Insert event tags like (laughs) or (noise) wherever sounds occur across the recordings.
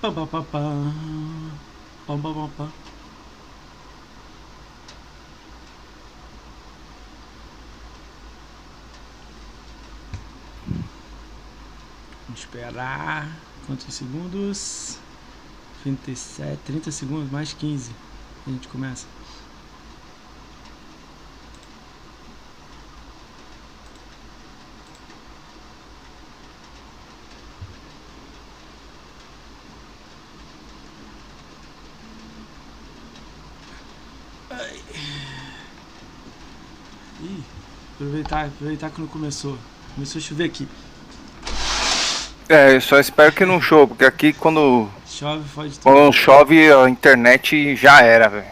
Pá, pá, pá, pá. Pam, pam, pam, pam. Vamos esperar. Quantos segundos? 27, 30 segundos, mais 15. A gente começa. Ai. Ih, aproveitar, aproveitar que não começou. Começou a chover aqui. É, eu só espero que não chova, porque aqui quando, Chove, fode tudo. quando chove a internet já era, velho.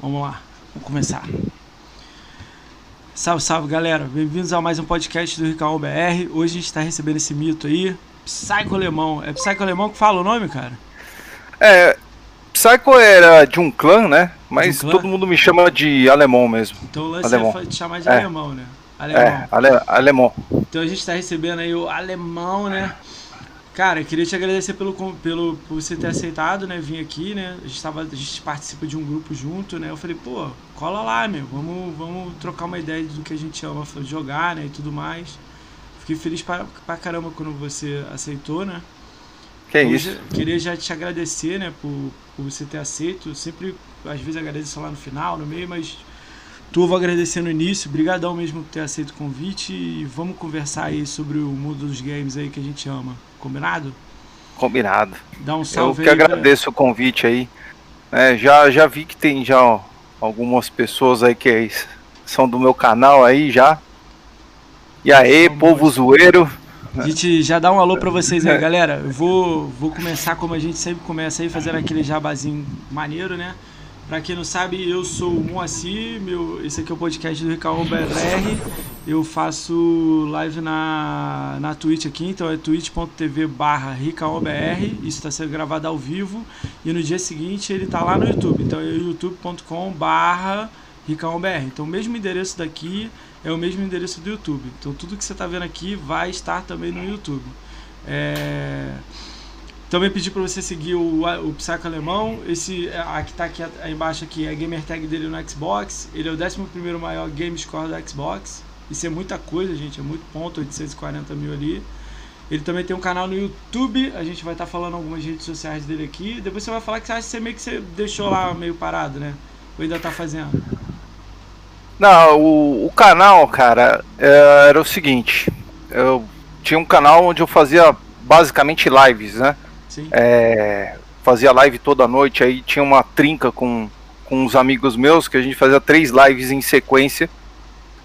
Vamos lá, vamos começar. Salve, salve galera, bem-vindos a mais um podcast do Ricão BR. Hoje a gente tá recebendo esse mito aí, Psycho Alemão. É Psycho Alemão que fala o nome, cara? É, Psycho era de um clã, né? Mas um clã? todo mundo me chama de alemão mesmo. Então o lance Alemão. é fa- te chamar de É. alemão, né? Alemão. É, ale, alemão. Então a gente tá recebendo aí o alemão, né? Cara, eu queria te agradecer pelo, pelo, por você ter aceitado, né? Vir aqui, né? A gente, tava, a gente participa de um grupo junto, né? Eu falei, pô, cola lá, meu. Vamos, vamos trocar uma ideia do que a gente ama jogar, né? E tudo mais. Fiquei feliz pra, pra caramba quando você aceitou, né? Que Hoje, isso. Queria já te agradecer, né, por, por você ter aceito. Sempre, às vezes, agradeço lá no final, no meio, mas tu vou agradecer no início. Obrigadão mesmo por ter aceito o convite e vamos conversar aí sobre o mundo dos games aí que a gente ama. Combinado? Combinado. Dá um Eu salve que aí. pra- agradeço o convite aí. É, já, já vi que tem já algumas pessoas aí que são do meu canal aí já. E aí, São povo zoeiro. A gente já dá um alô pra vocês aí, galera. Eu vou, vou começar como a gente sempre começa aí, fazendo aquele jabazinho maneiro, né? Pra quem não sabe, eu sou o Moacir, meu, esse aqui é o podcast do Ricardo BR. Eu faço live na, na Twitch aqui, então é twitch.tv barra. Isso está sendo gravado ao vivo. E no dia seguinte ele tá lá no YouTube. Então é youtube.com barra. Então o mesmo endereço daqui é o mesmo endereço do YouTube. Então tudo que você está vendo aqui vai estar também no YouTube. É... Também pedi para você seguir o, o Psycho Alemão. Esse aqui tá aqui aí embaixo aqui é a gamer tag dele no Xbox. Ele é o 11 maior game score do Xbox. Isso é muita coisa, gente. É muito ponto, 840 mil ali. Ele também tem um canal no YouTube. A gente vai estar falando algumas redes sociais dele aqui. Depois você vai falar que você acha que você meio que você deixou lá meio parado, né? Ou ainda tá fazendo? Não, o, o canal, cara, é, era o seguinte. Eu tinha um canal onde eu fazia basicamente lives, né? Sim. É, fazia live toda noite, aí tinha uma trinca com, com uns amigos meus que a gente fazia três lives em sequência,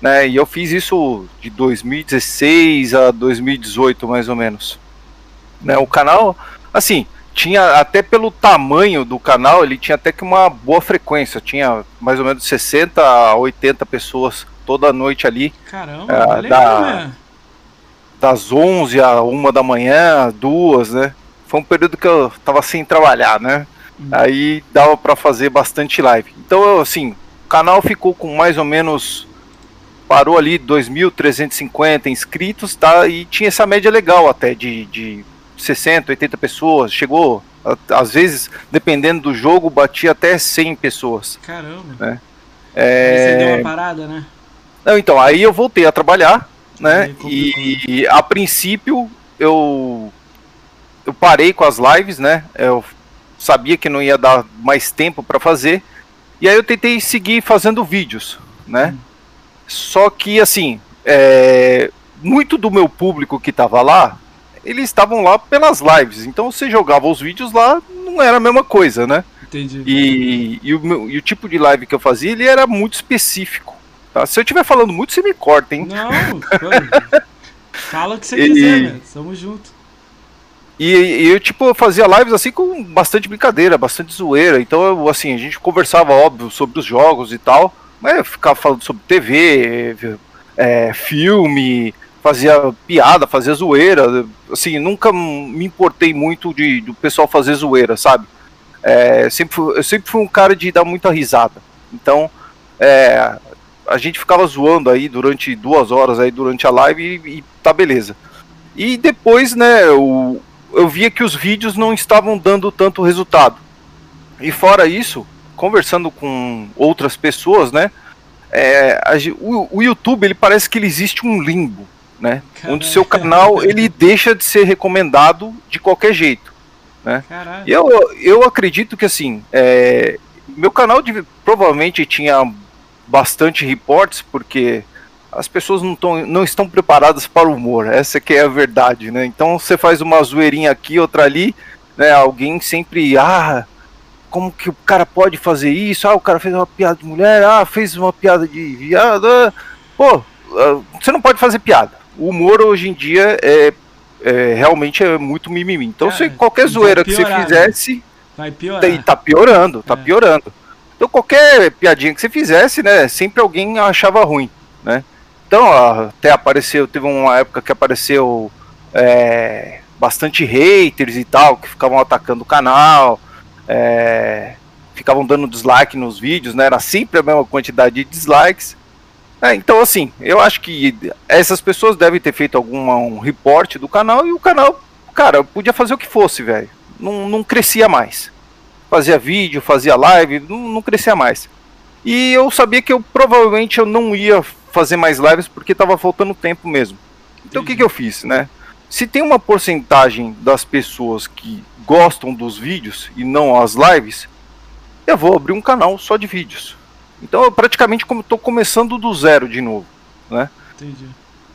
né? E eu fiz isso de 2016 a 2018, mais ou menos. Né, o canal, assim, tinha até pelo tamanho do canal, ele tinha até que uma boa frequência, tinha mais ou menos 60 a 80 pessoas toda noite ali Caramba, é legal, dá- né? das 11 a 1 da manhã, duas, né? Foi um período que eu tava sem trabalhar, né? Hum. Aí dava pra fazer bastante live. Então, eu, assim, o canal ficou com mais ou menos parou ali 2.350 inscritos, tá? E tinha essa média legal até de, de 60, 80 pessoas. Chegou, às vezes, dependendo do jogo, batia até 100 pessoas. Caramba. É. Aí você deu É... uma parada, né? Não, então, aí eu voltei a trabalhar, né? Complicou. E a princípio eu eu parei com as lives, né? Eu sabia que não ia dar mais tempo para fazer. E aí eu tentei seguir fazendo vídeos, né? Hum. Só que assim, é, muito do meu público que tava lá, eles estavam lá pelas lives. Então você jogava os vídeos lá, não era a mesma coisa, né? Entendi. E, e o, e o tipo de live que eu fazia, ele era muito específico. tá? Se eu estiver falando muito, você me corta, hein? Não, fala o que você (laughs) E- quiser, velho. Tamo junto. E, e eu, tipo, fazia lives assim com bastante brincadeira, bastante zoeira. Então, eu, assim, a gente conversava, óbvio, sobre os jogos e tal. Mas eu ficava falando sobre TV, é, filme, fazia piada, fazia zoeira. Assim, nunca me importei muito de, do pessoal fazer zoeira, sabe? É, sempre, eu sempre fui um cara de dar muita risada. Então, é, a gente ficava zoando aí durante duas horas aí durante a live e, e tá beleza. E depois, né, o, eu via que os vídeos não estavam dando tanto resultado. E fora isso, conversando com outras pessoas, né? É, a, o, o, YouTube ele parece que ele existe um limbo, né? Onde seu canal ele deixa de ser recomendado de qualquer jeito, né? E eu, eu acredito que assim, é, meu canal de, provavelmente tinha bastante reportes porque as pessoas não, tão, não estão preparadas para o humor, essa que é a verdade, né? Então você faz uma zoeirinha aqui, outra ali, né? Alguém sempre, ah, como que o cara pode fazer isso? Ah, o cara fez uma piada de mulher, ah, fez uma piada de viado. Ah. Pô, ah, você não pode fazer piada. O humor hoje em dia é, é realmente é muito mimimi. Então, cara, se qualquer zoeira piorar, que você fizesse, né? vai piorar. E tá piorando, tá é. piorando. Então, qualquer piadinha que você fizesse, né, sempre alguém achava ruim, né? Então, até apareceu, teve uma época que apareceu é, bastante haters e tal, que ficavam atacando o canal, é, ficavam dando dislike nos vídeos, né? Era sempre a mesma quantidade de dislikes. É, então, assim, eu acho que essas pessoas devem ter feito algum um reporte do canal e o canal, cara, podia fazer o que fosse, velho. Não, não crescia mais. Fazia vídeo, fazia live, não, não crescia mais. E eu sabia que eu provavelmente eu não ia fazer mais lives porque estava faltando tempo mesmo. Então o que, que eu fiz, né? Se tem uma porcentagem das pessoas que gostam dos vídeos e não as lives, eu vou abrir um canal só de vídeos. Então eu praticamente estou começando do zero de novo, né? Entendi.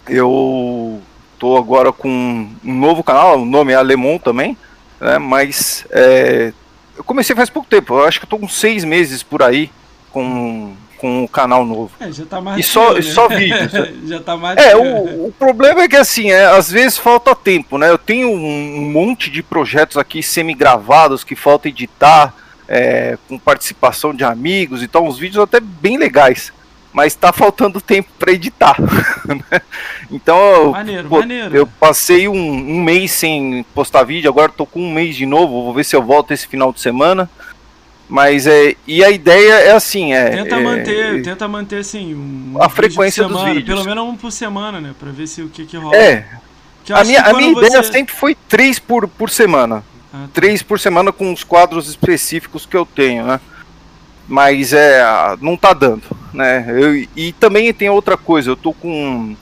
Eu estou agora com um novo canal, o nome é Alemão também, né? Mas é, eu comecei faz pouco tempo, eu acho que estou com seis meses por aí com com o canal novo. É, já tá mais e só, né? só vídeos. (laughs) já tá mais É, o, o, problema é que assim, é, às vezes falta tempo, né? Eu tenho um, um monte de projetos aqui semi-gravados que falta editar, é, com participação de amigos, então os vídeos até bem legais. Mas tá faltando tempo para editar. (laughs) Né? então, maneiro, pô, maneiro. eu passei um, um mês sem postar vídeo, agora tô com um mês de novo, vou ver se eu volto esse final de semana. Mas é. E a ideia é assim, é. Tenta é, manter, é, tenta manter assim. Um a frequência semana, dos vídeos. Pelo menos um por semana, né? Pra ver se o que, que rola. É. A minha, a minha você... ideia sempre foi três por, por semana. Ah, tá. Três por semana com os quadros específicos que eu tenho, né? Mas é. Não tá dando, né? Eu, e também tem outra coisa, eu tô com.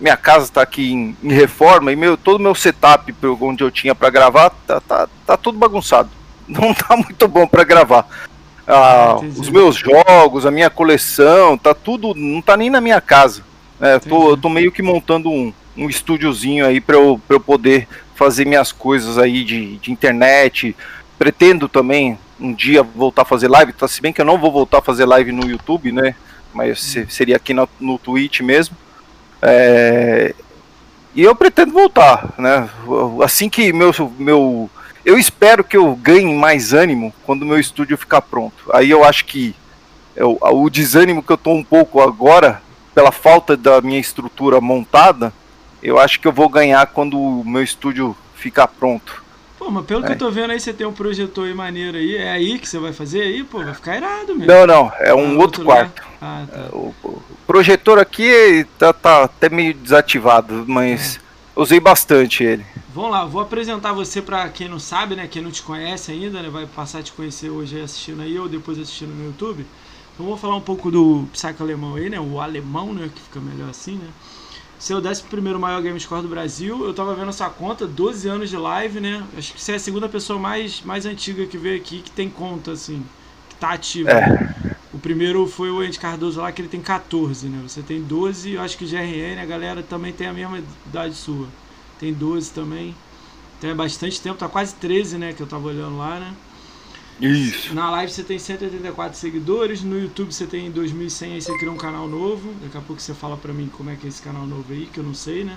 Minha casa tá aqui em, em reforma e meu, todo o meu setup onde eu tinha para gravar tá, tá, tá tudo bagunçado (laughs) não tá muito bom para gravar. Ah, os meus jogos, a minha coleção, tá tudo, não tá nem na minha casa. É, tô, tô meio que montando um, um estúdiozinho aí para eu, pra eu poder fazer minhas coisas aí de, de internet. Pretendo também um dia voltar a fazer live, tá? Se bem que eu não vou voltar a fazer live no YouTube, né? Mas hum. seria aqui no, no Twitch mesmo. É, e eu pretendo voltar, né? Assim que meu, meu eu espero que eu ganhe mais ânimo quando o meu estúdio ficar pronto. Aí eu acho que eu, o desânimo que eu estou um pouco agora, pela falta da minha estrutura montada, eu acho que eu vou ganhar quando o meu estúdio ficar pronto. Pô, mas pelo é. que eu tô vendo aí, você tem um projetor aí maneiro aí. É aí que você vai fazer aí, pô? Vai ficar irado mesmo. Não, não, é um ah, outro, outro quarto. Ah, tá. É, o, o, projetor aqui tá, tá até meio desativado, mas é. Usei bastante ele. Vamos lá, vou apresentar você para quem não sabe, né? Quem não te conhece ainda, né? Vai passar a te conhecer hoje assistindo aí ou depois assistindo no YouTube. Então vou falar um pouco do Psycho Alemão aí, né? O alemão, né? Que fica melhor assim, né? Seu 11 maior game score do Brasil. Eu tava vendo essa conta, 12 anos de live, né? Acho que você é a segunda pessoa mais, mais antiga que veio aqui que tem conta, assim, tá ativa. É. O primeiro foi o Andy Cardoso lá, que ele tem 14, né? Você tem 12, eu acho que GRN, a galera também tem a mesma idade sua tem 12 também. Então é bastante tempo, tá quase 13, né? Que eu tava olhando lá, né? Isso. Na live você tem 184 seguidores, no YouTube você tem 2.100, aí você criou um canal novo. Daqui a pouco você fala pra mim como é que é esse canal novo aí, que eu não sei, né?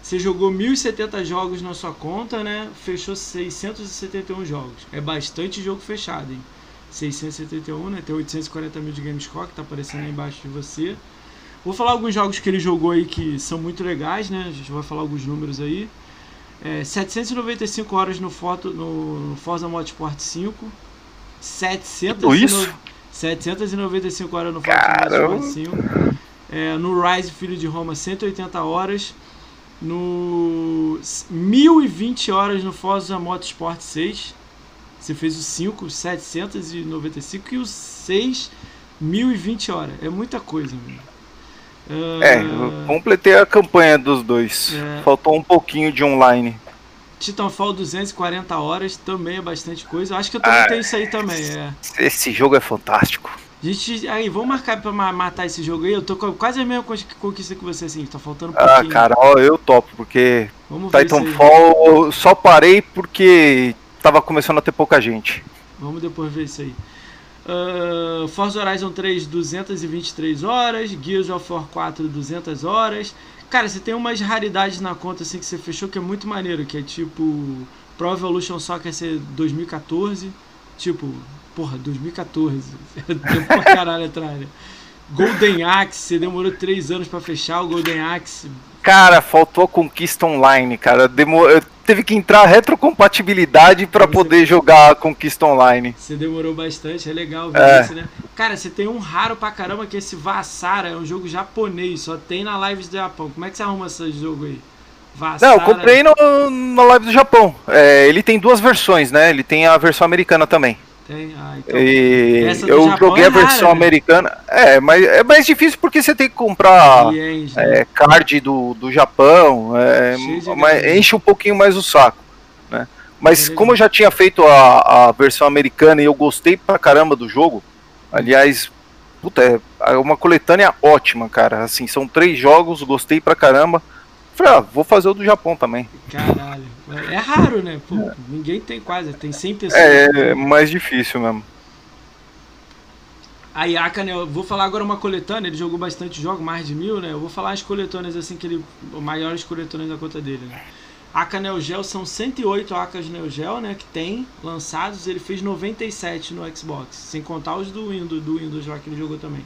Você jogou 1.070 jogos na sua conta, né? Fechou 671 jogos. É bastante jogo fechado, hein? 671, né? Tem 840 mil de Gamescore que tá aparecendo aí embaixo de você. Vou falar alguns jogos que ele jogou aí que são muito legais, né? A gente vai falar alguns números aí. É, 795 horas no, foto, no Forza Motorsport 5. 700 isso? 795 horas no Forza Motorsport 5. É, no Rise Filho de Roma, 180 horas. no 1020 horas no Forza Motorsport 6. Você fez o 5, 795 e o 6, 1020 horas. É muita coisa. Uh, é, eu completei a campanha dos dois. É... Faltou um pouquinho de online. Titanfall 240 horas também é bastante coisa. Acho que eu também ah, tenho isso aí também. É. Esse jogo é fantástico. Gente, aí, vamos marcar pra matar esse jogo aí. Eu tô com quase a mesma conquista que você, assim. Tá faltando um ah, pouquinho. Ah, cara, ó, eu topo, porque vamos Titanfall eu só parei porque tava começando a ter pouca gente. Vamos depois ver isso aí. Uh, Forza Horizon 3, 223 horas. Gears of War 4, 200 horas. Cara, você tem umas raridades na conta assim que você fechou que é muito maneiro, que é tipo Pro Evolution Soccer 2014, tipo, porra, 2014, (laughs) é tempo pra caralho atrás, né? Golden Axe, você demorou três anos para fechar o Golden Axe. Cara, faltou a conquista online, cara. Demor... Teve que entrar retrocompatibilidade para poder jogar a conquista online. Você demorou bastante, é legal ver é. isso, né? Cara, você tem um raro pra caramba que é esse Vassara, é um jogo japonês, só tem na lives do Japão. Como é que você arruma esse jogo aí? Vassara... Não, eu comprei no, na live do Japão. É, ele tem duas versões, né? Ele tem a versão americana também. Tem, ah, então. E eu Japão joguei é a versão rara, né? americana. Né? É, mas é mais difícil porque você tem que comprar é, card do, do Japão. É, mas enche um pouquinho mais o saco. Né? Mas como eu já tinha feito a, a versão americana e eu gostei pra caramba do jogo, aliás, puta, é, é uma coletânea ótima, cara. Assim, são três jogos, gostei pra caramba. Falei, ah, vou fazer o do Japão também. Caralho. É raro, né? Pô, é. ninguém tem quase, tem 100 pessoas. É, é mais difícil mesmo. A Yaka, né? Eu vou falar agora uma coletânea, ele jogou bastante jogos, mais de mil, né? Eu vou falar as coletâneas assim que ele. Maiores coletâneas da conta dele, né? Aka Neo Geo são 108 Akas Neo Geo, né? Que tem lançados, ele fez 97 no Xbox, sem contar os do Windows, do Windows lá que ele jogou também.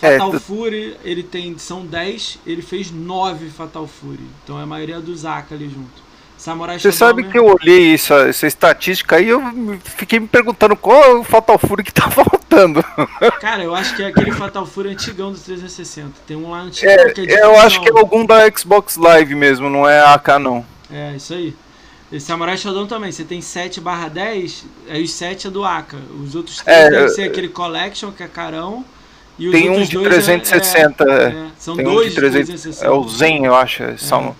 Fatal é, Fury, ele tem. São 10, ele fez 9 Fatal Fury. Então é a maioria dos AK ali junto. Samurai Você sabe que eu olhei essa, essa estatística aí eu fiquei me perguntando qual é o Fatal Fury que tá (laughs) faltando. Cara, eu acho que é aquele Fatal Fury antigão do 360. Tem um lá antigo é, que é Eu acho que é algum da Xbox Live mesmo, não é AK não. É, isso aí. Esse Samurai Shodown também, você tem 7 barra 10, aí os 7 é do AK. Os outros 3 é, devem ser aquele Collection, que é carão. E tem um de 360. É, é, é, são tem dois um de 360. É o Zen, eu acho. É. São,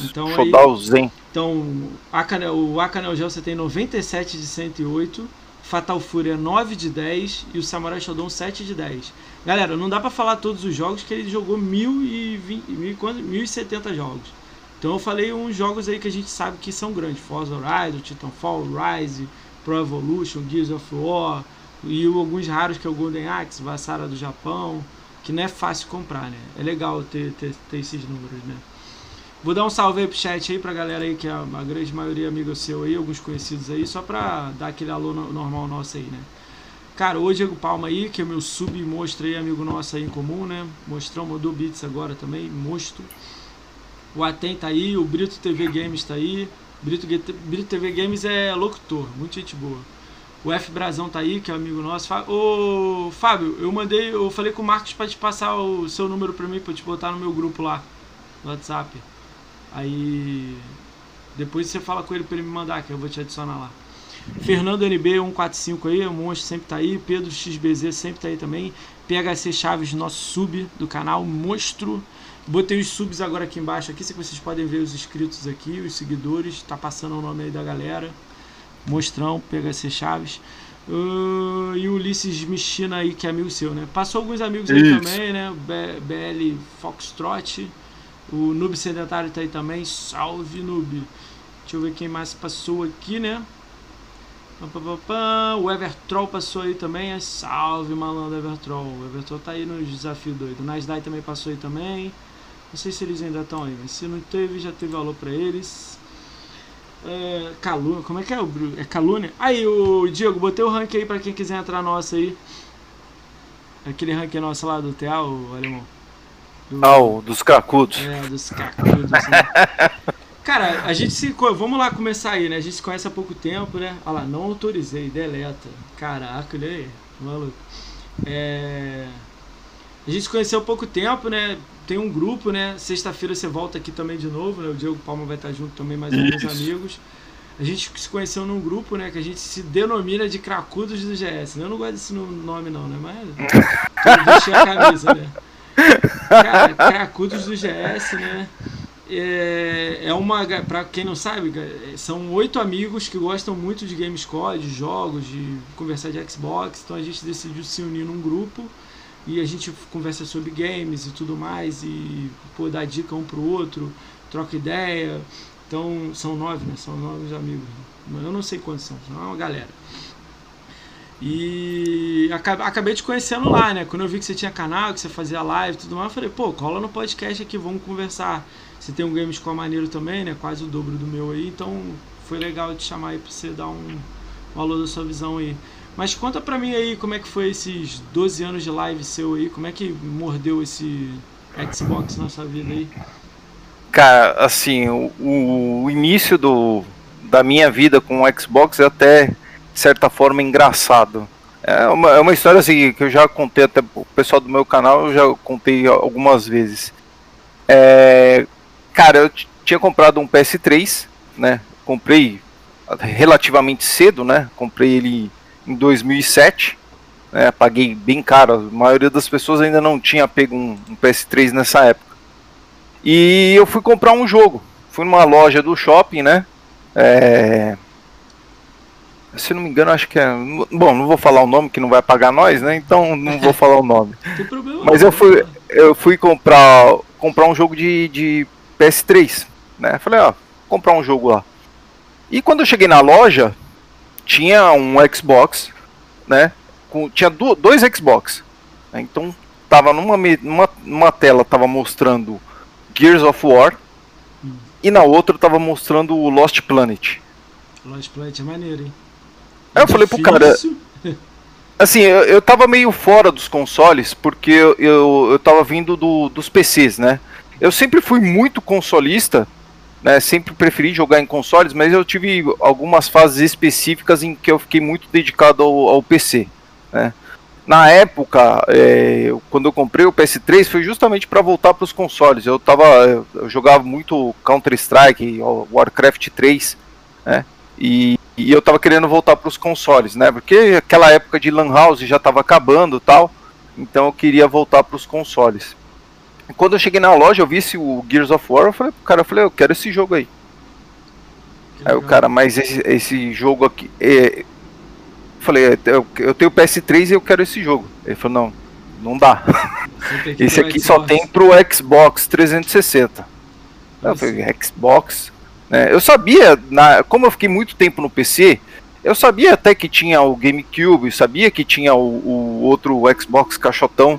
então, Shodown Zen. Então, o Akanel Gel você tem 97 de 108, Fatal Fury é 9 de 10 e o Samurai Shodown 7 de 10. Galera, não dá pra falar todos os jogos que ele jogou 1020, 1070 jogos. Então eu falei uns jogos aí que a gente sabe que são grandes. Forza Horizon, Titanfall, Rise, Pro Evolution, Gears of War e alguns raros que é o Golden Axe, Vassara do Japão, que não é fácil comprar, né? É legal ter, ter, ter esses números, né? Vou dar um salve aí pro chat aí pra galera aí, que é a, grande maioria amigo seu aí, alguns conhecidos aí, só pra dar aquele alô no, normal nosso aí, né? Cara, o Diego Palma aí, que é meu sub monstro aí, amigo nosso aí em comum, né? Mostrão mandou beats agora também, monstro. O Aten tá aí, o Brito TV Games tá aí. Brito, Brito TV Games é locutor, muita gente boa. O F Brazão tá aí, que é amigo nosso. Ô, Fábio, eu mandei, eu falei com o Marcos pra te passar o seu número pra mim, pra te botar no meu grupo lá, no WhatsApp. Aí depois você fala com ele para ele me mandar, que eu vou te adicionar lá. Fernando NB145 aí, o monstro sempre tá aí. Pedro XBZ sempre tá aí também. PHC Chaves, nosso sub do canal, monstro. Botei os subs agora aqui embaixo aqui, se vocês podem ver os inscritos aqui, os seguidores, tá passando o nome aí da galera. Mostrão, PHC Chaves. Uh, e o Ulisses Michina aí, que é amigo seu, né? Passou alguns amigos aí também, né? BL Foxtrot. O Noob Sedentário tá aí também. Salve, Noob. Deixa eu ver quem mais passou aqui, né? O Evertroll passou aí também. Salve, malandro Evertroll. O Evertroll tá aí nos desafios doido. O Nasdaq também passou aí também. Não sei se eles ainda estão aí, mas se não teve, já teve valor pra eles. É, calúnia, como é que é o É calúnia? Aí, o Diego, botei o rank aí pra quem quiser entrar nosso aí. Aquele rank nosso lá do TA, o alemão. Do... Ah, o dos cracudos. É, dos cracudos. Né? (laughs) Cara, a gente se. Vamos lá começar aí, né? A gente se conhece há pouco tempo, né? Olha lá, não autorizei, deleta. Caraca, olha aí, maluco. É. A gente se conheceu há pouco tempo, né? Tem um grupo, né? Sexta-feira você volta aqui também de novo, né? O Diego Palma vai estar junto também, mais alguns amigos. A gente se conheceu num grupo, né? Que a gente se denomina de cracudos do GS. Né? Eu não gosto desse nome, não, né? Mas. Vestir a camisa, né? Cara, cracudos do GS, né? É, é uma. Pra quem não sabe, são oito amigos que gostam muito de Gamescore, de jogos, de conversar de Xbox. Então a gente decidiu se unir num grupo e a gente conversa sobre games e tudo mais e pô, dá dica um pro outro, troca ideia. Então são nove, né? São nove amigos. Eu não sei quantos são, são uma galera. E acabei te conhecendo lá, né? Quando eu vi que você tinha canal, que você fazia live e tudo mais, eu falei, pô, cola no podcast aqui, vamos conversar. Você tem um Gamescore maneiro também, né? Quase o dobro do meu aí, então foi legal te chamar aí pra você dar um valor da sua visão aí. Mas conta pra mim aí como é que foi esses 12 anos de live seu aí, como é que mordeu esse Xbox na sua vida aí? Cara, assim, o, o início do, da minha vida com o Xbox é até, de certa forma, engraçado. É uma, é uma história assim, que eu já contei até o pessoal do meu canal, eu já contei algumas vezes. É, cara, eu tinha comprado um PS3, né? Comprei relativamente cedo, né? Comprei ele em 2007. Né, paguei bem caro. A maioria das pessoas ainda não tinha pego um, um, PS3 nessa época. E eu fui comprar um jogo. Fui numa loja do shopping, né? É... Se não me engano, acho que é. Bom, não vou falar o nome que não vai pagar nós, né? Então não vou falar o nome. (laughs) Mas eu fui, eu fui comprar, comprar um jogo de, de PS3, né? Falei, ó, comprar um jogo lá. E quando eu cheguei na loja, tinha um Xbox, né? Com, tinha do, dois Xbox. Né, então tava numa, numa, numa tela tava mostrando Gears of War hum. e na outra tava mostrando o Lost Planet. Lost Planet é maneiro, hein? Aí eu falei pro cara. (laughs) Assim, eu, eu tava meio fora dos consoles porque eu, eu, eu tava vindo do, dos PCs, né? Eu sempre fui muito consolista né, sempre preferi jogar em consoles, mas eu tive algumas fases específicas em que eu fiquei muito dedicado ao, ao PC. Né. Na época, é, quando eu comprei o PS3, foi justamente para voltar para os consoles. Eu, tava, eu jogava muito Counter-Strike, Warcraft 3, né, e, e eu estava querendo voltar para os consoles, né, porque aquela época de Lan House já estava acabando tal, então eu queria voltar para os consoles. Quando eu cheguei na loja, eu vi esse, o Gears of War, eu falei pro cara, eu falei, eu quero esse jogo aí. Que aí legal. o cara, mas esse, esse jogo aqui. É... falei, eu, eu tenho PS3 e eu quero esse jogo. Ele falou, não, não dá. (laughs) Esse aqui Xbox. só tem pro Xbox 360. Eu falei, Xbox. Né? Eu sabia, na, como eu fiquei muito tempo no PC, eu sabia até que tinha o GameCube, sabia que tinha o, o outro Xbox caixotão.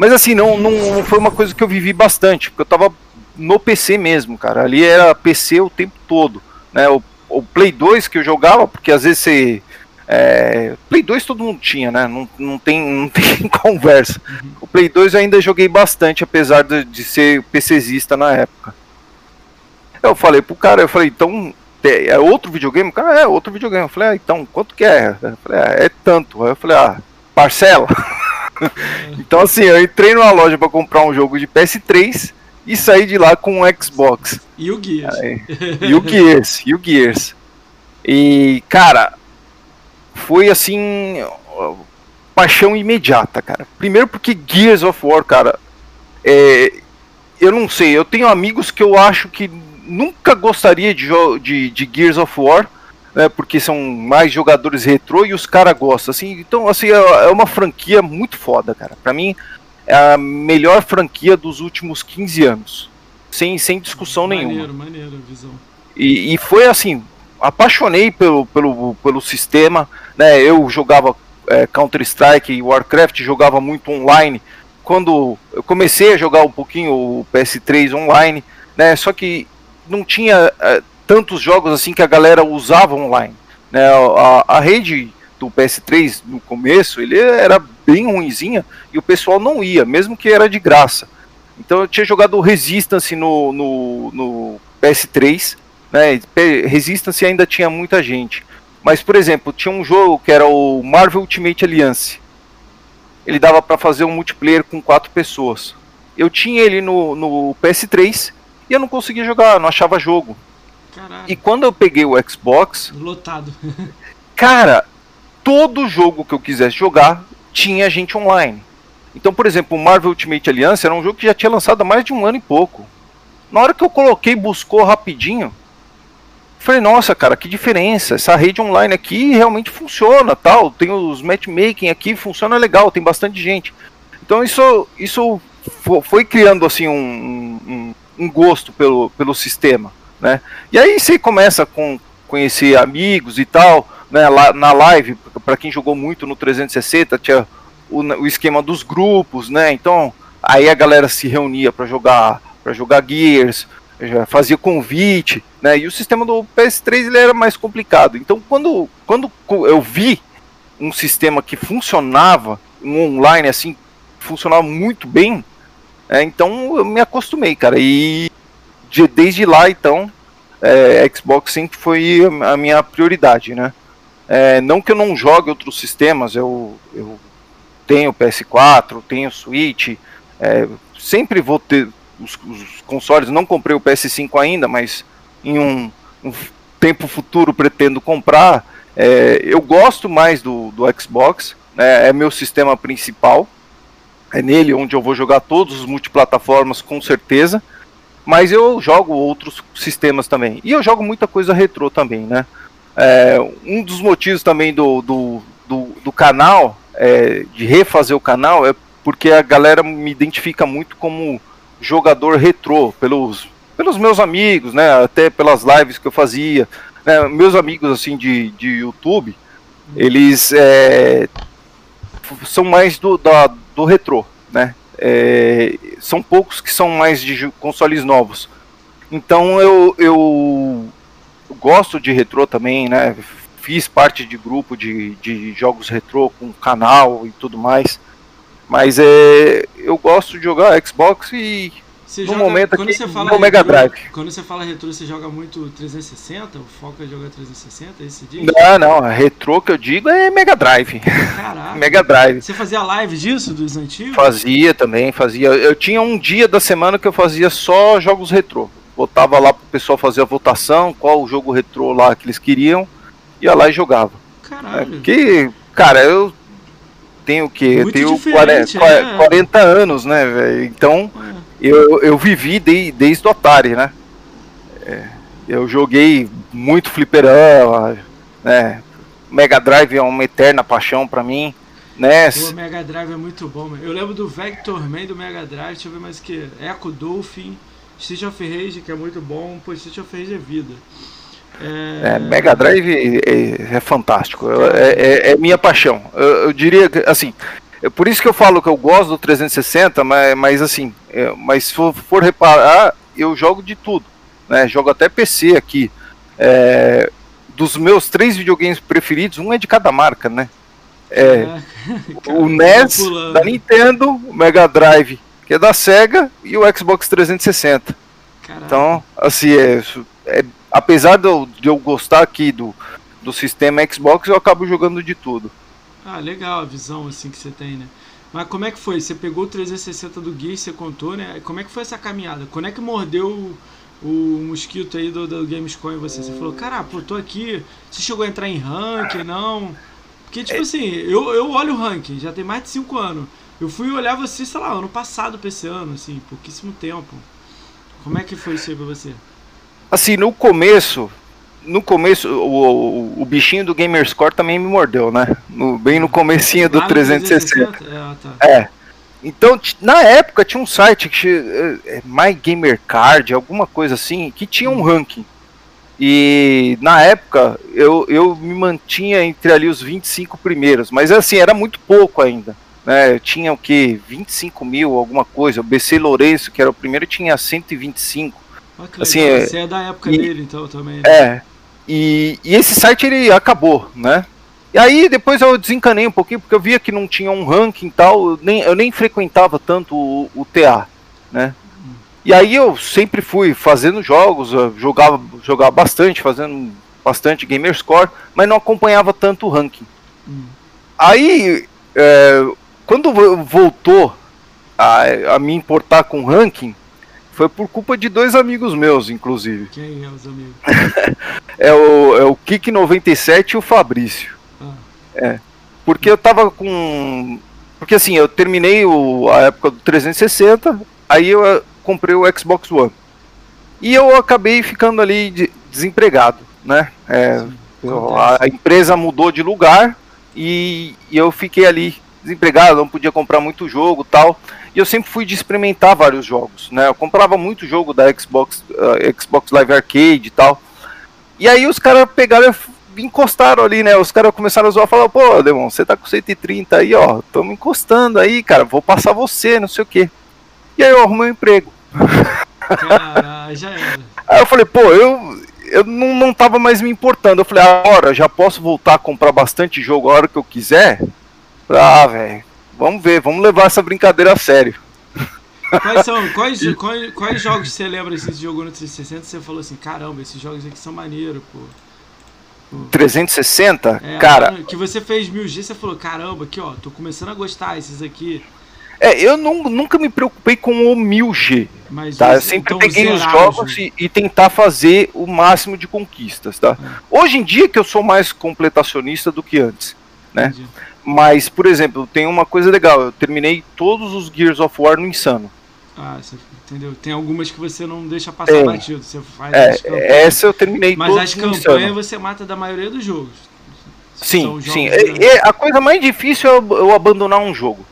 Mas assim, não, não foi uma coisa que eu vivi bastante, porque eu tava no PC mesmo, cara. Ali era PC o tempo todo. Né? O, o Play 2 que eu jogava, porque às vezes você. É, Play 2 todo mundo tinha, né? Não, não, tem, não (laughs) tem conversa. O Play 2 eu ainda joguei bastante, apesar de, de ser PCzista na época. Eu falei pro cara, eu falei, então é outro videogame? O cara, é outro videogame. Eu falei, ah, então, quanto que é? Eu falei, ah, é tanto. Aí eu falei, ah, parcela. (laughs) (laughs) então, assim, eu entrei numa loja para comprar um jogo de PS3 e saí de lá com um Xbox. E o Gears. Aí, e o Gears, e o Gears. E, cara, foi assim. Paixão imediata, cara. Primeiro porque Gears of War, cara. É, eu não sei, eu tenho amigos que eu acho que nunca gostaria de, de, de Gears of War né, porque são mais jogadores retrô e os caras gostam, assim, então, assim, é, é uma franquia muito foda, cara, pra mim é a melhor franquia dos últimos 15 anos, sem, sem discussão maneiro, nenhuma. Maneiro, visão. E, e foi assim, apaixonei pelo, pelo, pelo sistema, né, eu jogava é, Counter-Strike e Warcraft, jogava muito online, quando eu comecei a jogar um pouquinho o PS3 online, né, só que não tinha é, tantos jogos assim que a galera usava online. Né? A, a rede do PS3 no começo ele era bem ruimzinha e o pessoal não ia, mesmo que era de graça. Então eu tinha jogado Resistance no, no, no PS3, né? Resistance ainda tinha muita gente. Mas, por exemplo, tinha um jogo que era o Marvel Ultimate Alliance. Ele dava para fazer um multiplayer com quatro pessoas. eu tinha ele no, no PS3 e eu não conseguia jogar, não achava jogo. Caralho. E quando eu peguei o Xbox, Lotado. (laughs) cara, todo jogo que eu quisesse jogar tinha gente online. Então, por exemplo, o Marvel Ultimate Alliance era um jogo que já tinha lançado há mais de um ano e pouco. Na hora que eu coloquei, buscou rapidinho, falei, nossa, cara, que diferença. Essa rede online aqui realmente funciona, tal. Tem os matchmaking aqui, funciona legal, tem bastante gente. Então isso, isso foi criando assim um, um, um gosto pelo, pelo sistema, né? E aí você começa com conhecer amigos e tal, né? Lá, na live, para quem jogou muito no 360, tinha o, o esquema dos grupos, né? Então aí a galera se reunia para jogar para jogar Gears, fazia convite, né? E o sistema do PS3 ele era mais complicado. Então quando, quando eu vi um sistema que funcionava, um online assim, funcionava muito bem, é, então eu me acostumei, cara. E de, desde lá então, é, Xbox sempre foi a minha prioridade, né? É, não que eu não jogue outros sistemas, eu, eu tenho PS4, tenho Switch, é, sempre vou ter os, os, consoles, não comprei o PS5 ainda, mas em um, um tempo futuro pretendo comprar. É, eu gosto mais do, do Xbox, né, é meu sistema principal, é nele onde eu vou jogar todos os multiplataformas com certeza, mas eu jogo outros sistemas também. E eu jogo muita coisa retrô também, né? É, um dos motivos também do, do, do, do canal, é, de refazer o canal, é porque a galera me identifica muito como jogador retrô, pelos, pelos meus amigos, né? Até pelas lives que eu fazia. Né, meus amigos assim de, de YouTube, eles é, são mais do, da, do retrô, né? É, são poucos que são mais de consoles novos. Então eu, eu gosto de retrô também, né? Fiz parte de grupo de, de jogos retrô com canal e tudo mais. Mas é, eu gosto de jogar Xbox e você no joga, momento quando aqui você fala no Mega retrô- Drive. Quando você fala retrô, você joga muito 360? O foco é jogar 360? Esse dia? Não, não, a retrô que eu digo é Mega Drive. Caraca. (laughs) Mega Drive. Você fazia live disso, dos antigos? Fazia também, fazia. Eu tinha um dia da semana que eu fazia só jogos retrô. Botava lá pro pessoal fazer a votação, qual o jogo retrô lá que eles queriam, ia lá e jogava. É, Caralho. que, cara, eu tenho o quê? Eu Muito tenho diferente, 40, é. 40 anos, né, velho? Então, É. eu, eu vivi de- desde o Atari, né? É, eu joguei muito fliperama, né? Mega Drive é uma eterna paixão pra mim, né? O Mega Drive é muito bom, mano. Eu lembro do Vector Man do Mega Drive, deixa eu ver mais o que. Echo Dolphin, Street of Rage, que é muito bom, pô, Street of Rage é vida. É, Mega Drive é, é fantástico, é, é- é minha paixão. Eu, eu diria que, assim, é por isso que eu falo que eu gosto do 360, mas, mas assim, é, mas se for, for reparar, eu jogo de tudo, né? Jogo até PC aqui. É, dos meus três videogames preferidos, um é de cada marca, né? É, (laughs) o NES pulando. da Nintendo, o Mega Drive que é da Sega e o Xbox 360. Caraca. Então, assim, é, é- apesar de eu, de eu gostar aqui do, do sistema Xbox, eu acabo jogando de tudo. Ah, legal a visão assim que você tem, né? Mas como é que foi? Você pegou o 360 do Gear, você contou, né? Como é que foi essa caminhada? Quando é que mordeu o, o mosquito aí do, do Gamescom em você? Você falou, cara, pô, tô aqui. Você chegou a entrar em ranking, não? Porque, É. tipo assim, eu, eu olho o ranking, já tem mais de 5 anos. Eu fui olhar você, sei lá, ano passado pra esse ano, assim, pouquíssimo tempo. Como é que foi isso aí pra você? Assim, no começo, no começo, o, o, o bichinho do Gamerscore também me mordeu, né? No- bem no comecinho do no 360. 360? É, ah, tá. É. Então, na época tinha um site que é, é, My Gamer Card, alguma coisa assim, que tinha um ranking. E na época eu, eu me mantinha entre ali os 25 primeiros, mas assim, era muito pouco ainda. Né? Tinha o que? 25 mil, alguma coisa. O BC Lourenço, que era o primeiro, tinha 125. Olha que Assim, legal. é- Você é da época e- dele, então, também. né? É. E, e esse site ele acabou, né? E aí depois eu desencanei um pouquinho, porque eu via que não tinha um ranking e tal, eu nem, eu nem frequentava tanto o, o TA, né? E aí eu sempre fui fazendo jogos, jogava, jogava bastante, fazendo bastante Gamerscore, mas não acompanhava tanto o ranking. Hum. Aí, é, quando vo- voltou a, a me importar com ranking foi por culpa de dois amigos meus, inclusive. Quem é os amigos? (laughs) é o, é o Kik97 e o Fabrício. Ah. É. Porque eu tava com. Porque assim, eu terminei o, a época do 360, aí eu eh, comprei o Xbox One. E eu acabei ficando ali de, desempregado, né? É, eu, a, a, empresa mudou de lugar e, e, eu fiquei ali desempregado, não podia comprar muito jogo tal. E eu sempre fui de experimentar vários jogos, né? Eu comprava muito jogo da Xbox, uh, Xbox Live Arcade e tal. E aí os caras pegaram e encostaram ali, né? Os caras começaram a zoar, falar, pô, Demon, você tá com 130 aí, ó, tamo encostando aí, cara, vou passar você, não sei o quê. E aí eu arrumei um emprego. Caralho, já era. (laughs) Aí eu falei, pô, eu, eu não, não tava mais me importando. Eu falei, agora já posso voltar a comprar bastante jogo a hora que eu quiser? Ah, velho, vamos ver, vamos levar essa brincadeira a sério. Quais são, (laughs) quais, quais, quais jogos você lembra que você jogou no 360 você falou assim, caramba, esses jogos aqui são maneiros, pô. 360? É, cara. Que você fez 1000G, você falou, caramba, aqui ó, tô começando a gostar esses aqui. É, eu não, nunca me preocupei com o 1000G. Mas tá? Eu sempre então, peguei os jogos e, e, tentar fazer o máximo de conquistas, tá? É. Hoje em dia que eu sou mais completacionista do que antes, né? Entendi. Mas, por exemplo, tem uma coisa legal, eu terminei todos os Gears of War no Insano. Ah, você, entendeu? Tem algumas que você não deixa passar é, batido, você faz é, Essa eu terminei Mas as campanhas você mata da maioria dos jogos. Sim, sim. É, é, a coisa mais difícil é eu abandonar um jogo.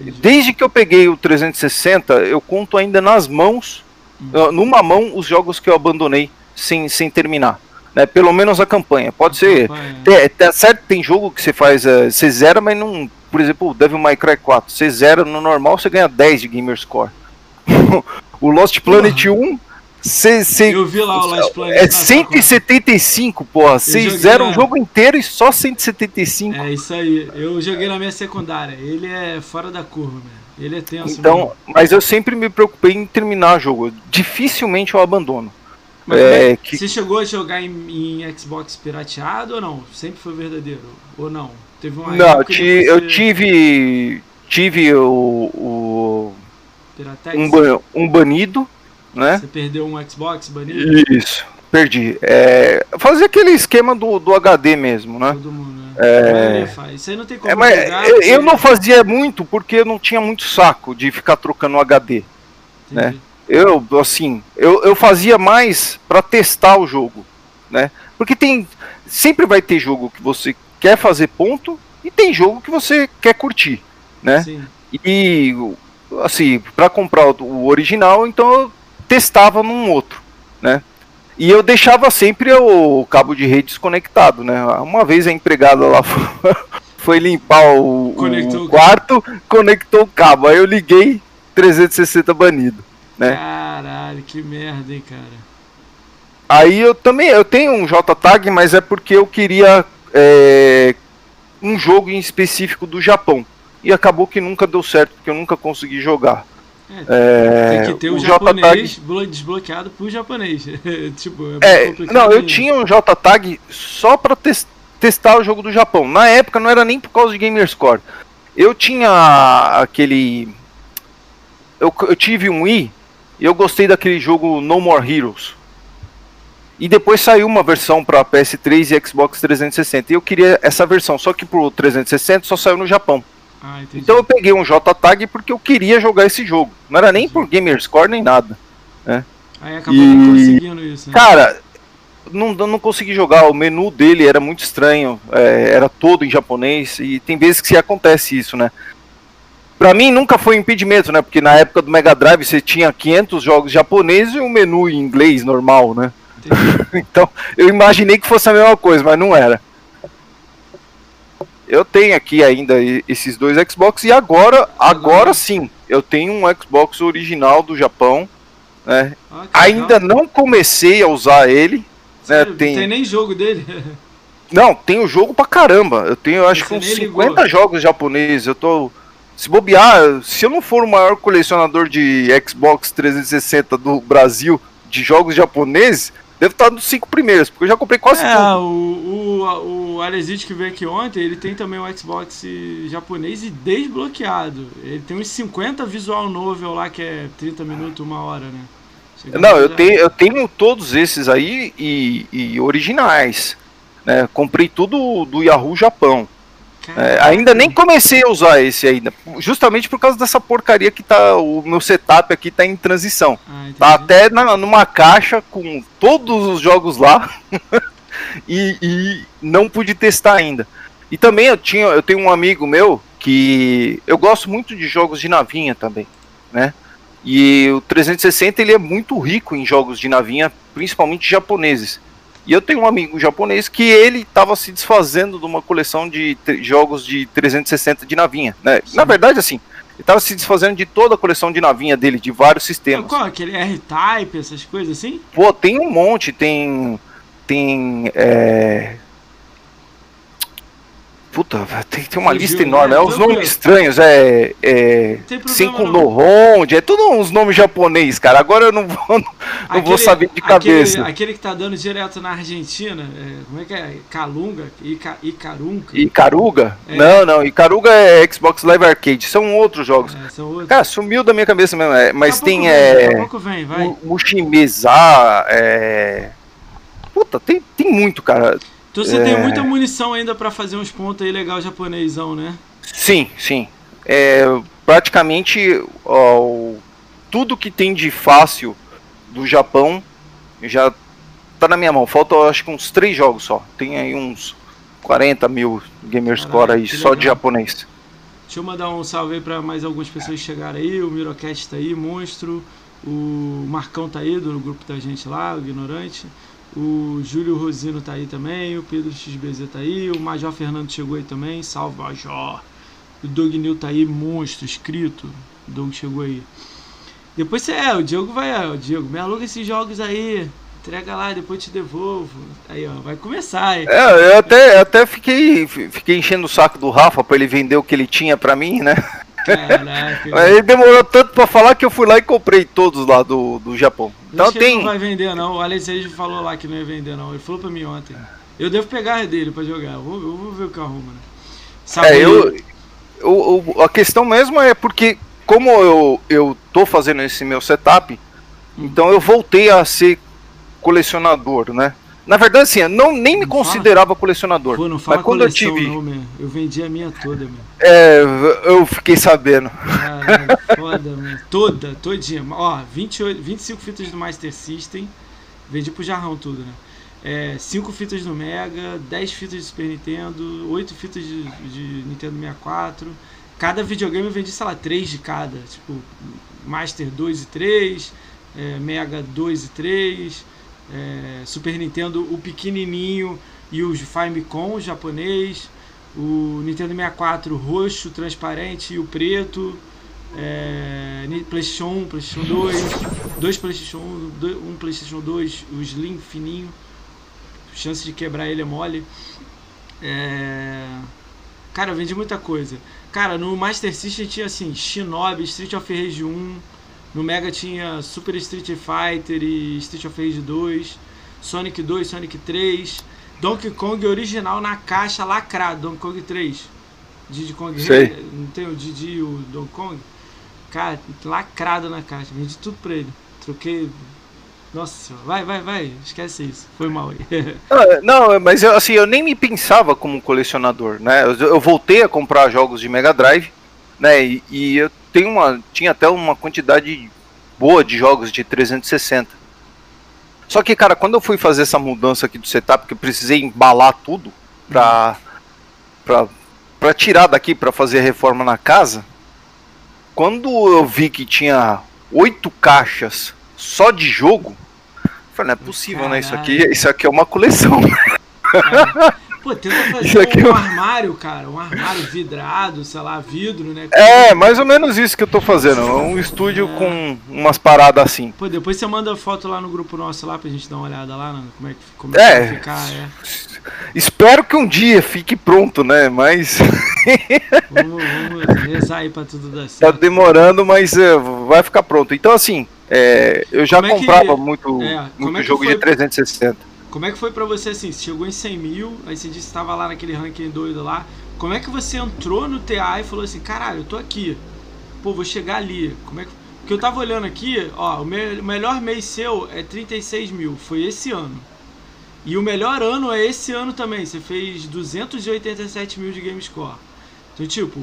Entendi. Desde que eu peguei o 360, eu conto ainda nas mãos, hum. numa mão, os jogos que eu abandonei sem, sem terminar. Né? Pelo menos a campanha. Pode ser. Campanha. Tem, certo, tem jogo que você faz. Uh, você zera, mas não. Por exemplo, o Devil May Cry 4. Você zera no normal, você ganha 10 de Gamer Score. (laughs) o Lost Planet uhum. 1. Cê, cê, eu vi lá o Lost Planet. É 175, porra. Vocês zeram o jogo inteiro e só 175. É isso aí. Eu joguei na minha secundária. Ele é fora da curva, velho. Ele é tenso. Então, mesmo. mas eu sempre me preocupei em terminar o jogo. Dificilmente eu abandono. Mas é, que... Você chegou a jogar em, em, Xbox pirateado ou não? Sempre foi verdadeiro? Ou não? Teve uma não, ti, você... eu tive. Tive o. o um, um banido, né? Você perdeu um Xbox banido? Isso, perdi. É, fazer aquele esquema do, do HD mesmo, né? Todo mundo, né? É... Isso aí não tem como é, mas eu, eu não fazia muito porque eu não tinha muito saco de ficar trocando o HD. Né? Entendi. Né? Eu, assim, eu, eu fazia mais para testar o jogo, né? Porque tem. Sempre vai ter jogo que você quer fazer ponto e tem jogo que você quer curtir, né? Sim. E, assim, para comprar o original, então eu testava num outro, né? E eu deixava sempre o cabo de rede desconectado, né? Uma vez a empregada lá (laughs) foi limpar o, o quarto, conectou o cabo. Aí eu liguei 360 banido né? Caralho, que merda, hein, cara. Aí eu também, eu tenho um JTAG, mas é porque eu queria é, um jogo em específico do Japão. E acabou que nunca deu certo, porque eu nunca consegui jogar. É, tem que ter o, o japonês desbloqueado pro japonês. (laughs) tipo, é, é não, eu tinha um JTAG só pra tes testar o jogo do Japão. Na época não era nem por causa de Gamerscore. Eu tinha aquele. Eu, eu tive um i eu gostei daquele jogo No More Heroes. E depois saiu uma versão para PS3 e Xbox 360. E eu queria essa versão, só que pro 360 só saiu no Japão. Ah, então eu peguei um J-Tag porque eu queria jogar esse jogo. Não era nem por Gamerscore nem nada. Né? Aí acabou e... conseguindo isso. Né? Cara, não, não consegui jogar. O menu dele era muito estranho. É, era todo em japonês. E tem vezes que acontece isso, né? Para mim nunca foi um impedimento, né? Porque na época do Mega Drive você tinha 500 jogos japoneses e um menu em inglês normal, né? (laughs) então eu imaginei que fosse a mesma coisa, mas não era. Eu tenho aqui ainda esses dois Xbox e agora, agora sim, eu tenho um Xbox original do Japão, né? Ah, ainda legal. não comecei a usar ele, né? Sério, né? Tem... Não tem nem jogo dele. Não, tem o jogo pra caramba. Eu tenho, eu acho que uns 50 ligou. jogos japoneses. Eu tô se bobear, se eu não for o maior colecionador de Xbox 360 do Brasil de jogos japoneses, devo estar nos cinco primeiros, porque eu já comprei quase é, tudo. O, o, o que veio aqui ontem, ele tem também o Xbox japonês e desbloqueado. Ele tem uns 50 visual novel lá, que é 30 minutos, uma hora, né? Chegando Não, eu tenho, eu tenho todos esses aí e, e originais. Né? Comprei tudo do Yahoo Japão. É, ainda nem comecei a usar esse ainda, justamente por causa dessa porcaria que tá. O meu setup aqui tá em transição. Ah, tá até na, numa caixa com todos os jogos lá (laughs) e, e, não pude testar ainda. E também eu tinha, eu tenho um amigo meu que eu gosto muito de jogos de navinha também, né? E o 360 ele é muito rico em jogos de navinha, principalmente japoneses. E eu tenho um amigo japonês que ele estava se desfazendo de uma coleção de jogos de 360 de navinha. Né? Na verdade, assim, ele estava se desfazendo de toda a coleção de navinha dele, de vários sistemas. Qual? Aquele R-Type, essas coisas assim? Pô, tem um monte, tem. Tem. É, Puta, tem, tem uma lista enorme. É uns nomes estranhos, é. é Cinco no Ronde, é tudo uns nomes japonês, cara. Agora eu não vou, (laughs) não aquele, vou saber de cabeça. Aquele, aquele, que tá dando direto na Argentina, é, como é que é? Calunga? Ica, Icarunga? Icaruga? É. Não, não. Icaruga é Xbox Live Arcade. São outros jogos. É, são outros. Cara, sumiu da minha cabeça mesmo. É, mas tem. Vem, é, vem, vai. Mushimeza, é. Puta, tem, tem muito, cara. Então você é... tem muita munição ainda para fazer uns pontos aí legal japonesão, né? Sim, sim. É, praticamente ó, tudo que tem de fácil do Japão já tá na minha mão. Falta acho que uns três jogos só. Tem aí uns 40 mil Gamerscore aí só legal. de japonês. Deixa eu mandar um salve aí pra mais algumas pessoas que chegaram aí. O Mirocast tá aí, Monstro. O Marcão tá aí do grupo da gente lá, o Ignorante. O Júlio Rosino tá aí também, o Pedro XBZ tá aí, o Major Fernando chegou aí também, salve Major. O Doug Nil tá aí, monstro, escrito. O Doug chegou aí. Depois você é, o Diego vai, é, o Diego, me aluga esses jogos aí. Entrega lá, depois te devolvo. Aí, ó, vai começar. É, eu até, eu até fiquei, fiquei enchendo o saco do Rafa para ele vender o que ele tinha para mim, né? Caraca. Ele demorou tanto pra falar que eu fui lá e comprei todos lá do, do Japão. Então tem. não vai vender, não. O Alex falou lá que não ia vender, não. Ele falou pra mim ontem. Eu devo pegar dele pra jogar. Eu vou, eu vou ver o que arruma, né? Sabe é, eu, eu, a questão mesmo é porque, como eu, eu tô fazendo esse meu setup, hum. então eu voltei a ser colecionador, né? Na verdade, assim, eu não, nem me considerava fala, colecionador. Pô, não fala mas quando coleção, eu tive. Não, meu. Eu vendi a minha toda, meu. É, eu fiquei sabendo. Caralho, (laughs) foda, meu. Toda, todinha. Ó, 28, 25 fitas do Master System. Vendi pro jarrão tudo, né? É, 5 fitas do Mega, 10 fitas de Super Nintendo, 8 fitas de, de Nintendo 64. Cada videogame eu vendi, sei lá, 3 de cada. Tipo, Master 2 e 3, é, Mega 2 e 3 é, Super Nintendo, o pequenininho e o Famicom o japonês, o Nintendo 64 roxo, transparente e o preto, é, PlayStation 1, PlayStation 2, dois PlayStation 1, dois, um PlayStation 2, o Slim fininho, chance de quebrar ele é mole. É... Cara, eu vendi muita coisa. Cara, no Master System tinha assim, Shinobi, Street of Rage 1, no Mega tinha Super Street Fighter e Street of Rage 2, Sonic 2, Sonic 3, Donkey Kong original na caixa lacrado, Donkey Kong 3. Diddy Kong Sei. não tem o Didi e o Donkey Kong? Cara, lacrado na caixa, vendi tudo pra ele. Troquei. Nossa senhora, vai, vai, vai, esquece isso, foi mal aí. (laughs) Ah, não, mas eu, assim, eu nem me pensava como colecionador, né? Eu, eu voltei a comprar jogos de Mega Drive, né? E, e eu tem uma, tinha até uma quantidade boa de jogos de 360. Só que, cara, quando eu fui fazer essa mudança aqui do setup, que eu precisei embalar tudo pra, pra, pra tirar daqui pra fazer a reforma na casa, quando eu vi que tinha oito caixas só de jogo, eu falei, não é possível, Caralho. né? Isso aqui, isso aqui é uma coleção. É. Pô, tenta fazer um, um armário, cara. Um armário vidrado, sei lá, vidro, né? É, mais ou menos isso que eu tô fazendo. Um estúdio é. com umas paradas assim. Pô, depois você manda foto lá no grupo nosso lá pra gente dar uma olhada lá, né? como é que, como é, é. vai ficar, é. Espero que um dia fique pronto, né? Mas. (laughs) vamos, vamos rezar aí pra tudo dar tá certo. Tá demorando, mas é, vai ficar pronto. Então, assim, é, eu já é comprava que, muito, muito jogo de 360. Como é que foi pra você assim? Você chegou em 100 mil, aí você disse que estava lá naquele ranking doido lá. Como é que você entrou no TA e falou assim: caralho, eu tô aqui, pô, vou chegar ali? Como é que. Porque eu tava olhando aqui, ó, o, me melhor mês seu é 36 mil, foi esse ano. E o melhor ano é esse ano também, você fez 287 mil de Game Score. Então, tipo,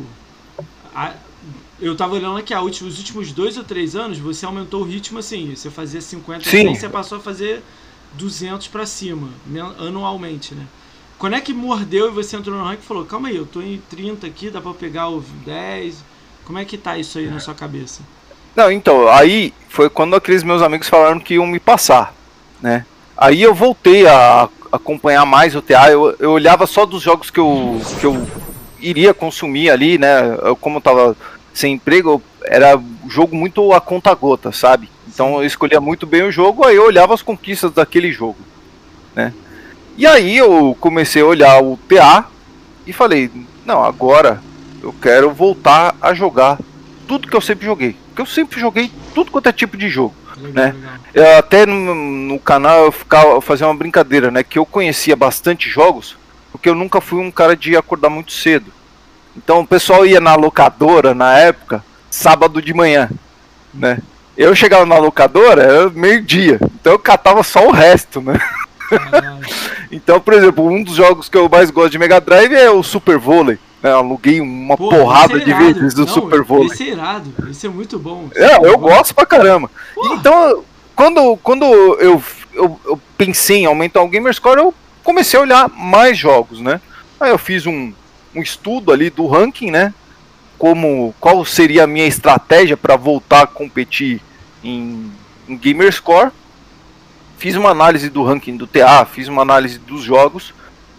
a, eu tava olhando aqui, os últimos dois ou três anos, você aumentou o ritmo assim. Você fazia 50, Sim. 100, você passou a fazer 200 para cima, anualmente, né? Quando é que mordeu e você entrou no ranking e falou: Calma aí, eu tô em 30 aqui, dá pra pegar o 10? Como é que tá isso aí na sua cabeça? Não, então, aí foi quando aqueles meus amigos falaram que iam me passar, né? Aí eu voltei a acompanhar mais o TA, eu, eu olhava só dos jogos que eu, que eu iria consumir ali, né? Eu, como eu tava sem emprego, era jogo muito a conta gota, sabe? Então eu escolhia muito bem o jogo, aí eu olhava as conquistas daquele jogo, né? E aí eu comecei a olhar o TA e falei, não, agora eu quero voltar a jogar tudo que eu sempre joguei. Porque eu sempre joguei tudo quanto é tipo de jogo. Legal, né? Legal. Eu, até no, no, canal eu ficava eu fazia uma brincadeira, né? Que eu conhecia bastante jogos, porque eu nunca fui um cara de acordar muito cedo. Então o pessoal ia na locadora na época, sábado de manhã, né? Eu chegava na locadora, era meio-dia, então eu catava só o resto, né? (laughs) então, por exemplo, um dos jogos que eu mais gosto de Mega Drive é o Super Vôlei. Né? Eu aluguei uma Pô, porrada é de vezes do Não, Super Vôlei. Esse é irado, esse é muito bom. É, eu bom. gosto pra caramba. Porra. Então, quando, quando eu, eu, eu pensei em aumentar o Gamerscore, eu comecei a olhar mais jogos, né? Aí eu fiz um, um estudo ali do ranking, né? Como qual seria a minha estratégia para voltar a competir em, em Gamerscore. Fiz uma análise do ranking do TA, fiz uma análise dos jogos,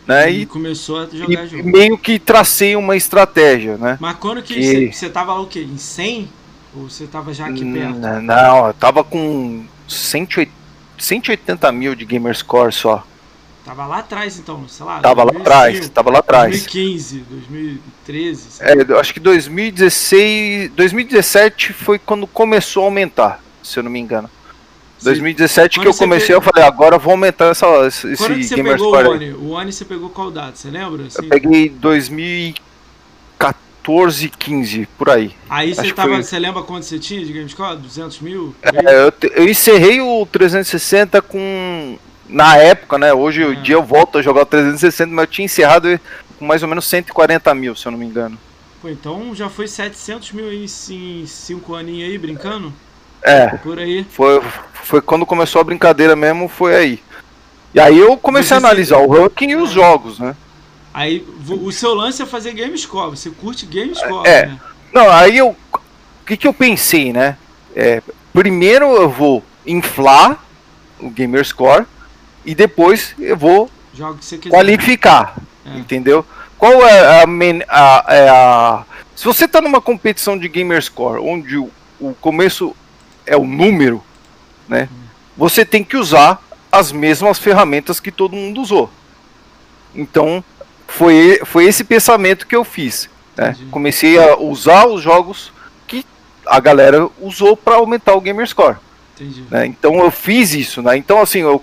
né? E, e começou a jogar e jogo. meio que tracei uma estratégia, né? Mas quando que, que... você tava o quê? Em 100? Ou você tava já aqui perto? Não, eu tava com 180, 180 mil de Gamerscore só. Tava lá atrás, então, sei lá. Tava 2005, lá atrás, tava lá atrás. 2015, 2013. É, eu acho que 2016, 2017 foi quando começou a aumentar, se eu não me engano. Sim. 2017 quando que eu comecei, pegou... eu falei, agora eu vou aumentar essa, esse Quando que você pegou o One? O One você pegou qual data, você lembra? Assim? Eu peguei 2014, 15, por aí. Aí você tava, foi... você lembra quanto você tinha de Gamescore? 200 mil? É, eu, eu encerrei o 360 com na época, né? Hoje o dia eu volto a jogar o 360, mas eu tinha encerrado com mais ou menos 140 mil, se eu não me engano. Pô, então já foi 700 mil em 5 aninhos aí, brincando? É. Por aí. Foi, foi quando começou a brincadeira mesmo, foi aí. E aí eu comecei a analisar o ranking e os jogos, né? Aí o seu lance é fazer game score, você curte game score, é. Né? Não, aí eu. O que, que eu pensei, né? É, primeiro eu vou inflar o gamer score e depois eu vou qualificar, é. entendeu? Qual é a, a, é a, Se você está numa competição de gamerscore, onde o, o, começo é o número, né? Você tem que usar as mesmas ferramentas que todo mundo usou. Então, foi, foi esse pensamento que eu fiz. Né? Comecei a usar os jogos que a galera usou para aumentar o gamerscore. Né? Então eu fiz isso, né? Então assim, eu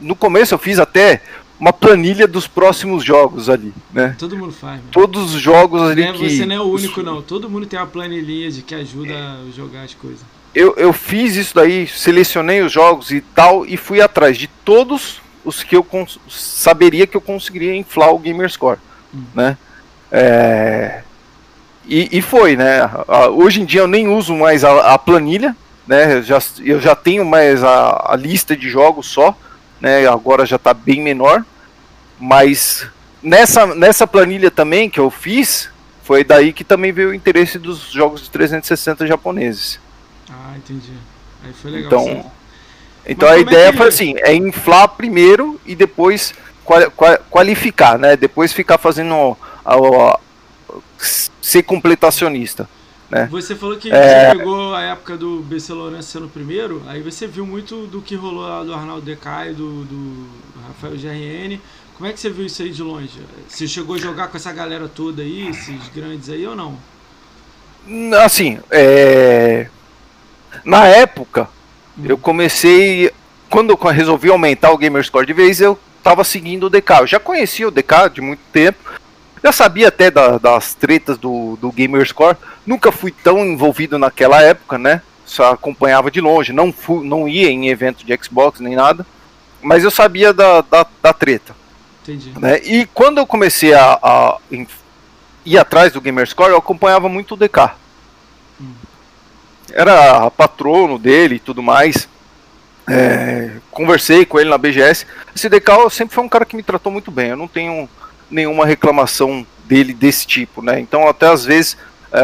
no começo eu fiz até uma planilha dos próximos jogos ali, né? Todo mundo faz. Mano. Todos os jogos ali é, que... Você não é o único não, todo mundo tem uma planilhinha de que ajuda é. a jogar as coisas. Eu, eu fiz isso daí, selecionei os jogos e tal, e fui atrás de todos os que eu saberia que eu conseguiria inflar o Gamerscore, hum. né? É... E, e, foi, né? Hoje em dia eu nem uso mais a, a planilha, né? Eu já, eu já tenho mais a, a lista de jogos só, né? Agora já está bem menor, mas nessa, nessa planilha também que eu fiz, foi daí que também veio o interesse dos jogos de 360 japoneses. Ah, entendi. Aí foi legal. Então, então a é ideia é que... foi assim, é inflar primeiro e depois qual, qual, qualificar, né? Depois ficar fazendo a, a, ser completacionista. Né? Você falou que é... você pegou a época do BC Lourenço sendo primeiro, aí você viu muito do que rolou lá do Arnaldo Decai, do, do Rafael GRN. Como é que você viu isso aí de longe? Você chegou a jogar com essa galera toda aí, esses grandes aí ou não? Assim, é... na época, Hum. Eu comecei. Quando eu resolvi aumentar o Gamerscore de vez, eu tava seguindo o DK. Eu já conhecia o DK de muito tempo. Já sabia até da, das tretas do, do Gamerscore. Nunca fui tão envolvido naquela época, né? Só acompanhava de longe. Não, fui, não ia em evento de Xbox nem nada. Mas eu sabia da, da, da treta. Entendi. Né? E quando eu comecei a, a ir atrás do Gamerscore, eu acompanhava muito o DK. Hum. Era patrono dele e tudo mais. É, conversei com ele na BGS. Esse DK sempre foi um cara que me tratou muito bem. Eu não tenho nenhuma reclamação dele desse tipo, né? Então até às vezes é,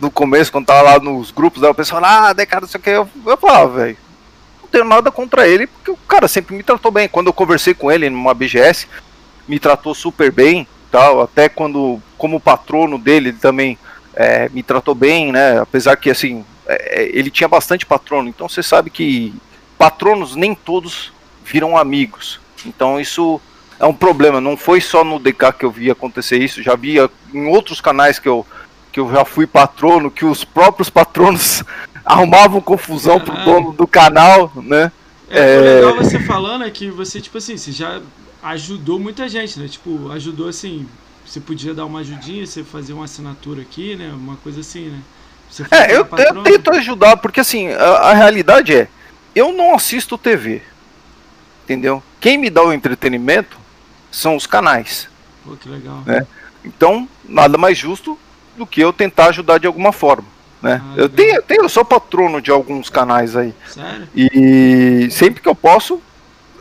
no começo, quando tava lá nos grupos, o pessoal, ah, DK, não sei o que, eu, eu falava, velho, não tenho nada contra ele, porque o cara sempre me tratou bem. Quando eu conversei com ele numa BGS, me tratou super bem, tal, até quando, como patrono dele, ele também é, me tratou bem, né? Apesar que assim, ele tinha bastante patrono, então você sabe que patronos nem todos viram amigos. Então isso é um problema. Não foi só no DK que eu vi acontecer isso, já via em outros canais que eu, que eu já fui patrono, que os próprios patronos (laughs) arrumavam confusão pro dono do canal, né? É, é... legal você falando é que você, tipo assim, você já ajudou muita gente, né? Tipo, ajudou assim, você podia dar uma ajudinha, você fazer uma assinatura aqui, né? Uma coisa assim, né? É, eu, eu, tento ajudar, porque assim, a, a realidade é, eu não assisto TV. Entendeu? Quem me dá o entretenimento são os canais. Pô, que legal. Né? Então, nada mais justo do que eu tentar ajudar de alguma forma. Né? Ah, eu, tenho, eu, tenho, eu sou patrono de alguns canais aí. Sério? E sempre que eu posso,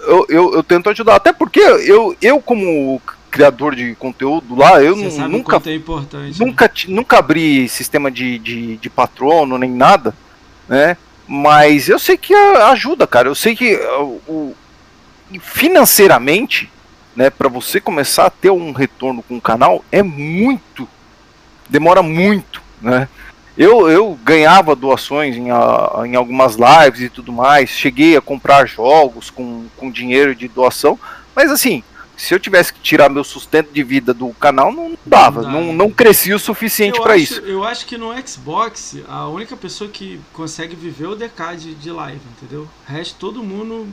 eu, eu, eu, tento ajudar. Até porque eu, eu como criador de conteúdo lá, eu nunca, é nunca, né? nunca abri sistema de, de, de patrono nem nada, né? Mas eu sei que ajuda, cara. Eu sei que uh, o, financeiramente, né, para você começar a ter um retorno com o canal é muito, demora muito, né? Eu, eu ganhava doações em, em algumas lives e tudo mais, cheguei a comprar jogos com, com dinheiro de doação, mas assim, se eu tivesse que tirar meu sustento de vida do canal, não dava, não, não, não crescia o suficiente para isso. Eu acho que no Xbox, a única pessoa que consegue viver é o DK de, de live, entendeu? O resto, todo mundo,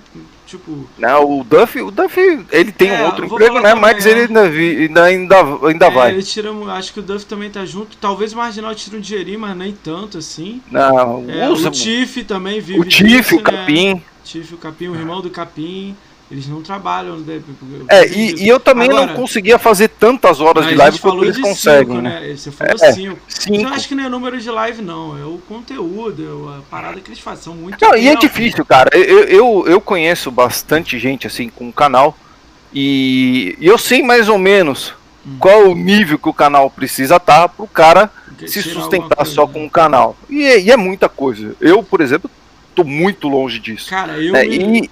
tipo... Não, o Duff, o Duff ele tem é, um outro emprego, né, mas ele ainda, ainda, ainda, ainda é, vai. Ele tira, acho que o Duff também tá junto, talvez o Marginal tire um dinheirinho, mas nem tanto assim. Não, é, usa, o Tiff também vive O Tiff, o né? Capim. Tiff, o Capim, o irmão do Capim... Eles não trabalham. Né? É, e, e, eu também Agora, não conseguia fazer tantas horas de live quanto eles conseguem. Cinco, né? né? Você falou é, cinco. cinco. eu acho que não é número de live, não. É o conteúdo, é a parada que eles fazem. São muito. Não, e é difícil, cara. Eu, eu, eu conheço bastante gente assim com o canal. E, eu sei mais ou menos hum. qual o nível que o canal precisa estar tá para o cara se sustentar coisa, só né? com o canal. E, e, é muita coisa. Eu, por exemplo, tô muito longe disso. Cara, eu. É, me... e,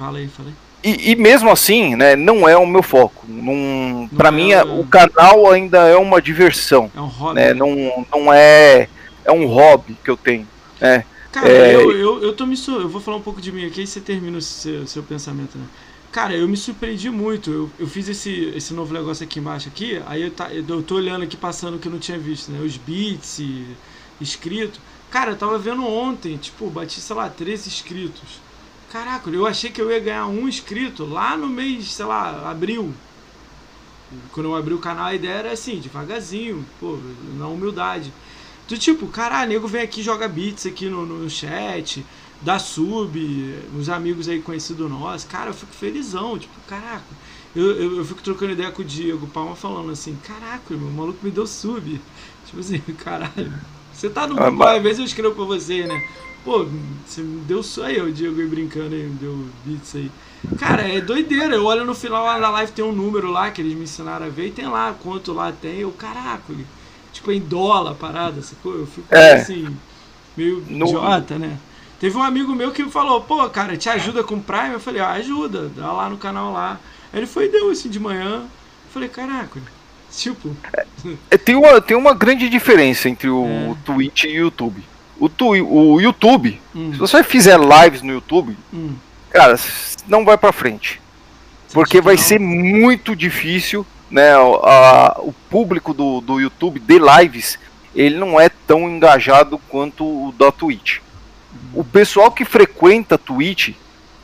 Falei, falei. E, e, mesmo assim, né, não é o meu foco. Num, pra mim, é... o canal ainda é uma diversão. É um hobby. Né? Não, não é. É um hobby que eu tenho. Né? Cara, é... eu, eu, eu tô me. Eu vou falar um pouco de mim aqui e você termina o seu, seu pensamento, né? Cara, eu me surpreendi muito. Eu, eu fiz esse, esse novo negócio aqui embaixo aqui, aí eu, tá, eu tô olhando aqui passando o que eu não tinha visto, né? Os beats e inscritos. Cara, eu tava vendo ontem, tipo, bati, sei lá, 13 inscritos. Caraca, eu achei que eu ia ganhar um inscrito lá no mês, sei lá, abril. Quando eu abri o canal, a ideia era assim, devagarzinho, pô, na humildade. Do tipo, caralho, nego vem aqui joga beats aqui no, no chat, dá sub, uns amigos aí conhecidos nossos. Cara, eu fico felizão, tipo, caraca. Eu, eu, eu, fico trocando ideia com o Diego Palma falando assim, caraca, meu maluco me deu sub. Tipo assim, (laughs) caralho. Você tá no ah, grupo, às vezes eu escrevo pra você, né? Pô, você me deu só aí, o Diego aí brincando aí, me deu beats aí. Cara, é doideira. Eu olho no final lá da live, tem um número lá que eles me ensinaram a ver e tem lá quanto lá tem. Eu, caraca, tipo, em dólar a parada, sacou? Eu fico é. assim, meio no... idiota, né? Teve um amigo meu que falou, pô, cara, te ajuda com Prime? Eu falei, ah, ajuda, dá lá no canal lá. Aí ele foi e deu assim de manhã. Eu falei, caraca, tipo. É, tem, uma, tem uma grande diferença entre o é. Twitch e o YouTube. O, tu, o YouTube, hum. se você fizer lives no YouTube, hum. cara, não vai para frente. Porque vai ser muito difícil, né? A, o público do, do YouTube de lives, ele não é tão engajado quanto o da Twitch. o pessoal que frequenta Twitch,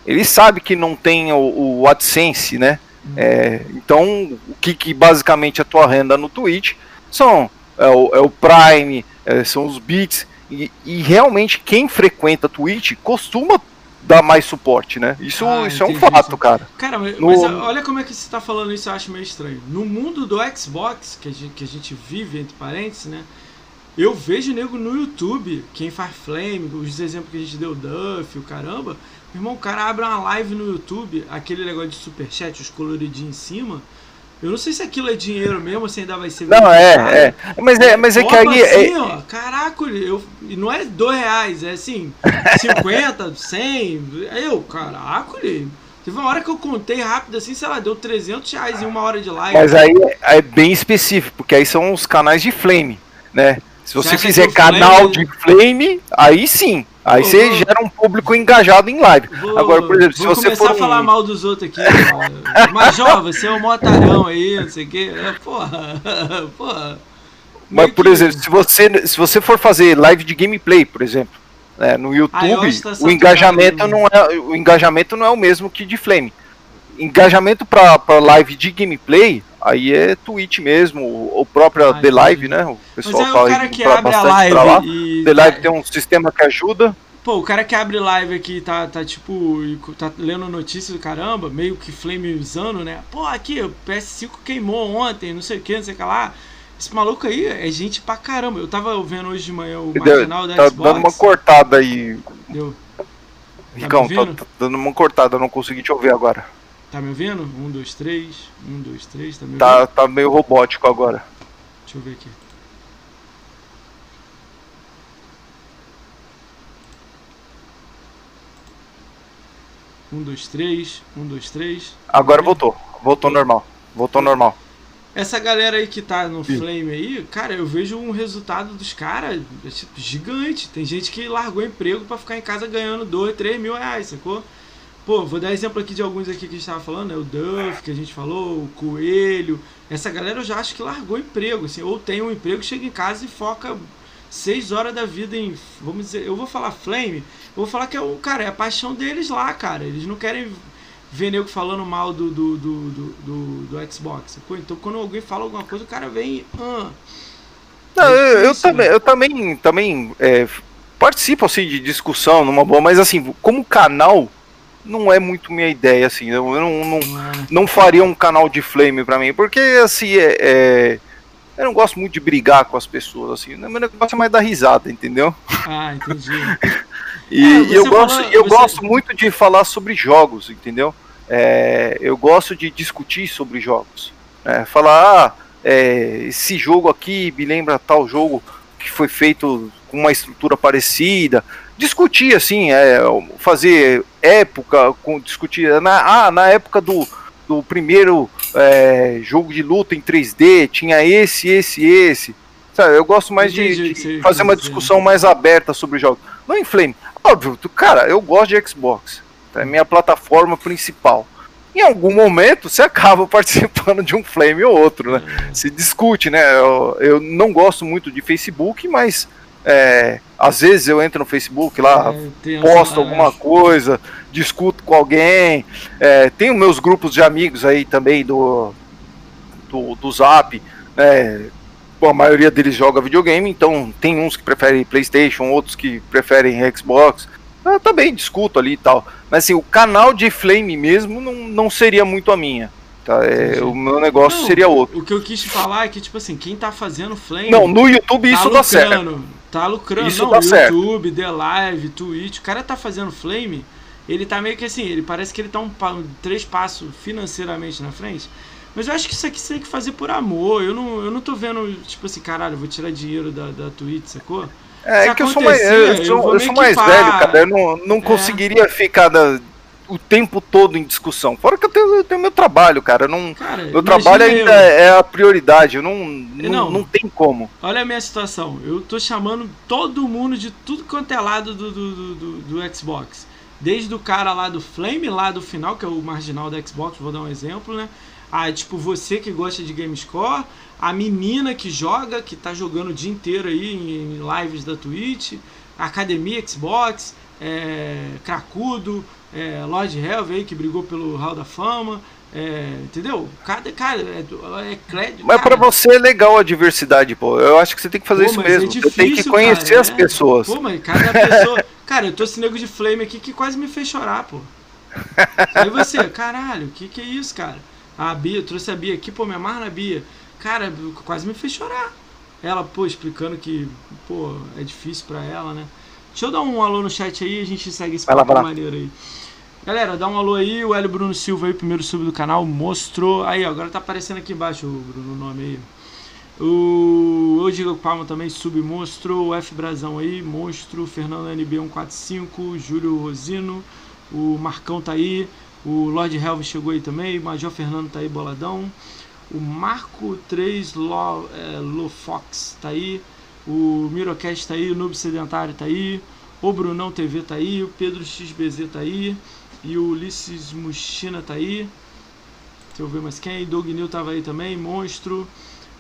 ele sabe que não tem o, o AdSense, né? Uhum. É, então, o que, que basicamente a tua renda no Twitch são é o, é o Prime, é, são os bits, e, e, realmente quem frequenta Twitch costuma dar mais suporte, né? Isso, ah, isso é um fato, isso. cara. Cara, mas, no... mas, olha como é que você tá falando isso, eu acho meio estranho. No mundo do Xbox, que a gente, que a gente vive, entre parênteses, né? Eu vejo nego no YouTube, quem faz Flame, os exemplos que a gente deu, Duff, o caramba. Irmão, o cara abre uma live no YouTube, aquele negócio de superchat, os coloridinhos em cima. Eu não sei se aquilo é dinheiro mesmo, se ainda vai ser. Não, é, é. Mas é, mas é que aí. Assim, é... ó, caraca, eu, não é dois reais, é assim, (laughs) 50, 100. Eu, caraca, teve uma hora que eu contei rápido assim, sei lá, deu 300 reais em uma hora de live. Mas aí é bem específico, porque aí são os canais de flame, né? Se você, fizer canal flame... de flame, aí sim. Aí você vou... gera um público engajado em live. Vou, Agora, por exemplo, se você for. começar a falar mal dos outros aqui. Mas, ó, você é um motarão aí, não sei o quê. É, porra, (laughs) porra. Mas, por exemplo, se você, se você for fazer live de gameplay, por exemplo, né, no YouTube, ah, tá o engajamento não é o engajamento não é o mesmo que de Flame. Engajamento para live de gameplay, aí é Twitch mesmo, o próprio The Live, né? O pessoal Mas é o cara que abre a live lá. E... The Live tem um sistema que ajuda. Pô, o cara que abre live aqui tá, tá tipo, tá lendo notícias do caramba, meio que flame usando, né? Pô, aqui, o PS5 queimou ontem, não sei o que, não sei o que lá. Esse maluco aí é gente pra caramba. Eu tava vendo hoje de manhã o marginal da tá Xbox. Tá dando uma cortada aí. Deu. Tá Ricão, tá, tá, dando uma cortada, eu não consegui te ouvir agora. Tá me ouvindo? Um, dois, três. Um, dois, três. Tá me tá, ouvindo? Tá, tá meio robótico agora. Deixa eu ver aqui. Um, dois, três. Um, dois, três. Agora voltou. Voltou normal. Voltou normal. Essa galera aí que tá no Sim. Flame aí, cara, eu vejo um resultado dos caras é, tipo, gigante. Tem gente que largou emprego para ficar em casa ganhando dois, três mil reais, sacou? Pô, vou dar exemplo aqui de alguns aqui que a gente estava falando, né? O Duff, que a gente falou, o Coelho. Essa galera eu já acho que largou emprego, assim, ou tem um emprego, chega em casa e foca seis horas da vida em, vamos dizer, eu vou falar flame, eu vou falar que é o, cara, é a paixão deles lá, cara. Eles não querem ver nego falando mal do, do, do, do, do, do Xbox. Então quando alguém fala alguma coisa, o cara vem. Ah, não, é eu, eu, também, eu também, também é, participo assim, de discussão numa boa, mas assim, como canal não é muito minha ideia, assim. Eu não, não, não faria um canal de flame para mim, porque assim, é, é, eu não gosto muito de brigar com as pessoas, assim. Meu negócio é mais dar risada, entendeu? Ah, entendi. (laughs) e, é, eu, gosto, eu você... gosto muito de falar sobre jogos, entendeu? É, eu gosto de discutir sobre jogos. É, falar, ah, é, esse jogo aqui me lembra tal jogo que foi feito com uma estrutura parecida discutir assim, é, fazer época, com, discutir na, ah, na época do, do primeiro é, jogo de luta em 3D tinha esse, esse, esse. Sabe, eu gosto mais de, de fazer uma discussão mais aberta sobre jogos. Não em Flame, óbvio, cara, eu gosto de Xbox, é minha plataforma principal. Em algum momento você acaba (laughs) participando de um Flame ou outro, né? É. Se discute, né? Eu, eu não gosto muito de Facebook, mas é, às vezes eu entro no Facebook lá, é, posto alguma coisa, discuto com alguém. É, tenho meus grupos de amigos aí também do, do, do Zap. Né? a maioria deles joga videogame, então tem uns que preferem PlayStation, outros que preferem Xbox. Eu também discuto ali e tal. Mas assim, o canal de Flame mesmo não, não seria muito a minha. Tá? É, o meu negócio não, seria outro. O que eu quis falar é que, tipo assim, quem tá fazendo Flame. Não, no YouTube tá isso lucrando, dá certo. Tá lucrando. Isso não, dá YouTube, The Live, Twitch. O cara tá fazendo Flame. Ele tá meio que assim, ele parece que ele tá um, um três passos financeiramente na frente. Mas eu acho que isso aqui você tem que fazer por amor. Eu não, eu não tô vendo, tipo assim, caralho, vou tirar dinheiro da, da Twitch, sacou? É, é que eu sou mais, eu sou, eu sou mais velho, cara. Eu não, não é. conseguiria ficar da, o tempo todo em discussão. Fora que eu tenho, eu tenho meu trabalho, cara. Não, cara meu trabalho ainda eu. é a prioridade. Eu não, não, não, não, tem como. Olha a minha situação. Eu tô chamando todo mundo de tudo quanto é lado do, do, do, do Xbox. Desde o cara lá do Flame, lá do final, que é o marginal da Xbox, vou dar um exemplo, né? Ah, tipo, você que gosta de GameScore, a menina que joga, que tá jogando o dia inteiro aí em lives da Twitch, Academia Xbox, é, Cracudo, é, Lord Helve aí que brigou pelo Hall da Fama. É, entendeu? Cada, cara, é, é crédito. Mas para você é legal a diversidade, pô. Eu acho que você tem que fazer pô, isso mesmo. É difícil, você tem que conhecer cara, as né? pessoas. Pô, mas cada pessoa. (laughs) cara, eu tô esse nego de flame aqui que quase me fez chorar, pô. (laughs) Aí você, caralho, o que, que é isso, cara? A Bia, trouxe a Bia aqui, pô, me amarra na Bia. Cara, quase me fez chorar. Ela, pô, explicando que, pô, é difícil pra ela, né? Deixa eu dar um alô no chat aí, a gente segue esse papo maneiro aí. Galera, dá um alô aí, o Hélio Bruno Silva aí, primeiro sub do canal, mostrou. Aí, ó, agora tá aparecendo aqui embaixo, Bruno, o nome aí. O Eu Digo Palma também, sub mostrou. O F Brazão aí, monstro. Fernando NB145, Júlio Rosino. O Marcão tá aí. O Lord Helve chegou aí também. O Major Fernando tá aí, boladão. O Marco 3 Lo, é, Lofox tá aí. O Mirocast tá aí. O Noob Sedentário tá aí. O Brunão TV tá aí. O Pedro XBZ tá aí. E o Ulisses Muxina tá aí. Deixa eu ver mais quem. Doug Nil tava aí também. Monstro.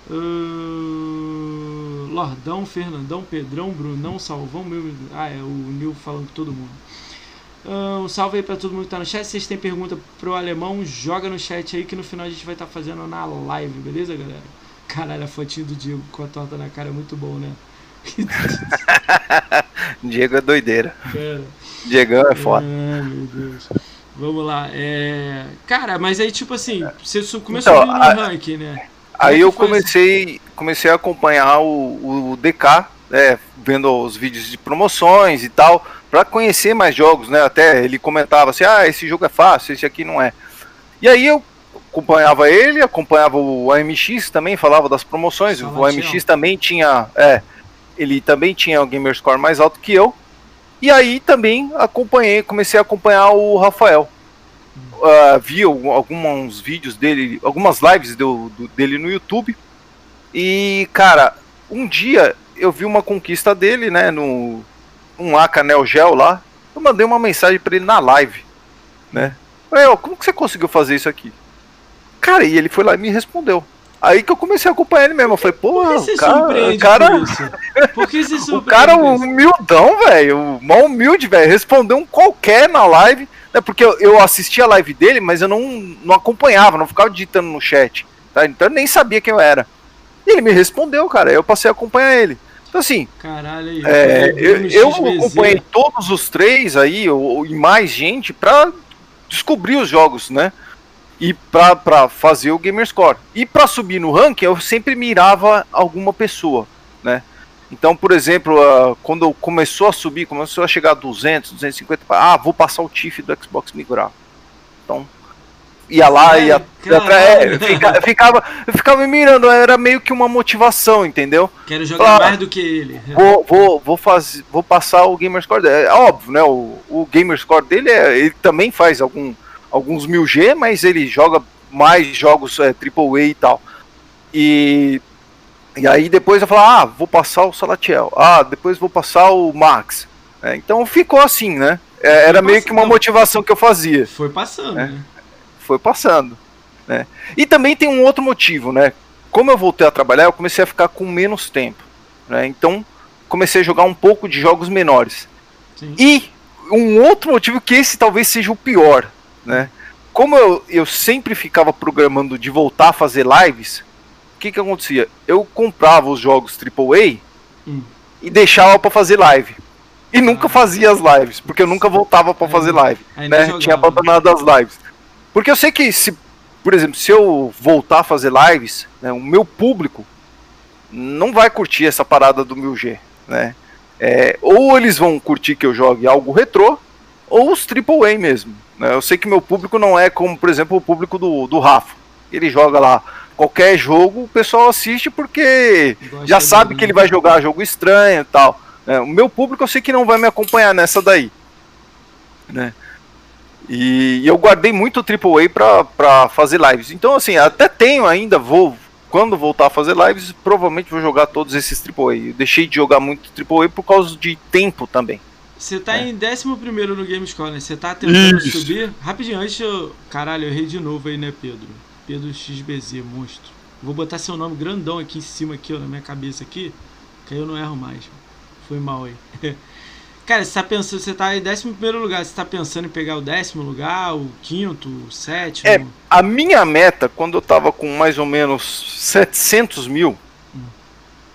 Uh, Lordão, Fernandão, Pedrão, Brunão, Salvão. Meu... Ah, é o Nil falando com todo mundo. Um salve aí pra todo mundo que tá no chat. Se vocês têm pergunta pro alemão, joga no chat aí que no final a gente vai estar tá fazendo na live, beleza, galera? Caralho, a fotinha do Diego com a torta na cara é muito bom, né? (laughs) Diego é doideira. Cara. Diegão é foda. Ah, meu Deus. Vamos lá. É... Cara, mas aí, tipo assim, você começou então, a no ranking, né? Aí eu comecei, comecei a acompanhar o, o DK, né, vendo os vídeos de promoções e tal para conhecer mais jogos, né? Até ele comentava assim: "Ah, esse jogo é fácil, esse aqui não é". E aí eu acompanhava ele, acompanhava o AMX também, falava das promoções. o AMX também tinha, é, ele também tinha o gamer score mais alto que eu. E aí também acompanhei, comecei a acompanhar o Rafael. Uh, vi alguns vídeos dele, algumas lives do, do, dele no YouTube. E, cara, um dia eu vi uma conquista dele, né, no um AK Neo Geo lá, eu mandei uma mensagem para ele na live, né? Ó, como que você conseguiu fazer isso aqui? Cara, e ele foi lá e me respondeu. Aí que eu comecei a acompanhar ele mesmo. Eu falei, pô, o cara. O cara, (laughs) o cara humildão, velho. Mal humilde, velho. Respondeu um qualquer na live. Né, porque eu, eu assisti a live dele, mas eu não, não acompanhava, não ficava digitando no chat. Tá? Então eu nem sabia quem eu era. E ele me respondeu, cara. Eu passei a acompanhar ele. Então, assim. Caralho, aí, é, eu, eu acompanhei todos os três aí, ou, e mais gente, pra descobrir os jogos, né? E pra, pra fazer o Gamerscore. E pra subir no ranking, eu sempre mirava alguma pessoa, né? Então, por exemplo, quando começou a subir, começou a chegar a 200, 250, ah, vou passar o TIFF do Xbox migrar. Então, ia lá, ia, ia é, ficava, ficava, ficava me mirando, era meio que uma motivação, entendeu? Quero jogar mais do que ele. Vou, vou, vou, fazer, vou passar o Gamerscore dele. É óbvio, né? O, o Gamerscore dele, é, ele também faz algum, alguns mil G, mas ele joga mais jogos é, AAA e tal. E, e aí depois eu falo, ah, vou passar o Salatiel. Ah, depois vou passar o Max. É, então ficou assim, né? É, era meio que uma motivação que eu fazia. Foi passando, né? né? Foi passando. Né? E também tem um outro motivo, né? Como eu voltei a trabalhar, eu comecei a ficar com menos tempo. Né? Então, comecei a jogar um pouco de jogos menores. Sim. E um outro motivo que esse talvez seja o pior, né? Como eu, eu sempre ficava programando de voltar a fazer lives, o que que acontecia? Eu comprava os jogos AAA hum. e deixava para fazer live. E nunca ah. fazia as lives, porque eu nunca voltava para fazer live, né? Tinha abandonado as lives. Porque eu sei que se, por exemplo, se eu voltar a fazer lives, né, o meu público não vai curtir essa parada do 1000G, né? É, ou eles vão curtir que eu jogue algo retrô, ou os AAA mesmo. Né? Eu sei que meu público não é como, por exemplo, o público do, do Rafa. Ele joga lá qualquer jogo, o pessoal assiste porque já sabe que ele vai jogar jogo estranho e tal. É, o meu público eu sei que não vai me acompanhar nessa daí. Né? E, eu guardei muito AAA pra, pra fazer lives. Então, assim, até tenho ainda, vou. Quando voltar a fazer lives, provavelmente vou jogar todos esses AAA. Eu deixei de jogar muito AAA por causa de tempo também. Você tá é. em 11 no Gamescore, né? Você tá tentando Isso. subir. Rapidinho, antes eu. Caralho, eu errei de novo aí, né, Pedro? Pedro XBZ, monstro. Vou botar seu nome grandão aqui em cima, aqui, ó, na minha cabeça aqui. Que aí eu não erro mais. Foi mal aí. (laughs) Cara, você tá pensando, você tá em décimo primeiro lugar, você tá pensando em pegar o décimo lugar, o quinto, o sétimo? É, a minha meta, quando eu tava com mais ou menos 700 mil, hum.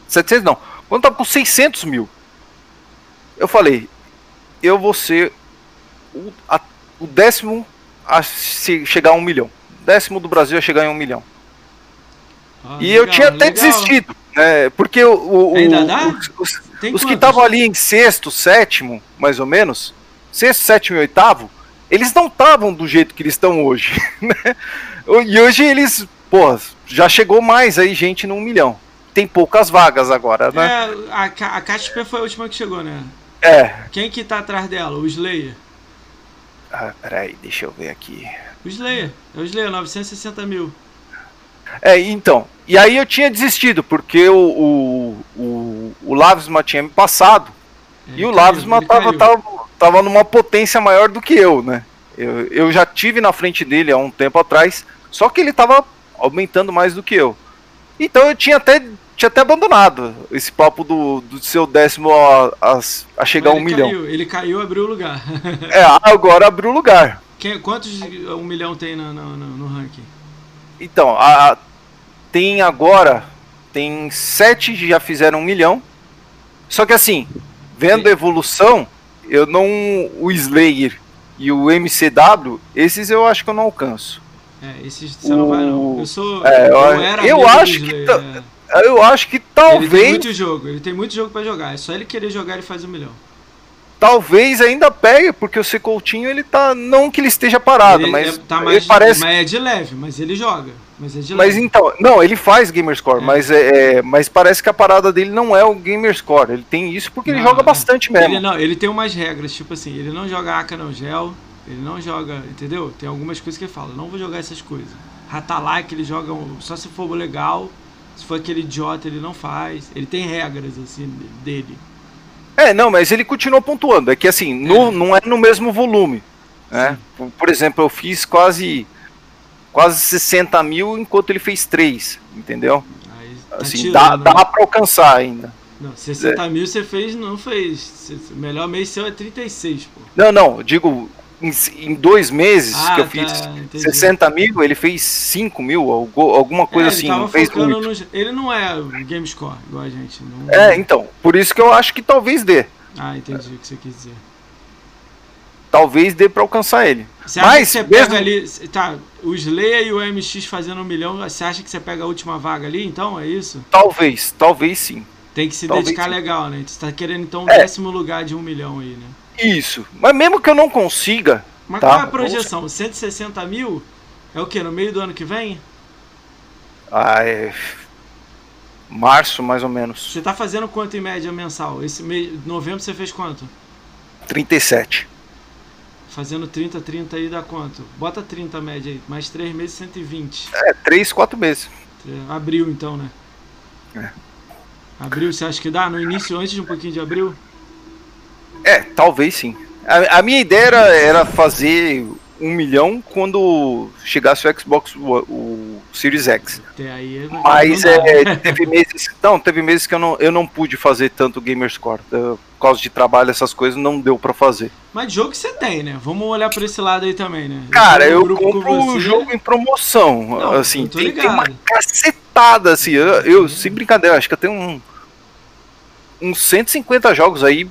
700 não, quando eu tava com 600 mil, eu falei, eu vou ser o, a, o décimo a se chegar a um milhão. Décimo do Brasil a chegar em um milhão. Ah, e legal, eu tinha até legal. desistido, né? Porque o, o, o os, os que estavam ali em sexto, sétimo, mais ou menos, sexto, sétimo e oitavo, eles não estavam do jeito que eles estão hoje. (laughs) Né? E hoje eles, pô, já chegou mais aí gente no um milhão. Tem poucas vagas agora, né? É, a, a KSP foi a última que chegou, né? É. Quem que tá atrás dela? O Slayer? Ah, peraí, deixa eu ver aqui. O Slayer. É o Slayer, 960 mil. É, então. E aí eu tinha desistido, porque o, o, o, o Lavisma tinha me passado. É, e o Lavisma tava, tava, tava numa potência maior do que eu, né? Eu, eu já tive na frente dele há um tempo atrás, só que ele tava aumentando mais do que eu. Então eu tinha até tinha até abandonado esse papo do, do seu décimo a, a, a chegar a um milhão. Caiu, ele caiu, abriu o lugar. é, agora abriu o lugar. (laughs) Quem, quantos um milhão tem no, no, no ranking? Então, a, tem agora, tem sete que já fizeram um milhão. Só que assim, vendo a evolução, eu não. O Slayer e o MCW, esses eu acho que eu não alcanço. É, esses você o... não vai não. Eu sou. É, eu, eu, eu acho que. é. Eu acho que talvez. Ele tem muito jogo, ele tem muito jogo para jogar. É só ele querer jogar e faz um milhão. Talvez ainda pegue, porque o Secoutinho ele tá. Não que ele esteja parado, ele mas. É, tá mais, ele parece... Mas é de leve, mas ele joga. Mas, é de mas leve. então. Não, ele faz Gamerscore, é. mas, é, é, mas parece que a parada dele não é o Gamerscore. Ele tem isso porque não, ele joga bastante mesmo. Ele, não, ele tem umas regras, tipo assim, ele não joga AK não gel, ele não joga. Entendeu? Tem algumas coisas que ele fala, não vou jogar essas coisas. Ratalai ele joga só se for legal se for aquele idiota, ele não faz. Ele tem regras, assim, dele. É, não, mas ele continua pontuando. É que, assim, no, é. não é no mesmo volume. Né? Por, por, exemplo, eu fiz quase quase 60 mil enquanto ele fez 3, entendeu? Tá assim, tirando, dá, né? dá pra alcançar ainda. Não, 60 é. mil você fez, não fez. O melhor mês seu é 36, pô. Não, não, digo, em, em dois meses ah, que eu tá, fiz entendi. 60 mil, ele fez 5 mil, alguma coisa é, assim. Não fez muito. No, ele não é GameScore igual a gente. Não... É, então, por isso que eu acho que talvez dê. Ah, entendi o que você quis dizer. Talvez dê pra alcançar ele. Você acha Mas, que você pega ali. Tá, o Slayer e o MX fazendo um milhão, você acha que você pega a última vaga ali, então? É isso? Talvez, talvez sim. Tem que se talvez dedicar sim. legal, né? Você tá querendo então o é. décimo lugar de um milhão aí, né? Isso. Mas mesmo que eu não consiga. Mas tá? qual é a projeção? 160 mil? É o que? No meio do ano que vem? Ah, é. Março, mais ou menos. Você tá fazendo quanto em média mensal? Esse mês, novembro você fez quanto? 37. Fazendo 30, 30 aí dá quanto? Bota 30 média aí. Mais 3 meses, 120. É, 3, 4 meses. Abril então, né? É. Abril, você acha que dá? No início, antes de um pouquinho de abril? É, talvez sim. A, a minha ideia era, era, fazer um milhão quando chegasse o Xbox, o, o Series X. Aí, Mas é, teve meses. Não, teve meses que eu não, eu não pude fazer tanto Gamerscore. Por causa de trabalho, essas coisas, não deu para fazer. Mas jogo você tem, né? Vamos olhar por esse lado aí também, né? Cara, eu, eu compro o jogo em promoção. Não, assim, tem, tem, uma cacetada, assim. Eu, eu sem brincadeira, acho que eu tenho um, uns 150 jogos aí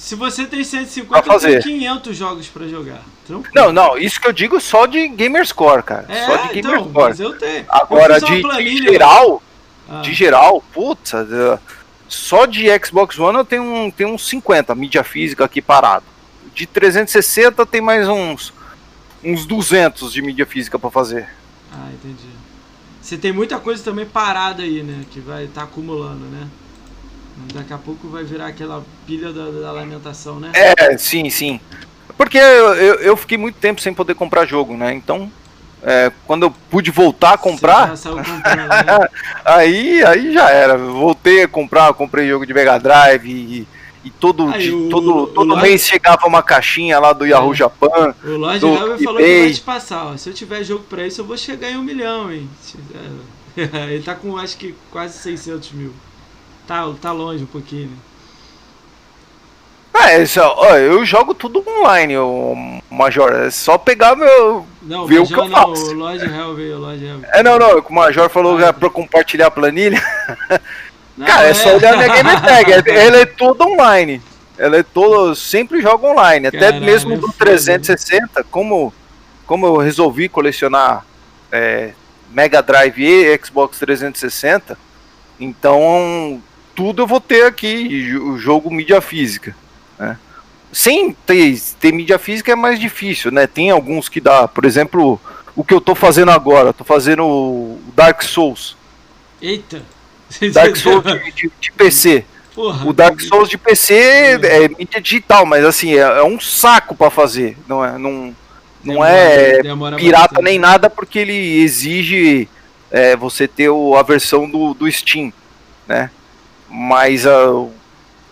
se você tem 150, fazer. tem 500 jogos para jogar. Tranquilo. Não, não, isso que eu digo só de Gamerscore, cara. É, só de Gamerscore. Então, mas eu tenho. Agora, eu de, de, geral, ah. de geral, putz, só de Xbox One eu tenho, um, tenho uns 50 mídia física aqui parado. De 360 tem mais uns, uns 200 de mídia física para fazer. Ah, entendi. Você tem muita coisa também parada aí, né? Que vai estar tá acumulando, né? Daqui a pouco vai virar aquela pilha da, da lamentação, né? É, sim, sim. Porque eu, eu, eu, fiquei muito tempo sem poder comprar jogo, né? Então, é, quando eu pude voltar a comprar. né? (laughs) aí, aí já era. Voltei a comprar, comprei jogo de Mega Drive e, e todo, de, o, todo, todo mês chegava uma caixinha lá do Yahoo é. Japan. O Lord Helmer falou que vai te passar. Ó, se eu tiver jogo pra isso, eu vou chegar em um milhão, hein? (laughs) Ele tá com acho que quase 600 mil. Tá, tá longe um pouquinho. É só, ó, eu jogo tudo online, o Major. É só pegar meu. Não, ver o que eu não, faço. o Lord Hell veio, o Lord Hell. É, não, não. O Major falou Ah, pra compartilhar a planilha. Não, Cara, é só olhar minha game tag. (laughs) é- Ele é todo online. Ela é todo. Sempre joga online. Até Caralho, mesmo é do foda. 360, como, como eu resolvi colecionar é, Mega Drive e Xbox 360, então tudo eu vou ter aqui, o jogo mídia física. né? Sem ter, ter mídia física é mais difícil, né? Tem alguns que dá, por exemplo, o que eu tô fazendo agora, tô fazendo o Dark Souls. Eita! Dark (laughs) Souls de, de- de PC. Porra, O Dark Souls de PC é mídia digital, mas assim, é, é um saco pra fazer. Não é, não, não demora- é demora pirata nem nada, porque ele exige é, você ter o- a versão do, do Steam, né? Mas ah,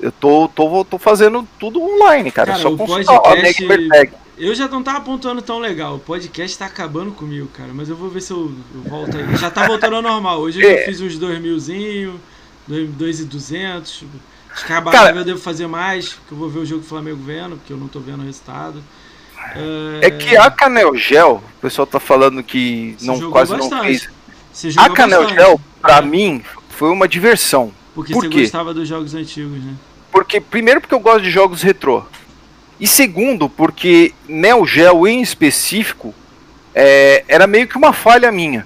eu tô, tô, tô fazendo tudo online, cara. Cara, só consultar a podcast- Tag. Eu já não tava apontando tão legal. O podcast tá acabando comigo, cara. Mas eu vou ver se eu, eu volto aí. Já tá voltando ao normal. Hoje eu É. fiz uns 2 milzinho, 2,200. Acho que a Cara- eu devo fazer mais, que eu vou ver o jogo do Flamengo vendo, porque eu não tô vendo o resultado. É que a Canel Gel, o pessoal tá falando que Você não, jogou quase não bastante. fez. Você A Canel bastante. Gel, pra É, mim, foi uma diversão. Porque por você quê? gostava dos jogos antigos, né? Porque, primeiro, porque eu gosto de jogos retrô. E segundo, porque Neo Geo em específico é, era meio que uma falha minha.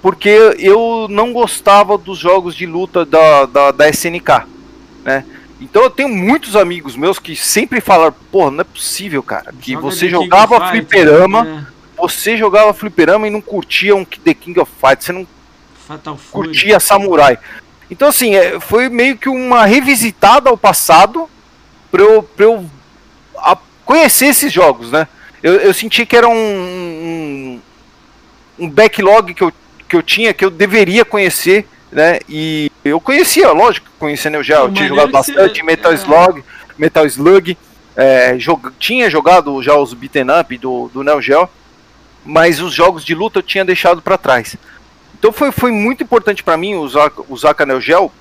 Porque eu não gostava dos jogos de luta da, da, da SNK. Né? Então eu tenho muitos amigos meus que sempre falaram, pô, não é possível, cara, que Joga você jogava of Fighters, fliperama, né? você jogava fliperama e não curtia um The King of Fighters, você não Fatal Fury. curtia Samurai. Então, assim, é, foi meio que uma revisitada ao passado pra eu, pra eu conhecer esses jogos, né? Eu, eu senti que era um, um, um backlog que eu, que eu tinha, que eu deveria conhecer, né? E eu conhecia, lógico, conhecia Neo Geo, eu tinha jogado bastante você- Metal é. Slug, Metal Slug, é, jog- tinha jogado já os beaten up do, do Neo Geo, mas os jogos de luta eu tinha deixado pra trás. Então foi, foi muito importante pra mim usar, usar Canel Gel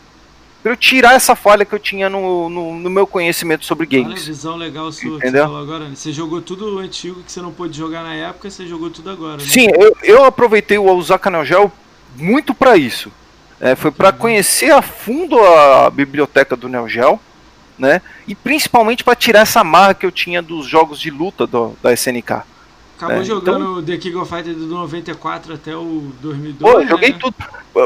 pra eu tirar essa falha que eu tinha no, no, no meu conhecimento sobre games. visão legal sua Entendeu? você agora. né? Você jogou tudo antigo que você não pôde jogar na época, você jogou tudo agora, né? Sim, eu, eu aproveitei o usar Canel Gel muito pra isso. É, foi pra Uhum. conhecer a fundo a biblioteca do Neo Geo, né? E principalmente pra tirar essa marra que eu tinha dos jogos de luta do- da SNK. Acabou É, jogando The King of Fighters do 94 até o 2002, Pô, eu joguei né? tudo.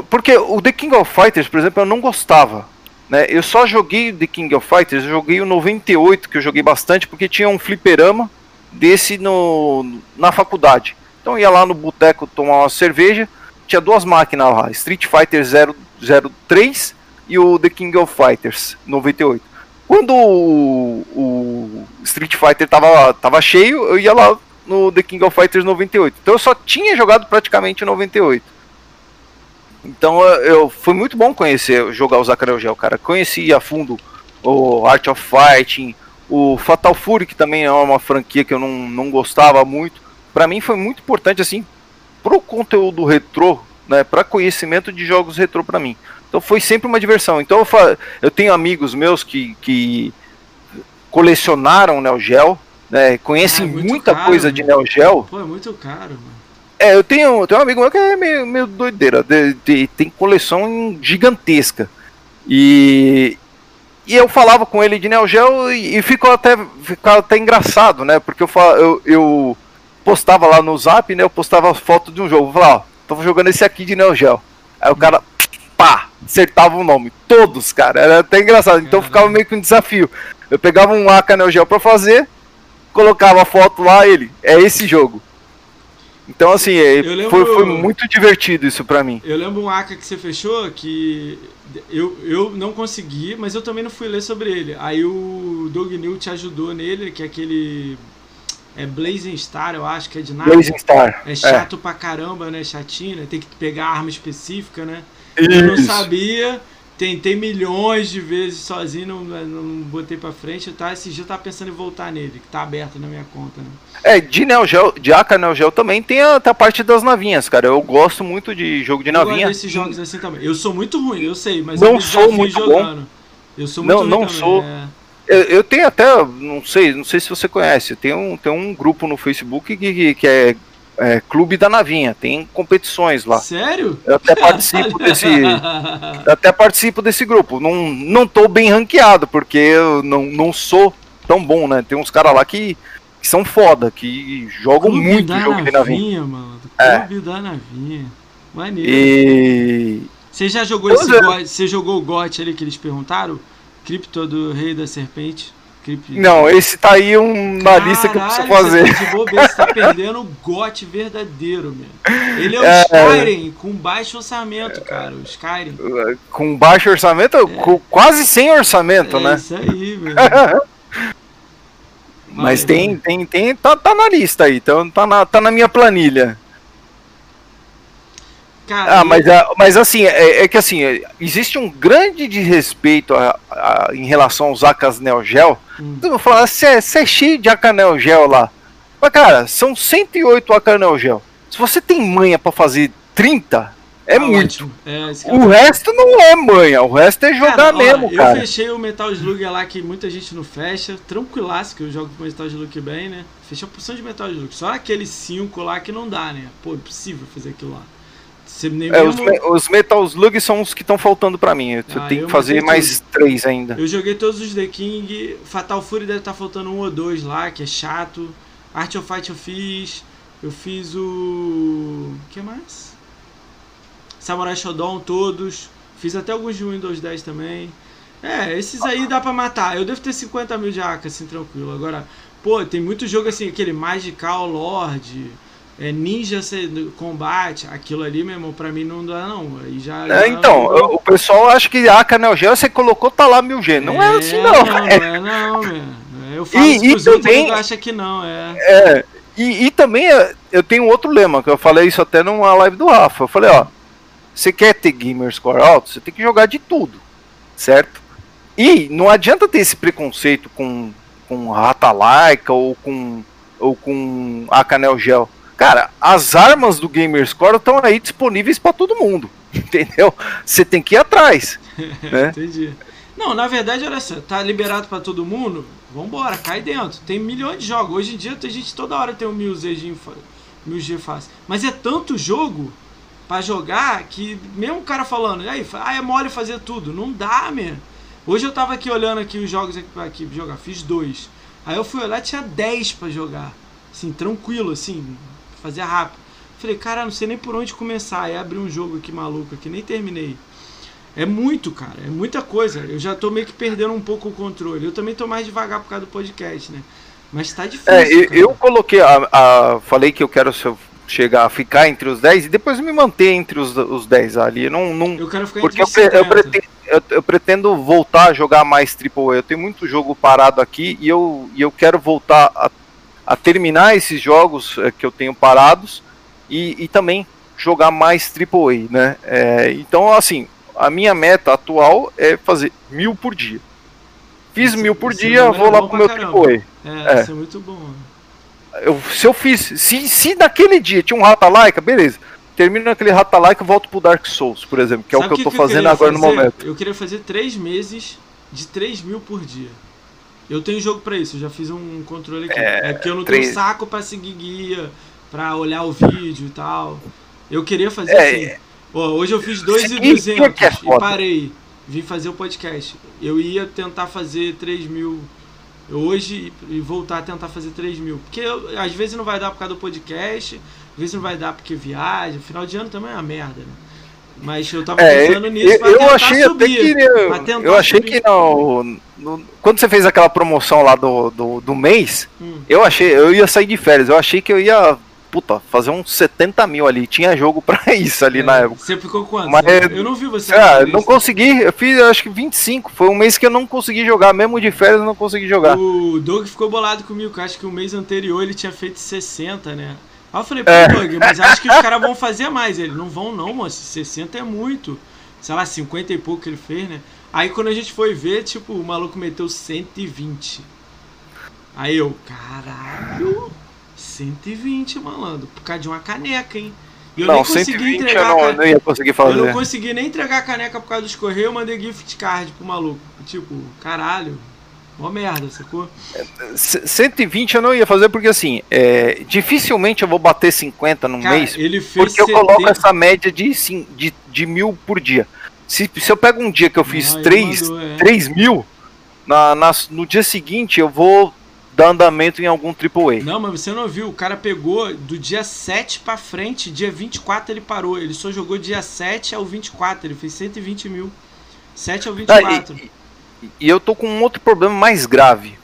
Porque o The King of Fighters, por exemplo, eu não gostava. Né? Eu só joguei The King of Fighters, eu joguei o 98, que eu joguei bastante, porque tinha um fliperama desse no, na faculdade. Então eu ia lá no boteco tomar uma cerveja, tinha duas máquinas lá, Street Fighter 003 e o The King of Fighters 98. Quando o, o Street Fighter tava, tava cheio, eu ia lá no The King of Fighters 98. Então eu só tinha jogado praticamente o 98. Então eu, foi muito bom conhecer, jogar o Zacarel Gel, cara. Conheci a fundo o Art of Fighting, o Fatal Fury, que também é uma franquia que eu não, não gostava muito. Pra mim foi muito importante, assim, pro conteúdo retrô, né, para conhecimento de jogos retrô pra mim. Então foi sempre uma diversão. Então eu, eu tenho amigos meus que, que colecionaram Neo Geo, né, conhecem Ah, é muita caro, coisa de mano. Neo Geo. Pô, é muito caro, mano. É, eu tenho, eu tenho um amigo meu que é meio, meio doideira, de- de- tem coleção gigantesca. E, e eu falava com ele de Neo Geo e, e ficou até, ficou até engraçado, né? Porque eu, eu, eu postava lá no zap, né? Eu postava foto de um jogo. Eu falava, ó, tô jogando esse aqui de Neo Geo. Aí o cara, pá, acertava o nome. Todos, cara. Era até engraçado. Então Caralho. ficava meio que um desafio. Eu pegava um AK Neo Geo pra fazer, colocava a foto lá, ele, é esse jogo. Então, assim, é, lembro- foi, foi muito divertido isso pra mim. Eu lembro um ACA que você fechou que eu, eu não consegui, mas eu também não fui ler sobre ele. Aí o Doug New te ajudou nele, que é aquele. É Blazing Star, eu acho que é de nada. Blazing Star. É chato pra caramba, né? Chatinho, né? Tem que pegar arma específica, né? Eu não Isso. sabia, tentei milhões de vezes sozinho, não, não botei pra frente. Tá? Esse dia eu tava pensando em voltar nele, que tá aberto na minha conta, né? É, de Neo Geo, de AK Neo Geo também tem a, a parte das navinhas, cara. Eu gosto muito de jogo de Eu gosto navinha. desses jogos assim também. Eu sou muito ruim, eu sei, mas Não eu sou muito bom. jogando. Eu sou muito Não- ruim não também, sou. é. Eu, eu, tenho até, não sei, não sei se você conhece, tem um, tem um grupo no Facebook que, que é, é Clube da Navinha, tem competições lá. Sério? Eu até (laughs) participo desse. até participo desse grupo. Não, não tô bem ranqueado, porque eu não, não sou tão bom, né? Tem uns caras lá que, que são foda, que jogam Clube muito da jogo de navinha. Mano. É. Clube é. da Navinha. Maneiro. E. Você já jogou esse é. Você jogou o GOT ali que eles perguntaram? Cripto do Rei da Serpente? Cripto... Não, esse tá aí um, na Caralho, lista que eu preciso fazer. Você, tá bobeira, você tá (laughs) perdendo o GOT verdadeiro, meu. Ele é o é, Skyrim com baixo orçamento, cara. O Skyrim. Com baixo orçamento? É. Com quase sem orçamento, é né? Isso aí, velho. (laughs) Mas tem, tem, tem, tá, tá na lista aí, então tá na, tá na minha planilha. Cara, ah, mas, mas assim, é, é, que assim, existe um grande desrespeito a, a, em relação aos Acas Neo Geo. Hum. Vou falar, você é, é, cheio de Aka Neo Geo lá. Mas, cara, são 108 Aka Neo Geo. Se você tem manha para fazer 30, é ah, muito. É, o resto não é manha, o resto é jogar cara, mesmo, ó, cara. Eu fechei o Metal Slug lá que muita gente não fecha, tranquilaço que eu jogo com Metal Slug bem, né? Fechei a porção de Metal Slug. Só aqueles 5 lá que não dá, né? Pô, impossível fazer aquilo lá. É, os, os, Metal Slug são os que estão faltando para mim. Eu ah, tenho que fazer mais tudo. três ainda. Eu joguei todos os The King. Fatal Fury deve estar tá faltando um ou dois lá, que é chato. Art of Fight eu fiz. Eu fiz o. O que mais? Samurai Shodown todos. Fiz até alguns de Windows 10 também. É, esses aí dá pra matar. Eu devo ter 50 mil de AK, assim, tranquilo. Agora, pô, tem muito jogo assim, aquele Magical Lord é, ninja combate, aquilo ali, meu irmão, pra mim não dá, não. Aí já, é, então, o pessoal acha que a Canel Geo você colocou, tá lá mil G. Não é, é assim, não. Não, é, não, não, meu. Eu falo e, e também, acha que não, é. É, e, e também é, eu tenho outro lema, que eu falei isso até numa live do Rafa. Eu falei, ó, você quer ter gamer score alto, você tem que jogar de tudo, certo? E não adianta ter esse preconceito com, com Rata Laika ou com, ou com a Canel Gel Cara, as armas do Gamerscore estão aí disponíveis para todo mundo, (laughs) entendeu? Você tem que ir atrás. (laughs) né? Entendi. Não, na verdade, olha só, tá liberado para todo mundo, vambora, cai dentro. Tem milhões de jogos. Hoje em dia, tem gente toda hora tem um 1000G, 1000G fácil. Mas é tanto jogo para jogar que mesmo o cara falando, aí, ah, é mole fazer tudo. Não dá, mesmo. Hoje eu tava aqui olhando aqui os jogos aqui pra aqui, jogar, fiz dois. Aí eu fui olhar, tinha 10 para jogar. Assim, tranquilo, assim, fazia rápido. Falei, cara, não sei nem por onde começar. Aí abri um jogo aqui maluco aqui, nem terminei. É muito, cara, é muita coisa. Eu já tô meio que perdendo um pouco o controle. Eu também tô mais devagar por causa do podcast, né? Mas tá difícil. É, eu, eu, coloquei, a, a, falei que eu quero chegar a ficar entre os 10 e depois me manter entre os, os 10 ali. Não, não, eu quero ficar porque entre eu, eu, pretendo, eu, eu, pretendo voltar a jogar mais AAA. Eu tenho muito jogo parado aqui e eu, e eu quero voltar a a terminar esses jogos é, que eu tenho parados e, e também jogar mais AAA, né? É, então, assim, a minha meta atual é fazer mil por dia. Fiz mil por dia, é vou lá pro meu. AAA. É, é. Isso é muito bom. Eu, se eu fiz, se, se naquele dia tinha um Rata Laika, beleza. Termino aquele Rata Laika e volto pro Dark Souls, por exemplo, que Sabe é o que, que eu tô que fazendo eu agora fazer? no momento. Eu queria fazer três meses de 3 mil por dia. Eu tenho jogo para isso, eu já fiz um controle aqui. É, é porque eu não tenho saco para seguir guia, para olhar o vídeo e tal. Eu queria fazer é, assim. Hoje eu fiz 2,200 é e parei. Vim fazer o podcast. Eu ia tentar fazer 3 mil hoje e voltar a tentar fazer 3 mil. Porque eu, às vezes não vai dar por causa do podcast, às vezes não vai dar porque viaja. Final de ano também é uma merda, né? Mas eu tava é, pensando nisso eu, eu achei subir, até que eu, eu achei subir. que não, no, quando você fez aquela promoção lá do, do, do mês, hum. eu achei, eu ia sair de férias, eu achei que eu ia puta, fazer uns 70 mil ali. Tinha jogo (laughs) pra isso ali é, na época. Você ficou quanto? Mas, eu não vi você. É, não consegui. Eu fiz acho que 25. Foi um mês que eu não consegui jogar. Mesmo de férias eu não consegui jogar. O Doug ficou bolado comigo. Acho que o mês anterior ele tinha feito 60, né? Aí eu falei, pô, é. Doug, mas acho que os caras vão fazer mais. Ele, não vão não, moço, 60 é muito. Sei lá, 50 e pouco que ele fez, né? Aí quando a gente foi ver, tipo, o maluco meteu 120. Aí eu, caralho, 120, malandro, por causa de uma caneca, hein? E eu não, nem consegui entregar eu não, não ia conseguir fazer. Eu não consegui nem entregar a caneca por causa dos correios, eu mandei gift card pro maluco. Tipo, caralho. Mó merda, sacou? 120 eu não ia fazer porque assim, é, dificilmente eu vou bater 50 num Cara, mês. ele fez Porque eu 70 coloco essa média de, cin- de, de mil por dia. Se, se eu pego um dia que eu fiz Ah, ele 3, mandou, é. 3 mil, na, nas- no dia seguinte eu vou dar andamento em algum AAA. Não, mas você não viu, o cara pegou do dia 7 pra frente, dia 24 ele parou. Ele só jogou dia 7 ao 24, ele fez 120 mil. 7 ao Ah, 24. e, e- e eu tô com um outro problema mais grave.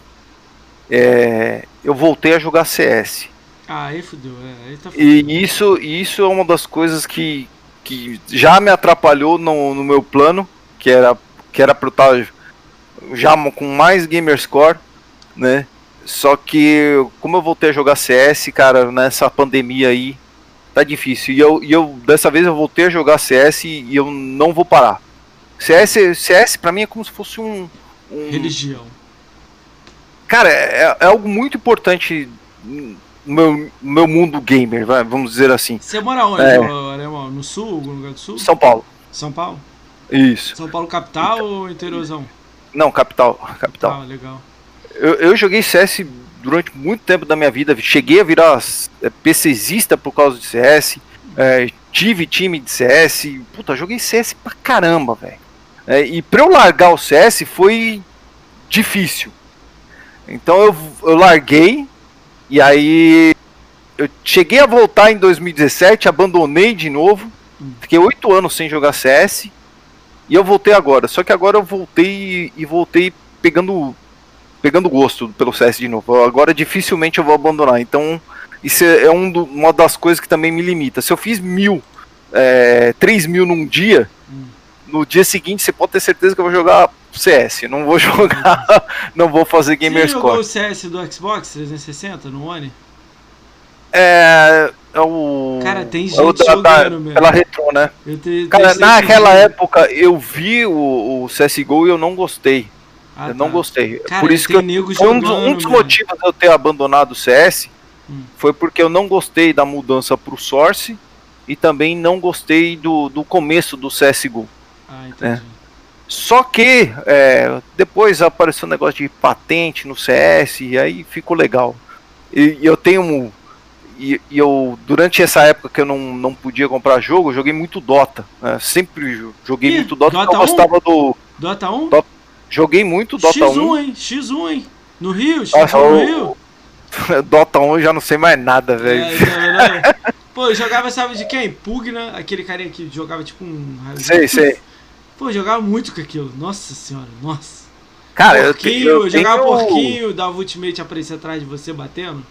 É, eu voltei a jogar CS. Ah, aí fudeu, é, aí tá fudido. E isso, isso é uma das coisas que, que já me atrapalhou no, no meu plano, que era, que era pra eu estar já com mais gamerscore, né? Só que como eu voltei a jogar CS, cara, nessa pandemia aí, tá difícil. E eu, e eu dessa vez eu voltei a jogar CS e, e eu não vou parar. CS, CS pra mim é como se fosse um, um Religião. Cara, é, é algo muito importante no meu, no meu mundo gamer, vai, vamos dizer assim. Você mora onde, É. Alemão? No sul? Algum lugar do sul? São Paulo. São Paulo? Isso. São Paulo capital ou interiorzão? Não, capital. Capital. Ah, legal. Eu, eu joguei CS durante muito tempo da minha vida. Cheguei a virar é, PCzista por causa de CS. é, tive time de CS. Puta, joguei CS pra caramba, velho. É, e pra eu largar o CS foi difícil. Então eu, eu larguei. E aí eu cheguei a voltar em 2017, abandonei de novo. Fiquei oito anos sem jogar CS. E eu voltei agora. Só que agora eu voltei e voltei pegando pegando gosto pelo CS de novo. Agora dificilmente eu vou abandonar. Então, isso é é um do- uma das coisas que também me limita. Se eu fiz mil, é, 3 mil num dia. No dia seguinte você pode ter certeza que eu vou jogar CS. Não vou (laughs) jogar, não vou fazer Você jogou o CS do Xbox 360 no One? É, é o. Cara, tem é o gente da, da, mesmo. pela retro, né? Te, Cara, naquela dia. época eu vi o, o CSGO e eu não gostei. Ah, eu não tá. gostei. Cara, Por isso que eu um dos, jogando, um dos mano. motivos de eu ter abandonado o CS Hum. foi porque eu não gostei da mudança pro Source e também não gostei do, do começo do CSGO. Ah, entendi. Só que é, depois apareceu um negócio de patente no CS e aí ficou legal. E, e eu tenho. um- E, e eu, durante essa época que eu não, não podia comprar jogo, eu joguei muito Dota. né? Sempre jo- joguei Ih, muito Dota, porque Dota eu gostava do. Dota 1? Dota Joguei muito Dota X1, 1. hein? X1, hein? No Rio? X1 Nossa, no o- Rio? (laughs) Dota 1 eu já não sei mais nada, velho. É, não, não. Pô, eu jogava, sabe de quem? Pugna, aquele carinha que jogava tipo um. Sei, sei. Pô, jogava muito com aquilo. Nossa senhora, nossa. Cara, porquinho, eu eu jogava tenho, porquinho, dava ultimate aparecer atrás de você batendo.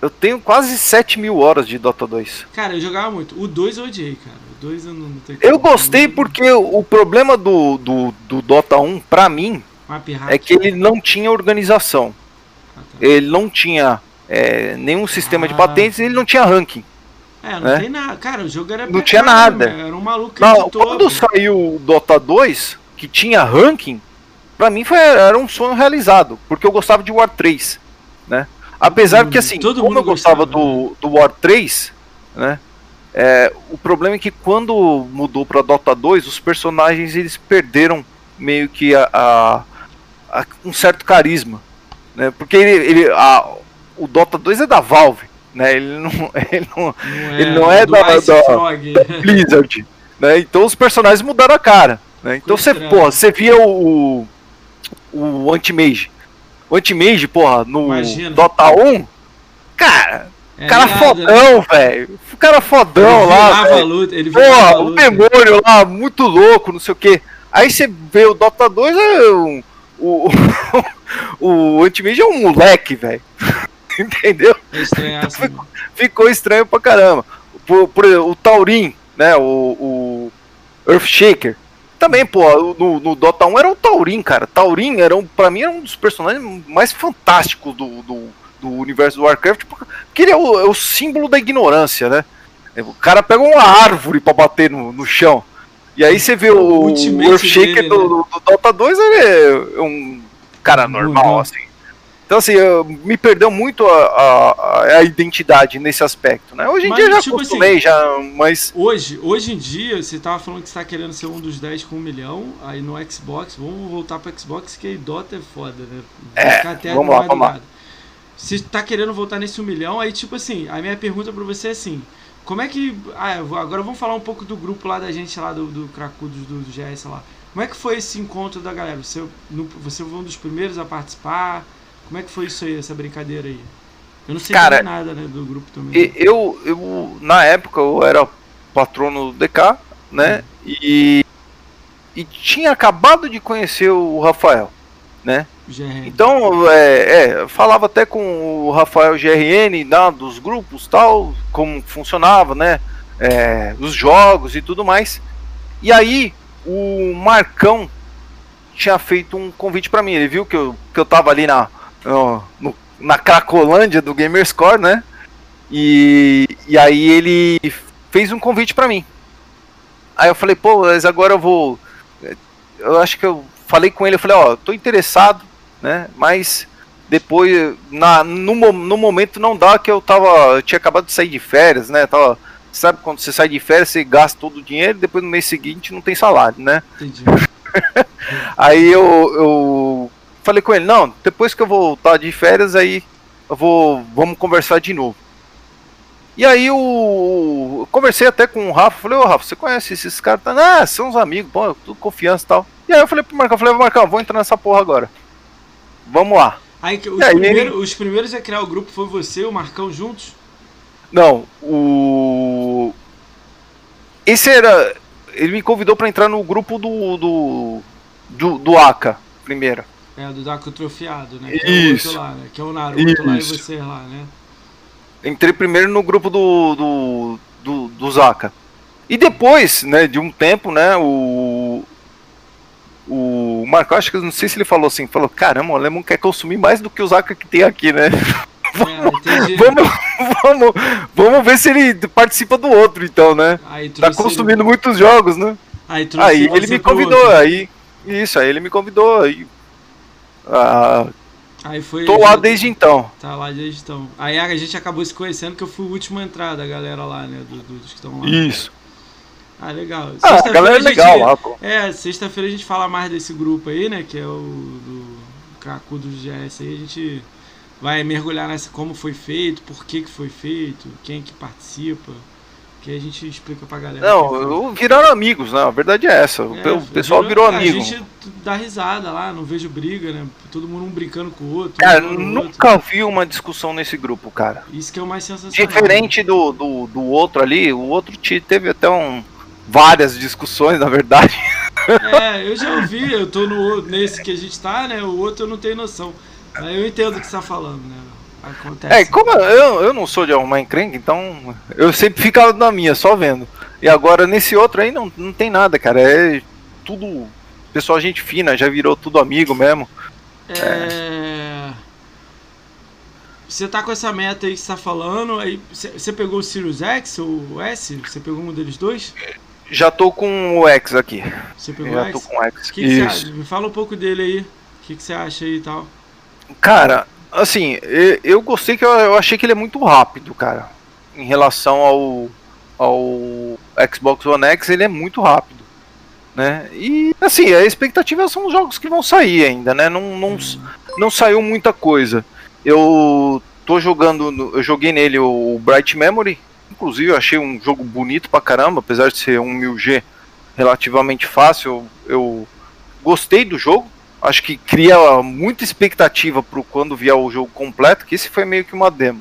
eu tenho quase 7 mil horas de Dota 2. Cara, eu jogava muito. O 2 eu odiei, cara. O 2 eu não, não tenho Eu gostei porque o problema do, do, do Dota 1, pra mim, é que ele não tinha organização. Ah, tá. Ele não tinha é, nenhum sistema de Ah. patentes e ele não tinha ranking. É, não né? tem nada. Cara, o jogo era Não tinha nada. Era um maluco Não, quando saiu o Dota 2, que tinha ranking, pra mim foi, era um sonho realizado, porque eu gostava de War 3, né? Apesar mundo- que assim, todo como eu gostava gostava, do, do War 3, né? é, o problema é que quando mudou pra Dota 2, os personagens eles perderam meio que a, a- a- um certo carisma, né? Porque ele, ele- a- o Dota 2 é da Valve, né? Ele não, (laughs) ele não, Não ele não é da- da- Frog. Blizzard, né? Então os personagens mudaram a cara, né? Então você, porra, você via o o Anti-Mage. O Anti-Mage, porra, no Imagina. Dota 1, cara, É cara nada, né? fodão, velho. O cara fodão Ele lá, velho. luta, ele Porra, o demônio lá, muito louco, não sei o que. Aí você vê o Dota 2, é um, o, (laughs) o Anti-Mage é um moleque, velho. (laughs) Entendeu? É estranhaço, mano. ficou estranho pra caramba. Por, por o Taurin, né? O, o Earthshaker. Também, pô, no, no Dota 1 era o Taurin, cara. Taurin era um, pra mim era um dos personagens mais fantásticos do, do, do universo do Warcraft, porque ele é o, é o símbolo da ignorância, né? O cara pega uma árvore pra bater no, no chão. E aí você vê o, O Earthshaker dele, do, né? do, do Dota 2, ele é um cara normal, assim. Então, assim, eu, me perdeu muito a, a, a, identidade nesse aspecto, né? Hoje em mas, dia já tipo acostumei, assim, já, mas... Hoje, hoje em dia, você tava falando que você tá querendo ser um dos 10 com um milhão, aí no Xbox, vamos voltar pro Xbox, que a Dota é foda, né? é, até vamos lá, vamos lá. Você tá querendo voltar nesse um milhão, aí tipo assim, a minha pergunta pra você é assim, como é que... Ah, agora vamos falar um pouco do grupo lá da gente lá, do, do Cracudos, do, do GS lá. Como é que foi esse encontro da galera? Você, no, você foi um dos primeiros a participar? Como é que foi isso aí, essa brincadeira aí? Eu não sei Cara, nada né, do grupo também. Eu, eu, na época, eu era patrono do DK, né? Hum. E, e tinha acabado de conhecer o Rafael, né? GRN. Então, é, é, falava até com o Rafael GRN, né, dos grupos tal, como funcionava, né? É, os jogos e tudo mais. E aí, o Marcão tinha feito um convite para mim. Ele viu que eu, que eu tava ali na, no, na Cracolândia do Gamerscore, né? E, e aí ele fez um convite para mim. Aí eu falei, pô, mas agora eu vou. Eu acho que eu falei com ele, eu falei, ó, tô interessado, né? Mas depois, na, no, no momento não dá que eu tava. Eu tinha acabado de sair de férias, né? Tava. Sabe quando você sai de férias, você gasta todo o dinheiro e depois no mês seguinte não tem salário, né? Entendi. (laughs) aí eu, eu falei com ele, não, depois que eu voltar de férias, aí eu vou. Vamos conversar de novo. E aí o. Eu conversei até com o Rafa, falei, ô Rafa, você conhece esses caras? Ah, são uns amigos, bom, tudo confiança e tal. E aí eu falei pro Marcão, falei, Marcão, vou entrar nessa porra agora. Vamos lá. Aí, os, aí, primeiros, ele... os primeiros a criar o grupo foi você e o Marcão juntos? Não, o. Esse era. Ele me convidou para entrar no grupo do. do. do, do Aka primeiro. É, do Daku Trofiado, né? Que Isso. É o lá, né? Que é o Naruto Isso. lá e você lá, né? Entrei primeiro no grupo do, do, do, do Zaka. E depois, né, de um tempo, né, o. O Marco, acho que não sei se ele falou assim, falou, caramba, o Lemon quer consumir mais do que o Zaka que tem aqui, né? (laughs) É, vamos, vamos, vamos ver se ele participa do outro, então, né? tá consumindo ele... muitos jogos, né? Aí, aí ele me convidou, aí. Isso, aí ele me convidou, aí ah, Aí foi, tô lá desde então. Tá lá desde então. Aí a gente acabou se conhecendo que eu fui o último a entrar da galera lá, né? Do, dos que estão lá. Isso. Ah, legal. Ah, a galera é legal lá, pô. É, sexta-feira a gente fala mais desse grupo aí, né? Que é o do Cracu do GS aí. A gente vai mergulhar nessa como foi feito, por que, que foi feito, quem que participa que a gente explica pra galera. Não, viraram amigos, né? A verdade é essa. É, o pessoal virou, virou amigo. A gente dá risada lá, não vejo briga, né? Todo mundo um brincando com o outro. Cara, um nunca outro. vi uma discussão nesse grupo, cara. Isso que é o mais sensacional. Diferente do, do, do outro ali, o outro teve até um, várias discussões, na verdade. É, (laughs) eu já ouvi, eu tô no, nesse que a gente tá, né? O outro eu não tenho noção. Eu entendo o que você tá falando, né? Acontece. É, como eu, eu não sou de arrumar encrenca, então eu sempre ficava na minha, só vendo. E agora nesse outro aí não, não tem nada, cara. É tudo. Pessoal, gente fina, já virou tudo amigo mesmo. É. é... Você tá com essa meta aí que você tá falando, aí você pegou o Sirius X ou o S? Você pegou um deles dois? Já tô com o X aqui. Você pegou Já o X? tô com o X. Que que Me fala um pouco dele aí. O que, que você acha aí e tal? Cara, assim, eu gostei que eu achei que ele é muito rápido, cara. Em relação ao, ao Xbox One X, ele é muito rápido. Né? E assim, a expectativa são os jogos que vão sair ainda, né? Não, não, não saiu muita coisa. Eu tô jogando, eu joguei nele o Bright Memory, inclusive eu achei um jogo bonito pra caramba, apesar de ser um 1000G relativamente fácil, eu, eu gostei do jogo acho que cria muita expectativa para quando vier o jogo completo, que esse foi meio que uma demo.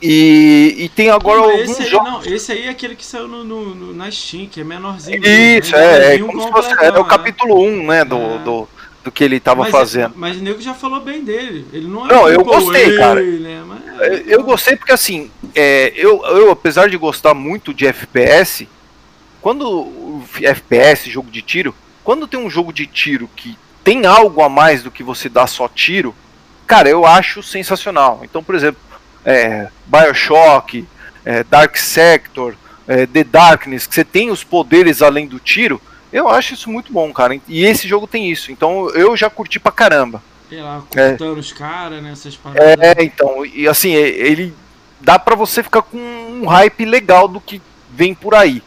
E, e tem agora não, alguns esse jogos. Não, esse aí é aquele que saiu no, no na Steam, que é menorzinho. Isso, é, é, como se fosse, é o capítulo 1, né, do, é. do, do que ele estava fazendo. Mas o nego já falou bem dele. Ele não, é não eu gostei, cara. Né, mas, é, eu gostei porque assim, é, eu, eu apesar de gostar muito de FPS, quando FPS, jogo de tiro, quando tem um jogo de tiro que tem algo a mais do que você dar só tiro, cara, eu acho sensacional. Então, por exemplo, é, Bioshock, é, Dark Sector, é, The Darkness, que você tem os poderes além do tiro, eu acho isso muito bom, cara. E esse jogo tem isso. Então eu já curti pra caramba. É lá, cortando é. os caras, né? Essas paradas. É, então, e assim, ele dá para você ficar com um hype legal do que vem por aí.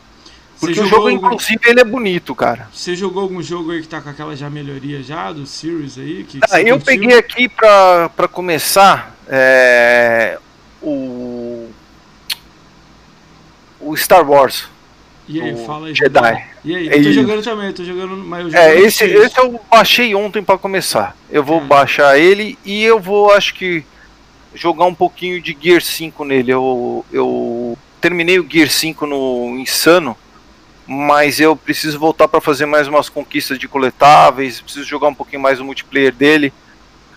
Porque o jogo, algum... inclusive, ele é bonito, cara. Você jogou algum jogo aí que tá com aquela já melhoria já, do Series aí? Que, ah, eu curtiu? peguei aqui pra, pra começar é, o. O Star Wars. E aí, fala aí. Jedi. E aí, eu tô jogando também, tô jogando, mas eu É, esse, esse eu baixei ontem para começar. Eu vou é. baixar ele e eu vou, acho que, jogar um pouquinho de Gear 5 nele. Eu, eu terminei o Gear 5 no Insano, mas eu preciso voltar para fazer mais umas conquistas de coletáveis, preciso jogar um pouquinho mais o multiplayer dele.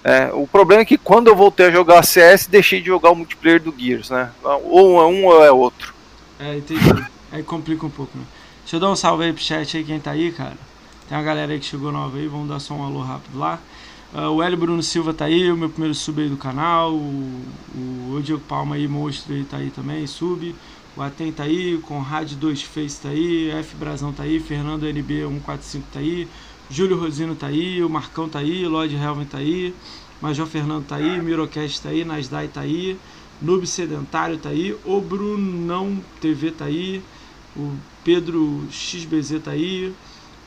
É, o problema é que quando eu voltei a jogar CS, deixei de jogar o multiplayer do Gears, né? Ou é um ou é outro. É, entendi. Aí complica um pouco, né? Deixa eu dar um salve aí pro chat aí, quem tá aí, cara. Tem uma galera aí que chegou nova aí, vamos dar só um alô rápido lá. Uh, o Hélio Bruno Silva tá aí, o meu primeiro sub aí do canal. O, o, Diego Palma aí, monstro aí, tá aí também, sub. O Aten tá aí, Conrad 2 Face tá aí, F Brasão tá aí, Fernando NB 145 tá aí, Júlio Rosino tá aí, o Marcão tá aí, Lloyd Helven tá aí, Major Fernando tá aí, Mirocast tá aí, Nasdai tá aí, Noob Sedentário tá aí, o Brunão TV tá aí, o Pedro XBZ tá aí,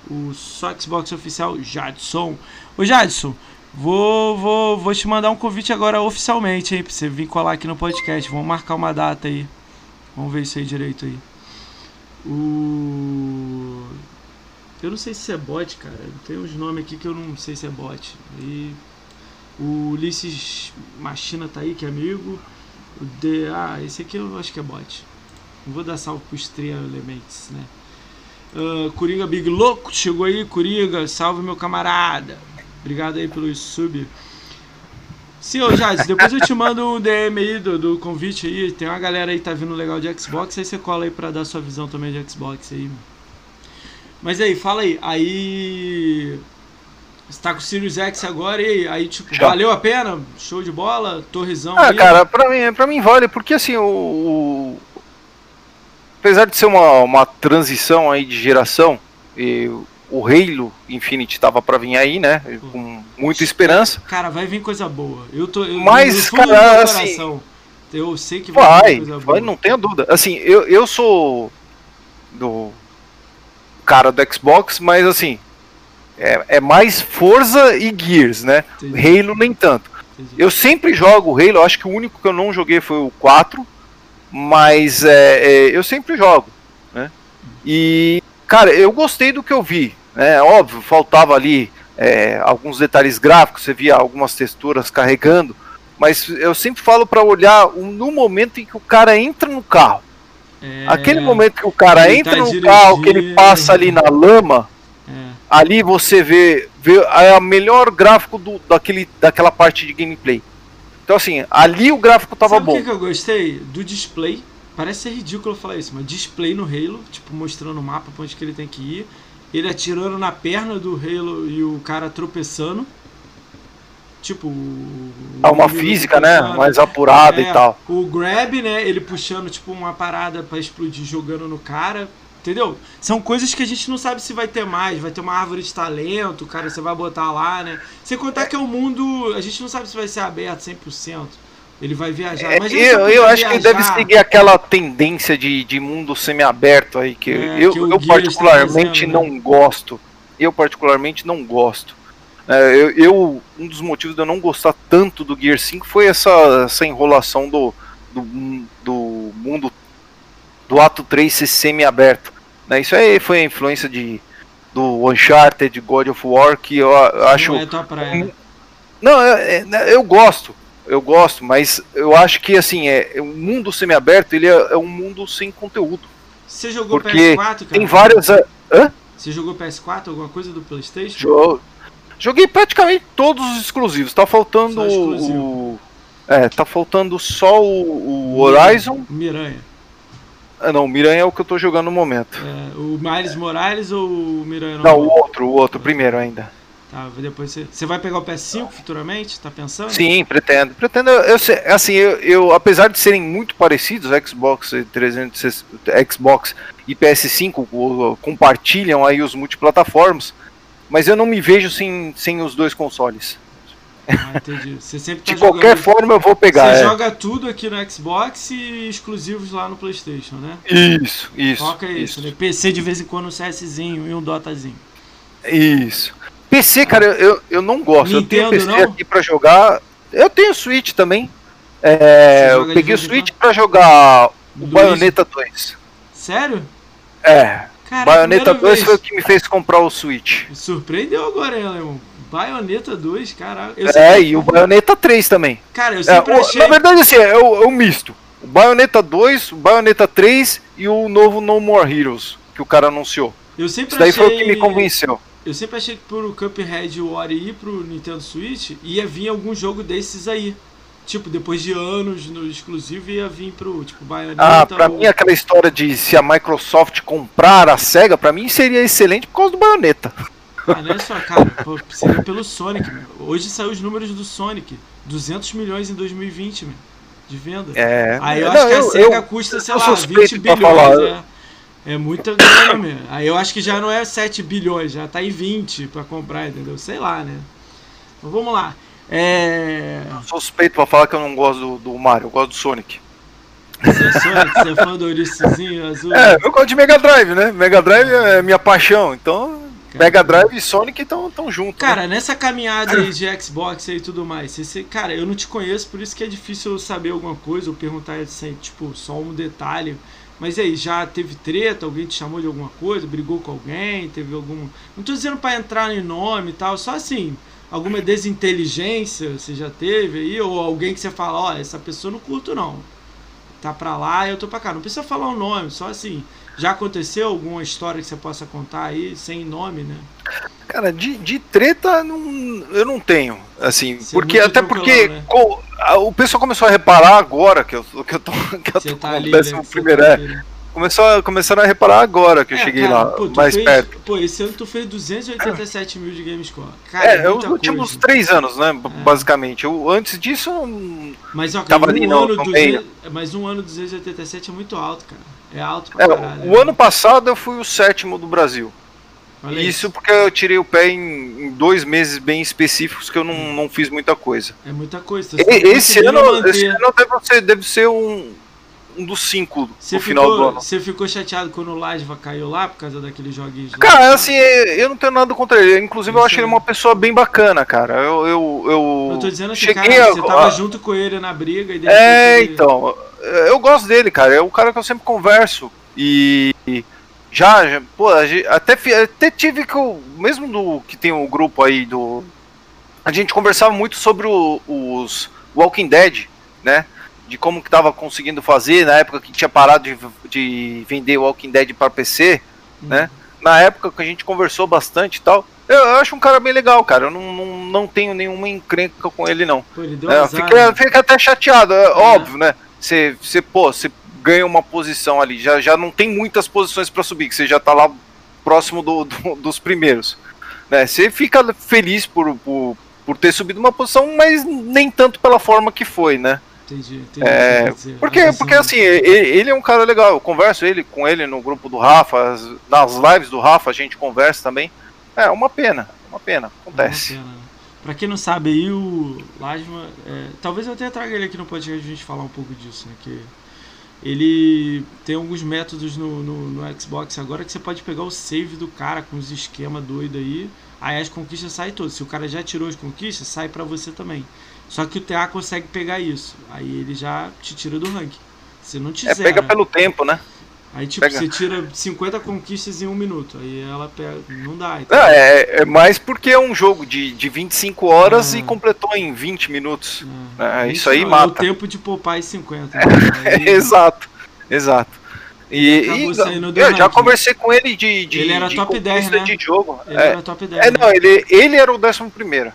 o Soxbox Oficial Jadson. Ô Jadson, vou, vou, vou te mandar um convite agora oficialmente, hein, pra você vir colar aqui no podcast. Vamos marcar uma data aí. Vamos ver isso aí direito aí. O. Eu não sei se é bot, cara. Tem uns nomes aqui que eu não sei se é bot. E o Ulisses Machina tá aí, que é amigo. O D. Ah, esse aqui eu acho que é bot. Não vou dar salve pro Estreia Elements, né? Uh, Coringa Big Louco, chegou aí, Coringa, salve meu camarada. Obrigado aí pelo sub. Sim, ô Jades, depois eu te mando um DM aí do, do, convite aí. Tem uma galera aí que tá vindo legal de Xbox, aí você cola aí pra dar sua visão também de Xbox aí. Mas aí, fala aí, aí. Você tá com o Sirius X agora e aí, tipo, Já. valeu a pena? Show de bola? Torrezão Ah, aí. cara, pra mim, pra mim vale, porque assim, o, apesar de ser uma, uma transição aí de geração, e o Halo Infinite estava para vir aí, né? Com muita esperança. Cara, vai vir coisa boa. Eu tô. Eu, Mas, cara, assim, eu sei que vai, vai vir coisa vai, boa. não tenha dúvida. Assim, eu, eu sou do cara do Xbox, mas assim, é, é mais Forza e Gears, né? Entendi. Halo nem tanto. Entendi. Eu sempre jogo Halo, acho que o único que eu não joguei foi o 4 mas é, é, eu sempre jogo, né? E, cara, eu gostei do que eu vi, né? Óbvio, faltava ali é, alguns detalhes gráficos, você via algumas texturas carregando, mas eu sempre falo para olhar no momento em que o cara entra no carro. É, Aquele momento que o cara entra tá no dirigindo. carro, que ele passa ali na lama, é. ali você vê, vê a melhor gráfico do, daquele, daquela parte de gameplay. Então, assim, ali o gráfico tava Sabe bom. O que, eu gostei? Do display. Parece ser ridículo falar isso, mas display no Halo, tipo, mostrando o mapa pra onde que ele tem que ir. Ele atirando na perna do Halo e o cara tropeçando. Tipo. É uma física, né? Mais apurada é, e tal. O grab, né? Ele puxando, tipo, uma parada para explodir jogando no cara. Entendeu? São coisas que a gente não sabe se vai ter mais. Vai ter uma árvore de talento, cara, você vai botar lá, né? Sem contar que é um mundo. A gente não sabe se vai ser aberto 100%. Ele vai viajar. É, eu eu acho viajar... que deve seguir aquela tendência de, de mundo semi-aberto aí, que é, eu, que eu particularmente dizendo, né? não gosto. Eu particularmente não gosto. É, eu, eu, um dos motivos de eu não gostar tanto do Gear 5 foi essa, essa enrolação do, do, do mundo do ato 3 ser semi-aberto. Né? Isso aí foi a influência de, do Uncharted, de God of War, que eu, eu acho. Não é tua praia. Não, é, é, eu gosto, eu gosto, mas eu acho que assim, é, o mundo semi-aberto ele é, é, um mundo sem conteúdo. Você jogou porque PS4, cara? Tem várias. Hã? Você jogou PS4, alguma coisa do Playstation? Jog... Joguei praticamente todos os exclusivos. Tá faltando o. É, tá faltando só o, o Horizon. Miranha. Ah, não, o Miranha é o que eu tô jogando no momento. É, o Miles Morales ou o Miranha? Não, não o outro, o outro, primeiro ainda. Tá, depois você, você vai pegar o PS5 futuramente? Tá pensando? Sim, pretendo. Pretendo, eu, assim, eu, eu apesar de serem muito parecidos, Xbox 300, Xbox e PS5 compartilham aí os multiplataformas, mas eu não me vejo sem, sem os dois consoles. Ah, entendi. Você sempre tá De qualquer jogando... forma eu vou pegar. Você é. joga tudo aqui no Xbox e exclusivos lá no Playstation, né? Isso, isso. Foca isso, né? PC de vez em quando um CSzinho e um Dotazinho. Isso. PC, cara, eu, eu não gosto. Nintendo, eu tenho PC não? aqui pra jogar. Eu tenho Switch também. É, eu peguei o Switch pra jogar o? Bayonetta 2. Sério? É. Cara, Bayonetta primeira 2 vez. foi o que me fez comprar o Switch. Me surpreendeu agora, hein, Alemão? Bayonetta 2, caraca. Eu É, e o Bayonetta 3 também. Cara, eu É, sempre o- achei. na verdade, assim, é o, é o misto. O Bayonetta 2, o Bayonetta 3 e o novo No More Heroes, que o cara anunciou. Eu sempre Isso daí achei. foi o que me convenceu. Eu sempre achei que pro Cuphead e o Ori ir pro Nintendo Switch ia vir algum jogo desses aí. Tipo, depois de anos no exclusivo ia vir pro, tipo, Bayonetta. Ah, pra ou- mim aquela história de se a Microsoft comprar a SEGA, pra mim seria excelente por causa do Bayonetta. Ah, não é só, cara, pô, seria pelo Sonic, meu. Hoje saiu os números do Sonic. 200 milhões em 2020, meu, de venda. É. Aí eu Não, acho que a eu- SEGA eu- custa, sei lá, suspeito 20 pra bilhões. falar. É, é muita grana, meu. Aí eu acho que já não é 7 bilhões, já tá em 20 pra comprar, entendeu? Sei lá, né? Mas vamos lá. É. suspeito pra falar que eu não gosto do, do Mario, eu gosto do Sonic. Você é Sonic, você é fã do Ouriçozinho azul? É, eu gosto de Mega Drive, né? Mega Drive é minha paixão, então Mega Drive e Sonic estão tão juntos. né? Cara, nessa caminhada aí de Xbox e tudo mais, você- cara, eu não te conheço, por isso que é difícil eu saber alguma coisa ou perguntar assim, tipo, só um detalhe. Mas aí, já teve treta? Alguém te chamou de alguma coisa? Brigou com alguém? Teve algum. Não tô dizendo pra entrar em nome e tal, só assim, alguma desinteligência você já teve aí? Ou alguém que você fala, ó, essa pessoa não curto não. Tá pra lá eu tô pra cá. Não precisa falar o nome, só assim. Já aconteceu alguma história que você possa contar aí, sem nome, né? Cara, de, de treta não, eu não tenho, assim, é porque até porque né? co- a- o pessoal começou a reparar agora que eu, que eu tô, (laughs) que eu tô tá com ali, né? décimo Você primeiro, tá é. né? Começou a, começaram a reparar agora que eu É, cheguei cara, lá, pô, mais fez- perto. Pô, esse ano tu fez 287 mil de GameScore. Cara, É, muita os últimos coisa. três anos, né, b- basicamente. Eu, antes disso, eu não- Mas, ó, tava um ali no- ano no 200, mas um ano 287 é muito alto, cara. É alto pra é, caralho. o ano passado eu fui o sétimo do Brasil. Olha Isso porque eu tirei o pé em, em dois meses bem específicos que eu não, não fiz muita coisa. É muita coisa. E- esse, ano, manter. esse ano deve ser, deve ser um, um dos cinco no final do ano. você ficou chateado quando o Lasva caiu lá por causa daqueles joguinhos lá? Cara, assim, eu não tenho nada contra ele. Inclusive, eu Isso acho ele aí. uma pessoa bem bacana, cara. Eu, eu, eu, Eu tô dizendo assim, cheguei cara, a- você tava a- junto com ele na briga e É, ele- então. Eu gosto dele, cara. É o cara que eu sempre converso. E. Já, já pô, até, até tive que eu. Mesmo do que tem o grupo aí do. A gente conversava muito sobre o- os Walking Dead, né? De como que tava conseguindo fazer na época que tinha parado de, de vender Walking Dead para PC, né? Na época que a gente conversou bastante e tal. Eu, eu acho um cara bem legal, cara. Eu não, não, não tenho nenhuma encrenca com ele, não. Pô, ele deu É, fica, né? fica até chateado, é óbvio, né? Você, você, pô, você ganha uma posição ali, já, já não tem muitas posições pra subir, que você já tá lá próximo do, do- dos primeiros. Né? Você fica feliz por, por, por ter subido uma posição, mas nem tanto pela forma que foi, né? Entendi, entendi. É. Porque, porque assim, ele, ele é um cara legal, eu converso ele, com ele no grupo do Rafa, as- nas lives do Rafa a gente conversa também. É uma pena, uma pena, acontece. É uma pena? Pra quem não sabe aí, o Lasma. é, talvez eu até traga ele aqui no podcast pra gente falar um pouco disso, né? Que ele tem alguns métodos no, no, no Xbox agora que você pode pegar o save do cara com os esquemas doidos aí. Aí as conquistas saem todas. Se o cara já tirou as conquistas, sai pra você também. Só que o TA consegue pegar isso. Aí ele já te tira do ranking. Se não te É, zera. pega pelo tempo, né? Aí tipo, pega. você tira 50 conquistas em um minuto. Aí ela pega. Não dá. Então, Não, é, é mais porque é um jogo de, de 25 horas É. e completou em 20 minutos. É, É, isso aí é mata. o tempo de poupar as 50. né? (laughs) Aí- exato, exato. E, e eu já ranking. conversei com ele de, de Ele era de top 10, conquista né? de jogo. Ele é, era top 10. é, né? não, ele, ele era o décimo primeiro.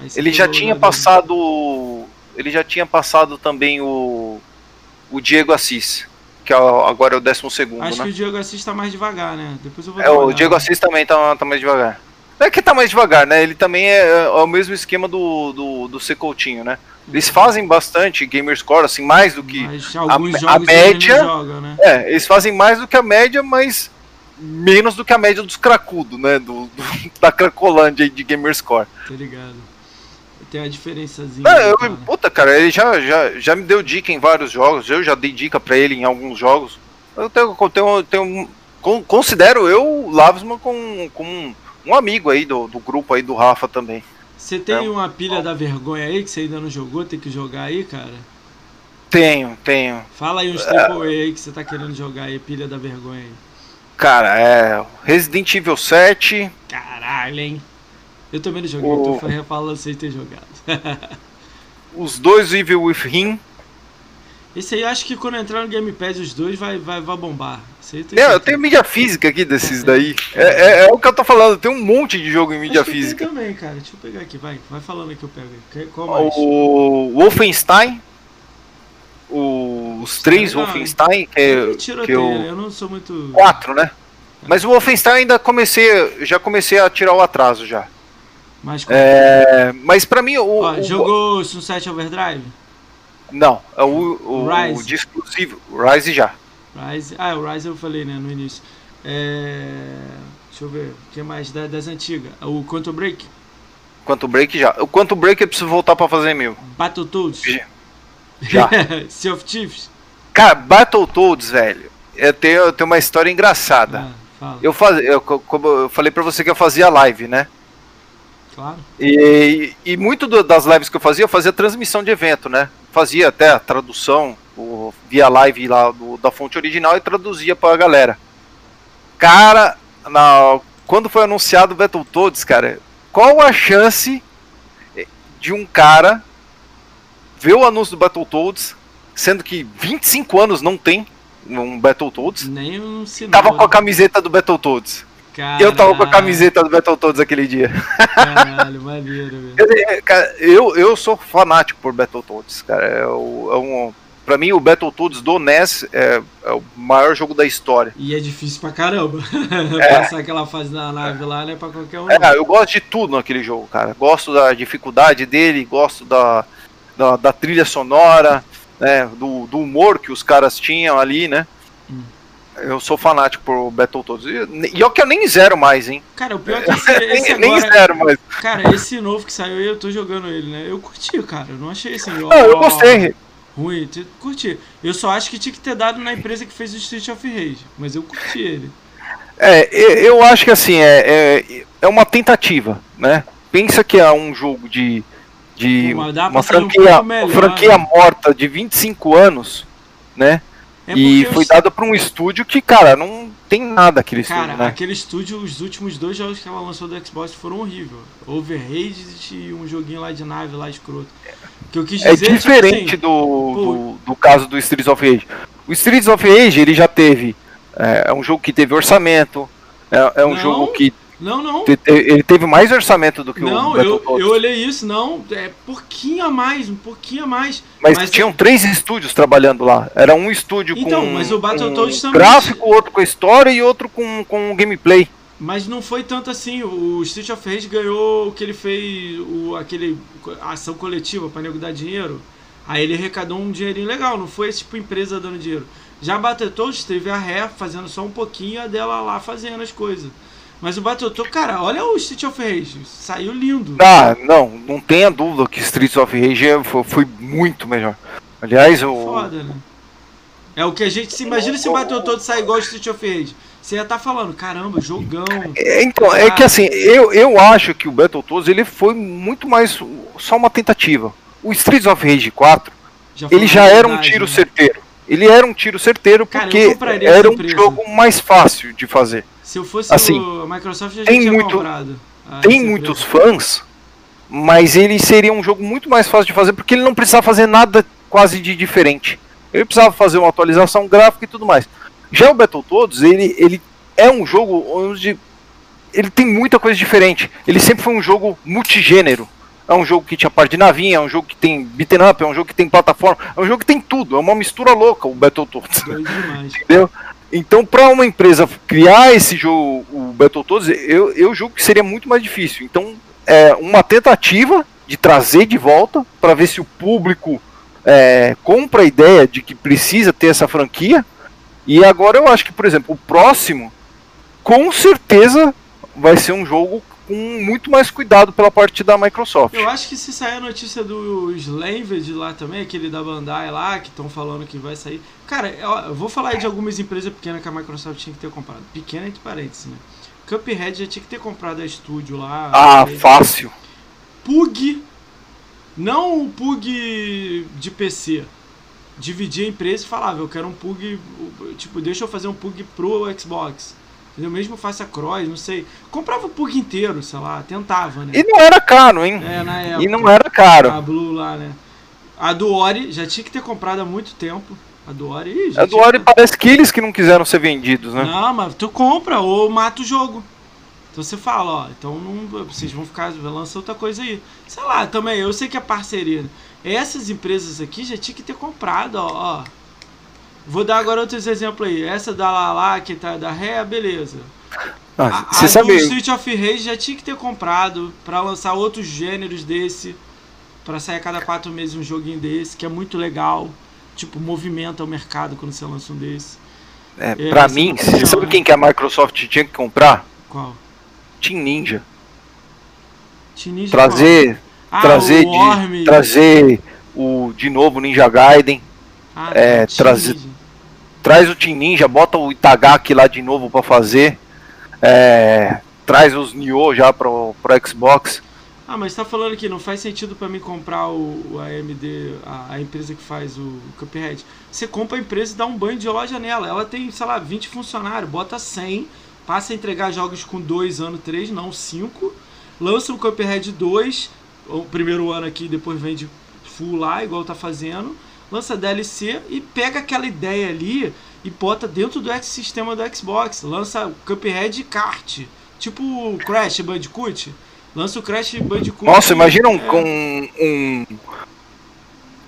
Aí você Ele já tinha passado. Ele já tinha passado também o. O Diego Assis, que é o- agora é o décimo segundo, Acho né? que o Diego Assis tá mais devagar, né? Depois eu vou É, o. Diego Assis também tá, tá mais devagar. Não é que tá mais devagar, né? Ele também é, é o mesmo esquema do, do, do Secoutinho, né? Eles fazem bastante gamerscore, assim, mais do que. A jogos média- jogam, né? É, eles fazem mais do que a média, mas menos do que a média dos cracudos, né? Do, do- (laughs) da Cracolândia de gamerscore. Tá ligado. Tem a diferençazinha. Né, eu, cara? puta, cara, ele já, já, já me deu dica em vários jogos, eu já dei dica pra ele em alguns jogos. Eu tenho, tenho, tenho con- considero eu o Lavsman como, como um, amigo aí do, do grupo aí do Rafa também. Você tem É. uma pilha da vergonha aí que você ainda não jogou, tem que jogar aí, cara? Tenho, tenho. Fala aí uns AAA aí que você tá querendo jogar aí, pilha da vergonha aí. Cara, é Resident Evil 7, Caralho, hein? Eu também não joguei, O- tô fa- falando sem ter jogado. (laughs) os dois Evil Within. Esse aí eu acho que quando entrar no Game Pass os dois vai, vai, vai bombar. Aí eu Não, eu tenho mídia física aqui desses daí. É, é- é o que eu tô falando, tem um monte de jogo em mídia Acho física. também, cara. Deixa eu pegar aqui, vai. Vai falando que eu pego Qual mais? O Wolfenstein. o- os três Legal, Wolfenstein, que, Eu é- que eu. eu não sou muito. Quatro, né? Mas o Wolfenstein ainda comecei. Já comecei a tirar o atraso já. Mas É, mas pra mim, o. Ó, o- jogou Sunset Overdrive? Não, é o, o, Rise. o de exclusivo. Rise já. Rise. Ah, o Rise eu falei, né, no início. É... Deixa eu ver. O que mais da- das antigas? O Quantum Break? Quanto break já. O quanto break eu preciso voltar pra fazer mil. Battletoads? (laughs) Já. sea of Thieves? Cara, Battletoads, velho. Eu tenho, eu tenho uma história engraçada. Ah. Eu, faz, eu, co- como eu falei pra você que eu fazia live, né? Claro. E, e muito do- das lives que eu fazia, eu fazia transmissão de evento, né? Fazia até a tradução o, via live lá do- da fonte original e traduzia pra galera. Cara, na, quando foi anunciado o Battletoads, cara, qual a chance de um cara ver o anúncio do Battletoads, sendo que 25 anos não tem um Battletoads, Nem um sinal. tava com a né? camiseta do Battletoads. Eu tava com a Caralho, camiseta do Battletoads aquele dia. Caralho, maneiro, velho. É, cara, eu, eu sou fanático por Battletoads, cara. É, o- é um, pra mim, o Battletoads do NES é, é o maior jogo da história. E é difícil pra caramba. (laughs) É. Passar aquela fase na nave lá, não é pra qualquer um. É, eu gosto de tudo naquele jogo, cara. Gosto da dificuldade dele, gosto da, da, da trilha sonora, né, do, do humor que os caras tinham ali, né? Hum. Eu sou fanático por Battletoads. E, o que eu nem zero mais, hein? Cara, o pior é que (laughs) esse, esse Nem, nem agora. zero mais. Cara, esse novo que saiu aí, eu tô jogando ele, né? Eu curti, cara. Eu não achei assim. ó, Não, eu gostei. Ruim, curti. Eu só acho que tinha que ter dado na empresa que fez o Street of Rage. Mas eu curti ele. É, eu acho que assim, é, é, é uma tentativa, né? Pensa que é um jogo de, de Pô, uma um franquia, pouco melhor, franquia né? morta de 25 anos, né? É e foi dado pra um estúdio que, cara, não tem nada aquele Cara, estúdio, né? aquele estúdio, os últimos dois jogos que ela lançou do Xbox foram horríveis. Overrage e um joguinho lá de nave lá escroto. Que eu quis É dizer, tipo diferente assim, do, do, do caso do Streets of Rage. O Streets of Rage, ele já teve. É, é um jogo que teve orçamento. É, é um Não, jogo que. Não, não. ele teve mais orçamento do que Não, o eu, Battletoads. eu olhei isso, não. É pouquinho a mais, um pouquinho a mais. Mas, tinham três estúdios trabalhando lá. Era um estúdio Então, com, mas o Battletoads com também- gráfico, outro com história e outro com, com gameplay. Mas não foi tanto assim. O Street of Rage ganhou o que ele fez, o, aquele a ação coletiva pra nego dar dinheiro. Aí ele arrecadou um dinheirinho legal, não foi tipo empresa dando dinheiro. Já Battletoads teve a Ré fazendo só um pouquinho a dela lá fazendo as coisas. Mas o Battletoads, cara, olha o Street of Rage, saiu lindo. Ah, não, não tenha dúvida que Streets of Rage foi, foi muito melhor. Aliás, o. Foda, né? É o que a gente se imagina se o Battletoads sair igual o Street of Rage. Você ia estar falando, caramba, jogão. É, Então, é que assim, eu, eu acho que o Battletoads ele foi muito mais só uma tentativa. O Streets of Rage 4, Já ele já era um tiro né? certeiro. Ele era um tiro certeiro Cara, porque era um jogo mais fácil de fazer. Se eu fosse Assim, o Microsoft, eu já tem tinha muito- comprado. Ah, Tem essa muitos fãs, mas ele seria um jogo muito mais fácil de fazer porque ele não precisava fazer nada quase de diferente. Ele precisava fazer uma atualização gráfica e tudo mais. Já o Battletoads, ele, ele é um jogo onde ele tem muita coisa diferente. Ele sempre foi um jogo multigênero. É um jogo que tinha parte de navinha, é um jogo que tem beaten up, é um jogo que tem plataforma, é um jogo que tem tudo, é uma mistura louca o Battletoads. Demais. (laughs) Entendeu? Então, para uma empresa criar esse jogo, o Battletoads, eu, eu julgo que seria muito mais difícil. Então, é uma tentativa de trazer de volta para ver se o público é, compra a ideia de que precisa ter essa franquia. E agora eu acho que, por exemplo, o próximo, com certeza vai ser um jogo com muito mais cuidado pela parte da Microsoft. Eu acho que se sair a notícia do Slaved lá também, aquele da Bandai lá, que estão falando que vai sair. Cara, eu vou falar de algumas empresas pequenas que a Microsoft tinha que ter comprado. Pequena entre parênteses, né? Cuphead já tinha que ter comprado a estúdio lá. Ah, fácil. Pug. Não o Pug de PC. Dividia a empresa e falava, eu quero um Pug. Tipo, deixa eu fazer um Pug pro Xbox. Entendeu? Mesmo faça cross, não sei. Comprava o Pug inteiro, sei lá, tentava, né? E não era caro, hein? É, na época. E não era caro. A Blue lá, né? A do Ori já tinha que ter comprado há muito tempo. A do Ori. ih, já A do Ori parece que eles que não quiseram ser vendidos, né? Não, mas tu compra ou mata o jogo. Então você fala, ó, então não, vocês vão ficar lançando outra coisa aí. Sei lá, também, eu sei que é parceria. né? Essas empresas aqui já tinha que ter comprado, ó. ó. Vou dar agora outros exemplos aí. Essa da Lala, que tá da Ré, beleza. Ah, A, Você a sabe. Street of Rage já tinha que ter comprado pra lançar outros gêneros desse. Pra sair a cada quatro meses um joguinho desse, que é muito legal. Tipo, movimenta o mercado quando você lança um desse. É, É, pra mim, opinião, você sabe quem que a Microsoft tinha que comprar? Qual? Team Ninja. Tinija Trazer, Ah, trazer, o de, trazer o de novo Ninja Gaiden. Ah, é, trazer- Traz o Team Ninja, bota o Itagaki lá de novo pra fazer. É, traz os Nioh já pro, pro Xbox. Ah, mas tá falando que não faz sentido pra mim comprar o, o AMD, a, a empresa que faz o Cuphead. Você compra a empresa e dá um banho de loja nela. Ela tem, sei lá, 20 funcionários, bota 100, passa a entregar jogos com 2 anos, 3, não 5. Lança o Cuphead 2, o primeiro ano aqui, depois vende full lá, igual tá fazendo. Lança DLC e pega aquela ideia ali e bota dentro do ecossistema do Xbox. Lança o Cuphead Kart, tipo o Crash Bandicoot. Lança o Crash Bandicoot. Nossa, imagina um, é, com um,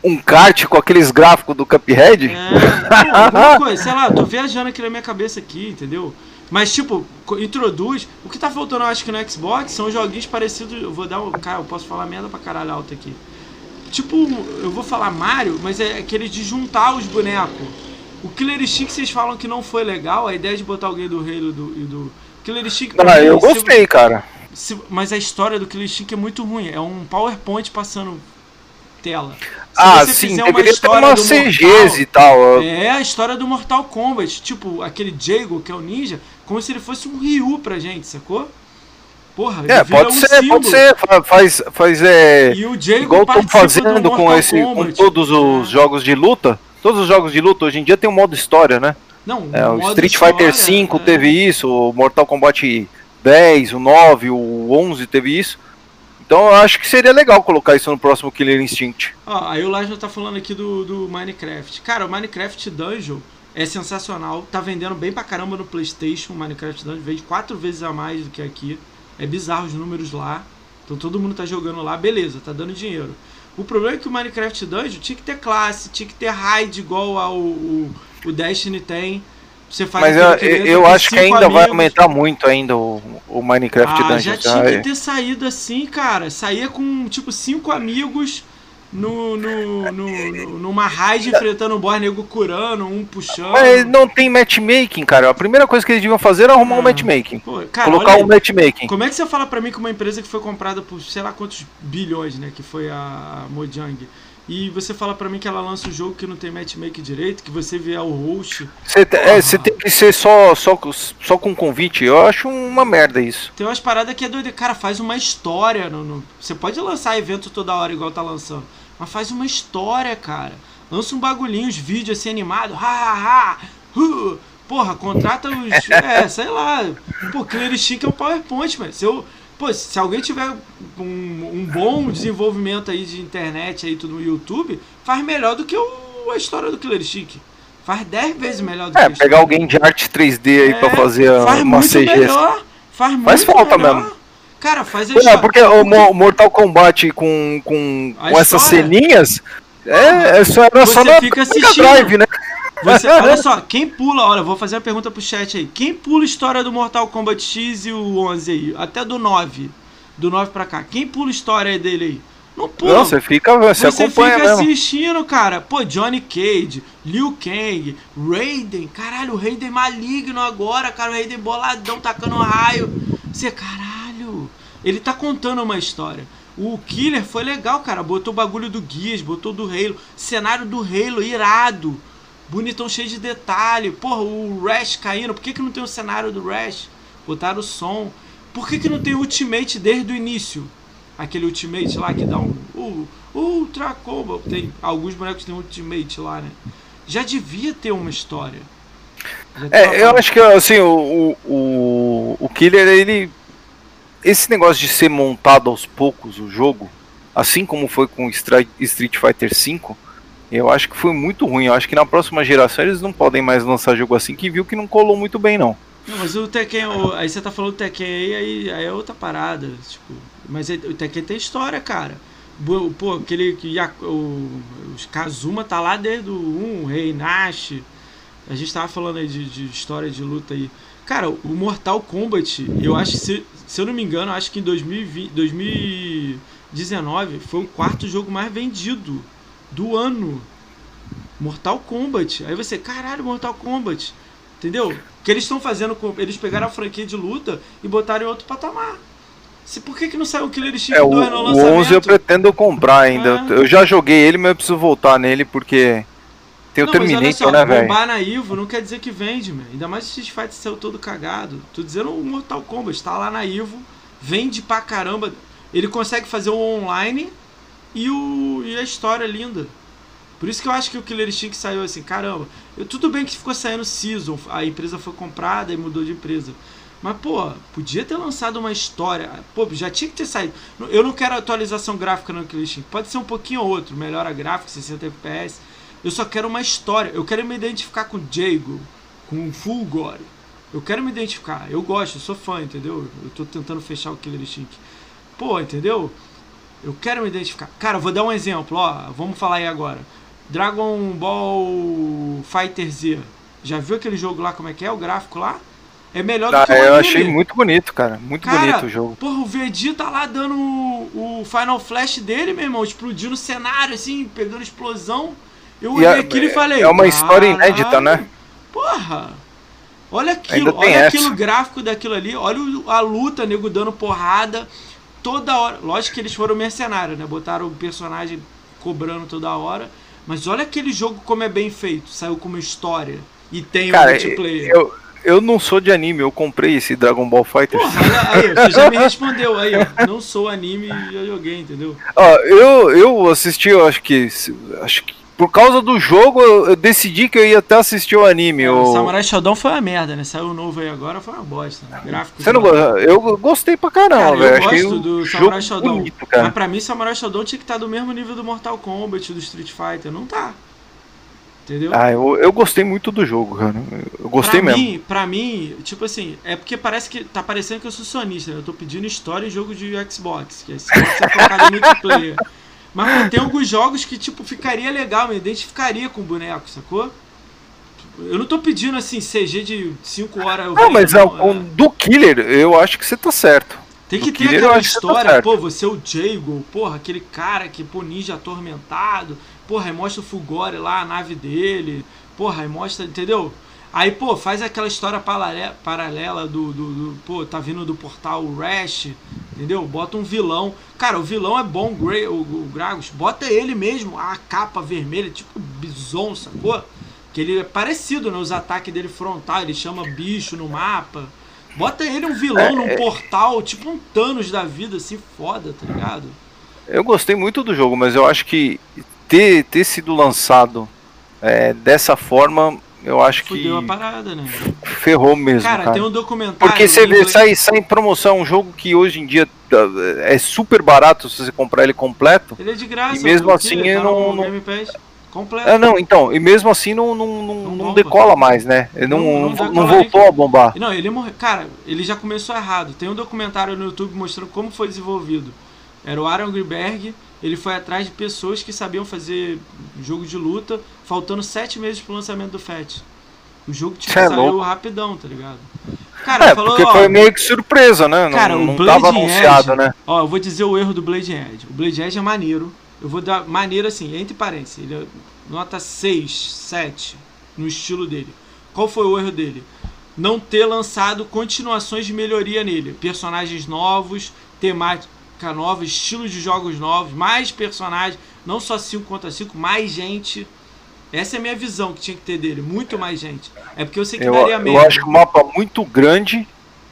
um kart com aqueles gráficos do Cuphead. É, alguma coisa, sei lá, tô viajando aqui na minha cabeça aqui, entendeu? Mas, tipo, introduz. O que tá faltando, eu acho que no Xbox são joguinhos parecidos. Eu vou dar um. Cara, eu posso falar merda pra caralho alto aqui. Tipo, eu vou falar Mario, mas é aquele de juntar os bonecos. O Killer Instinct vocês falam que não foi legal, a ideia de botar alguém do Halo do, e do. Killer Instinct. pra Ah, eu gostei, cara. se- mas a história do Killer Instinct é muito ruim. É um PowerPoint passando tela. Se Ah, você sim, fizer uma deveria ter do CGs e tal. é a história do Mortal Kombat. Tipo, aquele Jago, que é o ninja, como se ele fosse um Ryu pra gente, sacou? Porra, É, pode um ser, símbolo. pode ser. fa- Faz, faz é, E o igual estão fazendo com, esse, com todos os É. jogos de luta. Todos os jogos de luta hoje em dia tem um modo história, né? Não, É, o Street história, Fighter V é. teve isso, o Mortal Kombat 10, o 9, o 11 teve isso. Então eu acho que seria legal colocar isso no próximo Killer Instinct. Ó, aí o Lajno tá falando aqui do, do Minecraft. Cara, o Minecraft Dungeon é sensacional. Tá vendendo bem pra caramba no PlayStation. O Minecraft Dungeon vende quatro vezes a mais do que aqui. É bizarro os números lá. Então todo mundo tá jogando lá, beleza, tá dando dinheiro. O problema é que o Minecraft Dungeon tinha que ter classe, tinha que ter raid igual ao o, o Destiny tem. Você faz Mas eu, eu acho que ainda vai amigos. aumentar muito ainda o, o Minecraft Ah, Dungeon. já tinha que ter saído assim, cara. Saía com, tipo, cinco amigos no, no, no, no- numa raid enfrentando um boss, nego curando, um puxando. Mas não tem matchmaking, cara. A primeira coisa que eles deviam fazer era arrumar um Ah. matchmaking. Pô, cara, Colocar olha um matchmaking. Como é que você fala pra mim que uma empresa que foi comprada por sei lá quantos bilhões, né, que foi a Mojang, e você fala pra mim que ela lança um jogo que não tem matchmaking direito, que você vê o host, Você é, você tem que ser só, só, só com convite. Eu acho uma merda isso. Tem umas paradas que é doido. Cara, faz uma história. No, no- Você pode lançar evento toda hora, igual tá lançando. Mas faz uma história, cara. Lança um bagulhinho, os vídeos assim animados. Ha, ha, ha. hu. Porra, contrata os. (laughs) É, sei lá. Pô, Clear Stick é um PowerPoint, mas se eu. Pô, se alguém tiver um, um bom desenvolvimento aí de internet aí tudo no YouTube, faz melhor do que o, a história do Killer Stick. Faz 10 vezes melhor do É, que a história. pegar alguém de arte 3D aí pra É, fazer faz uma muito CG. melhor. Faz, muito Faz falta melhor. mesmo. Cara, faz a Não, história. porque o Mo- Mortal Kombat com, com, com essas ceninhas é, é só, era Você só na fica assistindo. Drive, né? Você, (laughs) olha só, quem pula, olha, vou fazer uma pergunta pro chat aí. Quem pula a história do Mortal Kombat X e o 11 aí? Até do 9. Do 9 pra cá. Quem pula a história dele aí? Não pula. Não, você fica, você, Você acompanha fica mesmo. assistindo, cara. Pô, Johnny Cage, Liu Kang, Raiden. Caralho, o Raiden maligno agora, cara. O Raiden boladão, tacando raio. Você, caralho. Ele tá contando uma história. O Killer foi legal, cara. Botou o bagulho do Guias, botou do Halo. Cenário do Halo, irado. Bonitão, cheio de detalhe. Porra, o Rash caindo. Por que, que não tem o cenário do Rash? Botaram o som. Por que, que não tem o Ultimate desde o início? Aquele Ultimate lá que dá um. Uh, Ultra Combo. Tem, alguns bonecos têm Ultimate lá, né? Já devia ter uma história. É, eu acho que assim, o, o, o Killer, ele. Esse negócio de ser montado aos poucos o jogo, assim como foi com Street Fighter V, eu acho que foi muito ruim. Eu acho que na próxima geração eles não podem mais lançar jogo assim, que viu que não colou muito bem, não. Não, mas o Tekken, aí você tá falando do Tekken aí, aí, aí é outra parada. Tipo, mas o Tekken tem história, cara. Pô, aquele que o, os Kazuma tá lá desde o 1, Rei Nash. A gente tava falando aí de, de, história de luta aí. Cara, o Mortal Kombat, eu acho, se, se eu não me engano, acho que em 2020, 2019 foi o quarto jogo mais vendido do ano. Mortal Kombat. Aí você, caralho, Mortal Kombat. Entendeu? O que eles estão fazendo com. Eles pegaram a franquia de luta e botaram em outro patamar. Se, por que, que não saiu o Killer Instinct é, 2 no lançamento? O 11 eu pretendo comprar ainda. É. Eu já joguei ele, mas eu preciso voltar nele porque. Tem o Terminator, né, velho? Bombar na Ivo não quer dizer que vende, man. Ainda mais se o Street Fighter saiu todo cagado. Tô dizendo o Mortal Kombat, tá lá na Ivo, vende pra caramba. Ele consegue fazer o online e, o, e a história é linda. Por isso que eu acho que o Killer Instinct saiu assim, caramba. Eu, tudo bem que ficou saindo Season, a empresa foi comprada e mudou de empresa. Mas, pô, podia ter lançado uma história. Pô, já tinha que ter saído. Eu não quero atualização gráfica no Killer Instinct. Pode ser um pouquinho ou outro. Melhora gráfico, 60 FPS. Eu só quero uma história. Eu quero me identificar com Jago, com Fulgore. Eu quero me identificar. Eu gosto, eu sou fã, entendeu? Eu tô tentando fechar o Killer Instinct. Pô, entendeu? Eu quero me identificar. Cara, vou dar um exemplo, ó. Vamos falar aí agora. Dragon Ball Fighter Z. Já viu aquele jogo lá, como é que é? O gráfico lá? É melhor do ah, que o Eu anime. achei muito bonito, cara. Muito cara, bonito o jogo. Porra, o Vegeta tá lá dando o, o, Final Flash dele, meu irmão, explodindo o cenário, assim, pegando explosão. Eu olhei é, aquilo e falei. É uma história inédita, né? Porra! Olha aquilo, olha essa. aquilo gráfico daquilo ali, olha a luta, nego dando porrada toda hora. Lógico que eles foram mercenários, né? Botaram o personagem cobrando toda hora. Mas olha aquele jogo como é bem feito. Saiu com uma história. E tem Cara, um multiplayer. Eu, eu não sou de anime, eu comprei esse Dragon Ball Fighter. Porra, aí, você já me respondeu aí, ó. Não sou anime e já joguei, entendeu? Ó, eu, eu assisti, eu acho que. Acho que por causa do jogo, eu, decidi que eu ia até assistir o anime. É, o Samurai Shodown foi uma merda, né? Saiu novo aí agora, foi uma bosta. Né? Gráfico. Você não gosta? Eu gostei pra caramba, velho. Eu gosto do Samurai Shodown. Bonito, mas pra mim, Samurai Shodown tinha que estar do mesmo nível do Mortal Kombat, do Street Fighter. Não tá. Entendeu? Ah, eu, eu gostei muito do jogo, cara. Eu gostei pra mesmo. Mim, pra mim, tipo assim, é porque parece que tá parecendo que eu sou sonista, né? Eu tô pedindo história em jogo de Xbox, que é Xbox é focado em multiplayer. (laughs) Mas tem alguns jogos que, tipo, ficaria legal, me identificaria com o boneco, sacou? Eu não tô pedindo assim, CG de 5 horas. Não, mas não, é... do Killer, eu acho que você tá certo. Tem que do ter killer, aquela tá história, tá pô, você é o Jago, porra, aquele cara que, pô, ninja atormentado, porra, aí mostra o Fulgore lá, a nave dele, porra, aí mostra, entendeu? Aí, pô, faz aquela história paralela do, do, do, Pô, tá vindo do portal Rash, entendeu? Bota um vilão. Cara, o vilão é bom, o, Grey, o, o Gragus. Bota ele mesmo, a capa vermelha, tipo bison, sacou? Que ele é parecido, né? Os ataques dele frontal, ele chama bicho no mapa. Bota ele um vilão é, num é... portal, tipo um Thanos da vida, assim, foda, tá ligado? Eu gostei muito do jogo, mas eu acho que ter, ter sido lançado é, dessa forma eu acho Fudeu que. Fudeu a parada, né? Ferrou mesmo. Cara, cara. tem um documentário. Porque você vê, sai, sai em promoção um jogo que hoje em dia é super barato se você comprar ele completo. Ele é de graça. E mesmo assim ele tá não. não... Completo. É, não, então, e mesmo assim não, não, não, não decola mais, né? Ele não, não, não, não voltou a bombar. Não, ele morreu. Cara, ele já começou errado. Tem um documentário no YouTube mostrando como foi desenvolvido. Era o Aaron Greenberg, ele foi atrás de pessoas que sabiam fazer jogo de luta, faltando sete meses pro lançamento do FAT. O jogo tipo, é saiu rapidão, tá ligado? Cara, é, falou, porque ó, foi meio que surpresa, né? Cara, não, não tava anunciado, Edge, né? Ó, eu vou dizer o erro do Blade Edge. O Blade Edge é maneiro. Eu vou dar maneiro assim, entre parênteses. Ele é nota 6, 7 no estilo dele. Qual foi o erro dele? Não ter lançado continuações de melhoria nele. Personagens novos, temática nova, estilos de jogos novos, mais personagens, não só 5 contra 5, mais gente. Essa é a minha visão que tinha que ter dele, muito mais gente. É porque eu sei que Eu, daria eu acho que o mapa muito grande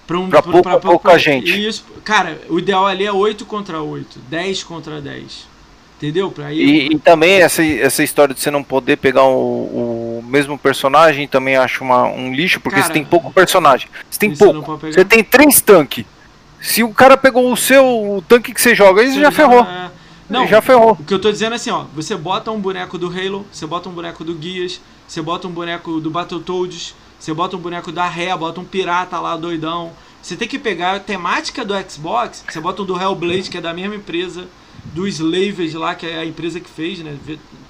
pra, um, pra pouca- pouca gente. Isso, cara, o ideal ali é 8 contra 8, 10 contra 10. Entendeu? Pra ir, E, e também essa, essa história de você não poder pegar o, o mesmo personagem também acho uma, um lixo, porque Cara, você tem pouco personagem. Você tem pouco. Você tem três tanques. Se o cara pegou o seu o tanque que você joga, aí Você já ferrou. é- Não, já ferrou. O que eu tô dizendo é assim, ó, você bota um boneco do Halo, você bota um boneco do Guias, você bota um boneco do Battletoads, você bota um boneco da Ré, bota um pirata lá doidão. Você tem que pegar a temática do Xbox, você bota um do Hellblade, que é da mesma empresa, do Slaved lá, que é a empresa que fez, né?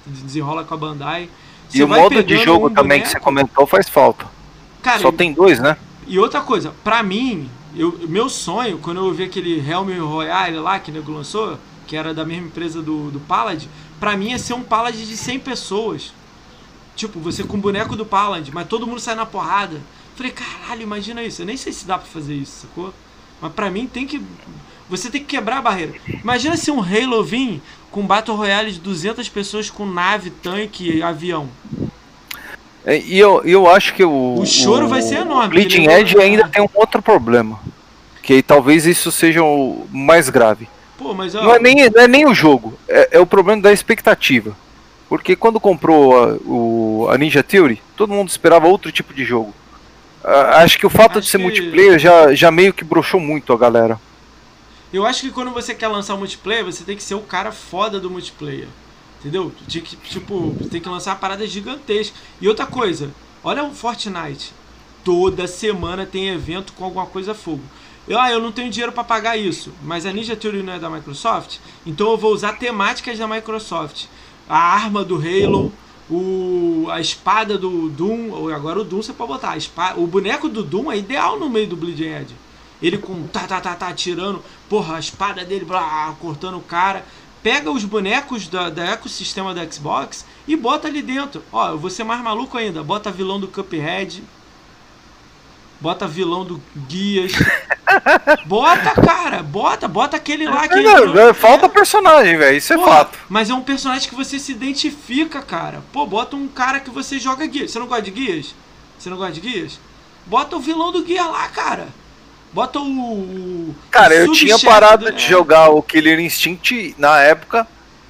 Desenrola com a Bandai. Você E o modo de jogo um também que boneco- você comentou faz falta. Cara, Só tem dois, né? e outra coisa, pra mim, eu, meu sonho, quando eu vi aquele Helm Royale lá que o nego lançou, que era da mesma empresa do, do Paladin, pra mim ia ser um Paladin de 100 pessoas. Tipo, você com o boneco do Paladin, mas todo mundo sai na porrada. Falei, caralho, imagina isso. Eu nem sei se dá pra fazer isso, sacou? Mas pra mim tem que. Você tem que quebrar a barreira. Imagina se um Halo vir com Battle Royale de 200 pessoas com nave, tanque e avião. É, E eu, eu acho que o. O choro vai ser enorme, O Bleeding Edge ainda tem um outro problema. Que talvez isso seja o mais grave. Pô, mas ó. Não é nem, não é nem o jogo, é, é o problema da expectativa. Porque quando comprou a, o, a Ninja Theory, todo mundo esperava outro tipo de jogo. Acho que o fato de ser que- multiplayer já, já meio que broxou muito a galera. Eu acho que quando você quer lançar multiplayer, você tem que ser o cara foda do multiplayer. Entendeu? Tinha que, tipo, tem que lançar paradas gigantescas. E outra coisa, olha o Fortnite. Toda semana tem evento com alguma coisa fogo. Eu, ah, eu não tenho dinheiro pra pagar isso, mas a Ninja Theory não é da Microsoft, então eu vou usar temáticas da Microsoft. A arma do Halo, o, a espada do Doom, ou agora o Doom você pode botar. A espada, o boneco do Doom é ideal no meio do Bleeding Edge. Ele com tá, tá, tá, tá, tirando, porra, a espada dele, blá, cortando o cara. Pega os bonecos da, da ecossistema da Xbox e bota ali dentro. Ó, eu vou ser mais maluco ainda. Bota vilão do Cuphead. Bota vilão do Guias. (laughs) Bota, cara, bota, bota aquele lá que. Não, não, falta personagem, velho, isso é Porra, fato. Mas é um personagem que você se identifica, cara. Pô, bota um cara que você joga guias. Você não gosta de guias? Você não gosta de guias? Bota o vilão do guia lá, cara. Bota o. o Cara, eu tinha parado do- de é. jogar o Killer Instinct na época.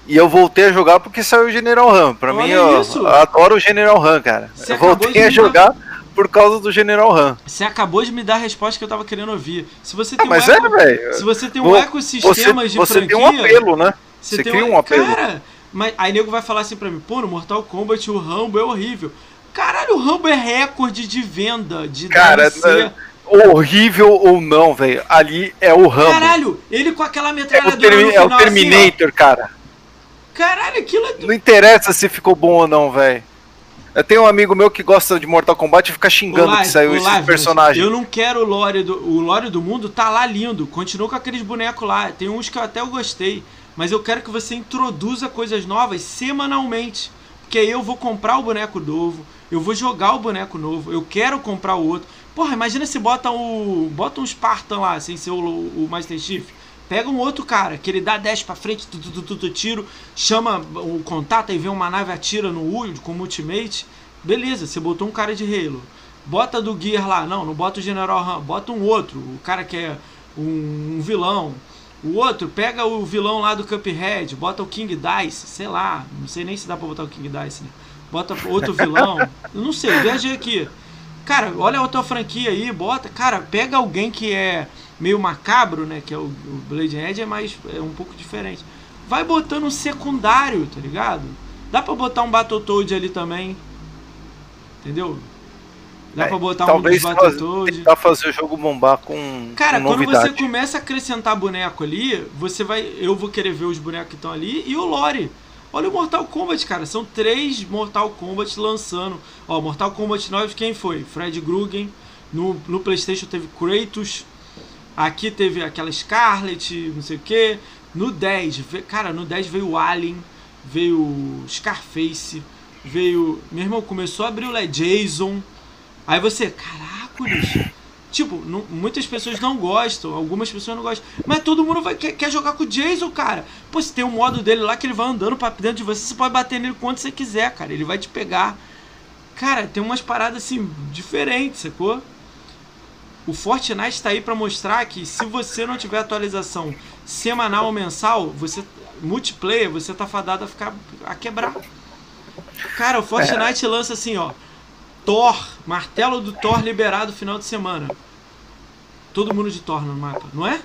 E eu voltei a jogar porque saiu o General Han. Pra Olha mim, eu isso. adoro o General Han, cara. Você eu voltei a jogar por causa do General Han. Você acabou de me dar a resposta que eu tava querendo ouvir. Se você tem Ah, mas um é, eco- velho. Se você tem um Vo- ecossistema Você, de você franquia, tem um apelo, né? Você tem cria um apelo. Cara, mas aí nego vai falar assim pra mim, pô, no Mortal Kombat o Rambo é horrível. Caralho, o Rambo é recorde de venda de Cara, DLC. né, horrível ou não, velho. Ali é o Rambo. Caralho, ele com aquela é, o metralhadora é o final, assim, Terminator, cara. ó. Caralho, aquilo é... Não interessa se ficou bom ou não, velho. Eu tenho um amigo meu que gosta de Mortal Kombat e fica xingando que saiu o esses Live, personagens. Eu não quero o lore do o lore do mundo tá lá lindo. Continua com aqueles bonecos lá. Tem uns que eu até eu gostei, mas eu quero que você introduza coisas novas semanalmente, porque aí eu vou comprar o boneco novo, eu vou jogar o boneco novo, eu quero comprar o outro. Porra, imagina se bota o bota um Spartan lá, sem ser o, o Master Chief. Pega um outro cara, que ele dá 10 pra frente, tu, tu, tu, tu, tiro, chama o contato e vê uma nave atira no Ultimate com ultimate. Beleza, você botou um cara de Halo. Bota do Gear lá, não, não bota o General Han, bota um outro, o cara que é um, um vilão. O outro, pega o vilão lá do Cuphead, bota o King Dice, sei lá, não sei nem se dá pra botar o King Dice, né? Bota outro vilão, (laughs) não sei, viajei aqui. Cara, olha a outra franquia aí, bota, cara, pega alguém que é meio macabro, né, que é o, o Blade Edge, é mais, é um pouco diferente. Vai botando um secundário, tá ligado? Dá pra botar um Battletoad ali também, entendeu? Dá É, pra botar um Talvez faz- Battletoad. tentar fazer o jogo bombar com, Cara, com quando novidade. você começa a acrescentar boneco ali, você vai. Eu vou querer ver os bonecos que estão ali e o Lore. Olha o Mortal Kombat, cara. São três Mortal Kombat lançando. Ó, Mortal Kombat 9, quem foi? Fred Grugen. No, no PlayStation teve Kratos. Aqui teve aquela Scarlet, não sei o que. No 10, ve- cara, no 10 veio Alien, veio Scarface, veio. Meu irmão começou a abrir o Jason. Aí você, caracoles, Tipo, não, muitas pessoas não gostam, algumas pessoas não gostam. Mas todo mundo vai, quer, quer, jogar com o Jason, cara. Pô, se tem um modo dele lá que ele vai andando pra dentro de você, você pode bater nele quanto você quiser, cara. Ele vai te pegar. Cara, tem umas paradas assim, diferentes, sacou? O Fortnite está aí para mostrar que se você não tiver atualização semanal ou mensal, você multiplayer, você tá fadado a ficar a quebrar. Cara, o Fortnite é. lança assim, ó, Thor, martelo do Thor liberado final de semana. Todo mundo de Thor no mapa, não é?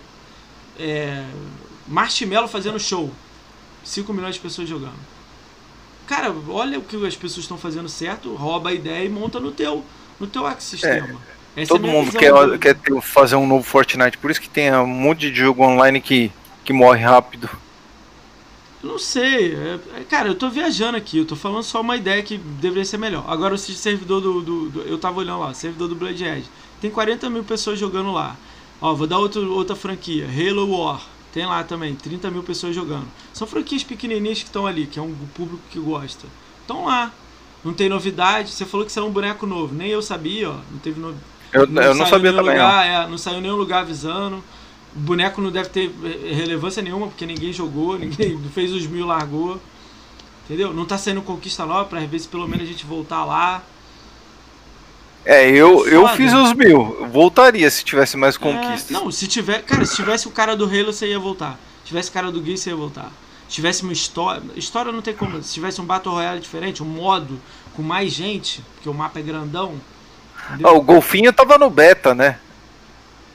é Marshmallow fazendo show. 5 milhões de pessoas jogando. Cara, olha o que as pessoas estão fazendo certo, rouba a ideia e monta no teu, no teu ecossistema. É. Todo é mundo quer, quer fazer um novo Fortnite, por isso que tem um monte de jogo online que, que morre rápido. Não sei. É, é, cara, eu tô viajando aqui. Eu tô falando só uma ideia que deveria ser melhor. Agora, o servidor do. do, do eu tava olhando lá, servidor do Blood Edge. Tem 40 mil pessoas jogando lá. Ó, vou dar outro, outra franquia. Halo War. Tem lá também, 30 mil pessoas jogando. São franquias pequenininhas que estão ali, que é um público que gosta. Estão lá. Não tem novidade. Você falou que saiu um boneco novo. Nem eu sabia, ó. Não teve no... Eu não, eu não sabia também. Lugar, é, não saiu nenhum lugar avisando. O boneco não deve ter eh, relevância nenhuma, porque ninguém jogou, (laughs) ninguém fez os mil, largou. Entendeu? Não tá saindo conquista nova pra ver se pelo menos a gente voltar lá. É, eu, eu fiz os mil. Voltaria se tivesse mais é, conquistas. É, não, se tiver. Cara, se tivesse o cara do Halo, você ia voltar. Se tivesse o cara do Gears, você ia voltar. Se tivesse uma história. História não tem como. Se tivesse um Battle Royale diferente, um modo com mais gente, porque o mapa é grandão. Ah, o golfinho tava no beta, né?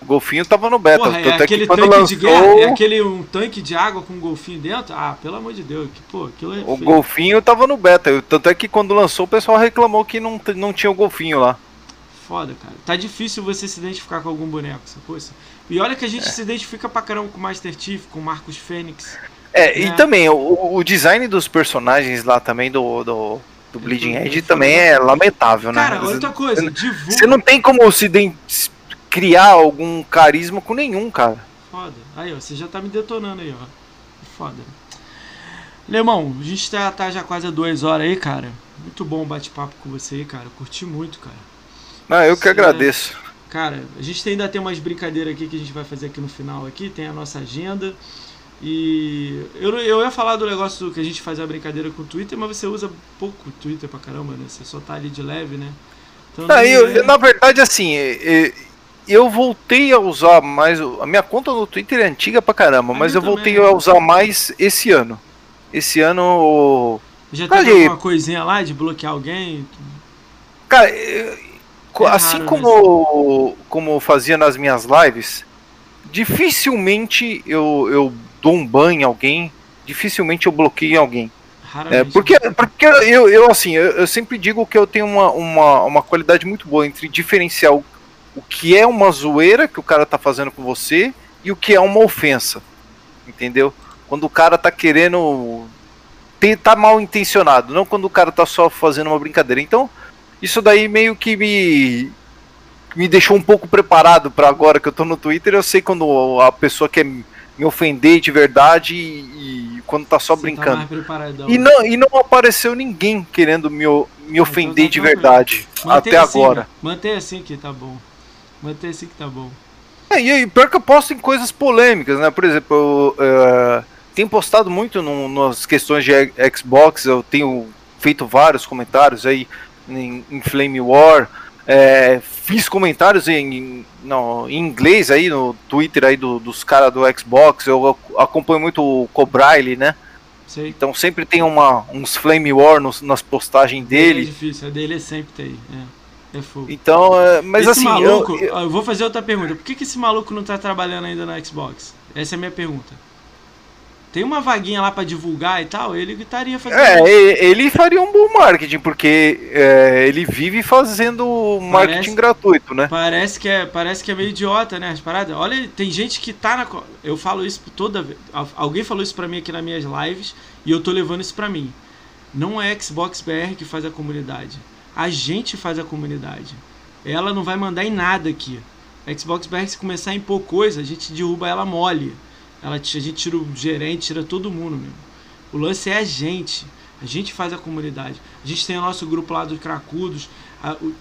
Golfinho tava no beta. Porra, é aquele tanque lançou... de guerra, é aquele um tanque de água com um golfinho dentro? Ah, pelo amor de Deus, que, pô, aquilo é O feio. golfinho tava no beta. Tanto é que quando lançou o pessoal reclamou que não, não tinha o golfinho lá. Foda, cara. Tá difícil você se identificar com algum boneco, sacou? E olha que a gente é. se identifica pra caramba com o Master Chief, com o Marcos Fênix. É, né? e também o, o design dos personagens lá também do, do do Bleeding Edge também é lamentável, né? Cara, outra coisa, divulga. Você não tem como se criar algum carisma com nenhum, cara. Foda. Aí, ó, você já tá me detonando aí, ó. Foda. Lemão, a gente tá, tá já quase duas horas aí, cara. Muito bom o bate-papo com você aí, cara. Curti muito, cara. Ah, eu que agradeço. É... Cara, a gente ainda tem umas brincadeiras aqui que a gente vai fazer aqui no final aqui, tem a nossa agenda. E eu, eu ia falar do negócio que a gente faz a brincadeira com o Twitter, mas você usa pouco o Twitter pra caramba, né? Você só tá ali de leve, né? Então, não, eu, é... na verdade, assim, eu voltei a usar mais. A minha conta no Twitter é antiga pra caramba, mas eu também. voltei a usar mais esse ano. Esse ano. Já teve alguma coisinha lá de bloquear alguém? Cara, é assim raro, como, né? como fazia nas minhas lives, dificilmente eu, eu dou um ban em alguém, dificilmente eu bloqueio alguém. É, porque porque eu, eu assim, eu, eu, sempre digo que eu tenho uma, uma, uma qualidade muito boa entre diferenciar o o que é uma zoeira que o cara tá fazendo com você e o que é uma ofensa. Entendeu? Quando o cara tá querendo. tá mal intencionado, não quando o cara tá só fazendo uma brincadeira. Então, isso daí meio que me. me deixou um pouco preparado para agora que eu tô no Twitter. Eu sei quando a pessoa quer me ofender de verdade e, e quando tá só Você tá brincando. Tá e, não, e não apareceu ninguém querendo me, me ofender então, de verdade até assim, agora. Mantém assim que tá bom. Manter esse que tá bom. É, e aí, pior que eu posto em coisas polêmicas, né? Por exemplo, eu uh, tenho postado muito no, nas questões de Xbox, eu tenho feito vários comentários aí em, em Flame War. É, fiz comentários em, no, em inglês aí no Twitter aí do, dos caras do Xbox. Eu acompanho muito o Cobrile, né? Sei. Então sempre tem uma, uns Flame War nos, nas postagens dele. É difícil, a dele sempre tem. É. É fogo. Então, é, mas esse assim. Maluco, eu, eu... eu, vou fazer outra pergunta. Por que, que esse maluco não tá trabalhando ainda na Xbox? Essa é a minha pergunta. Tem uma vaguinha lá para divulgar e tal, ele estaria fazendo. É, ele faria um bom marketing, porque é, ele vive fazendo marketing parece, gratuito, né? Parece que, é, parece que é meio idiota, né? As paradas. Olha, tem gente que tá na. Eu falo isso toda vez. Alguém falou isso pra mim aqui nas minhas lives e eu tô levando isso pra mim. Não é Xbox BR que faz a comunidade a gente faz a comunidade. Ela não vai mandar em nada aqui. A Xbox BR, se começar a impor coisa, a gente derruba ela mole. Ela, a gente tira o gerente, tira todo mundo mesmo. O lance é a gente. A gente faz a comunidade. A gente tem o nosso grupo lá dos cracudos,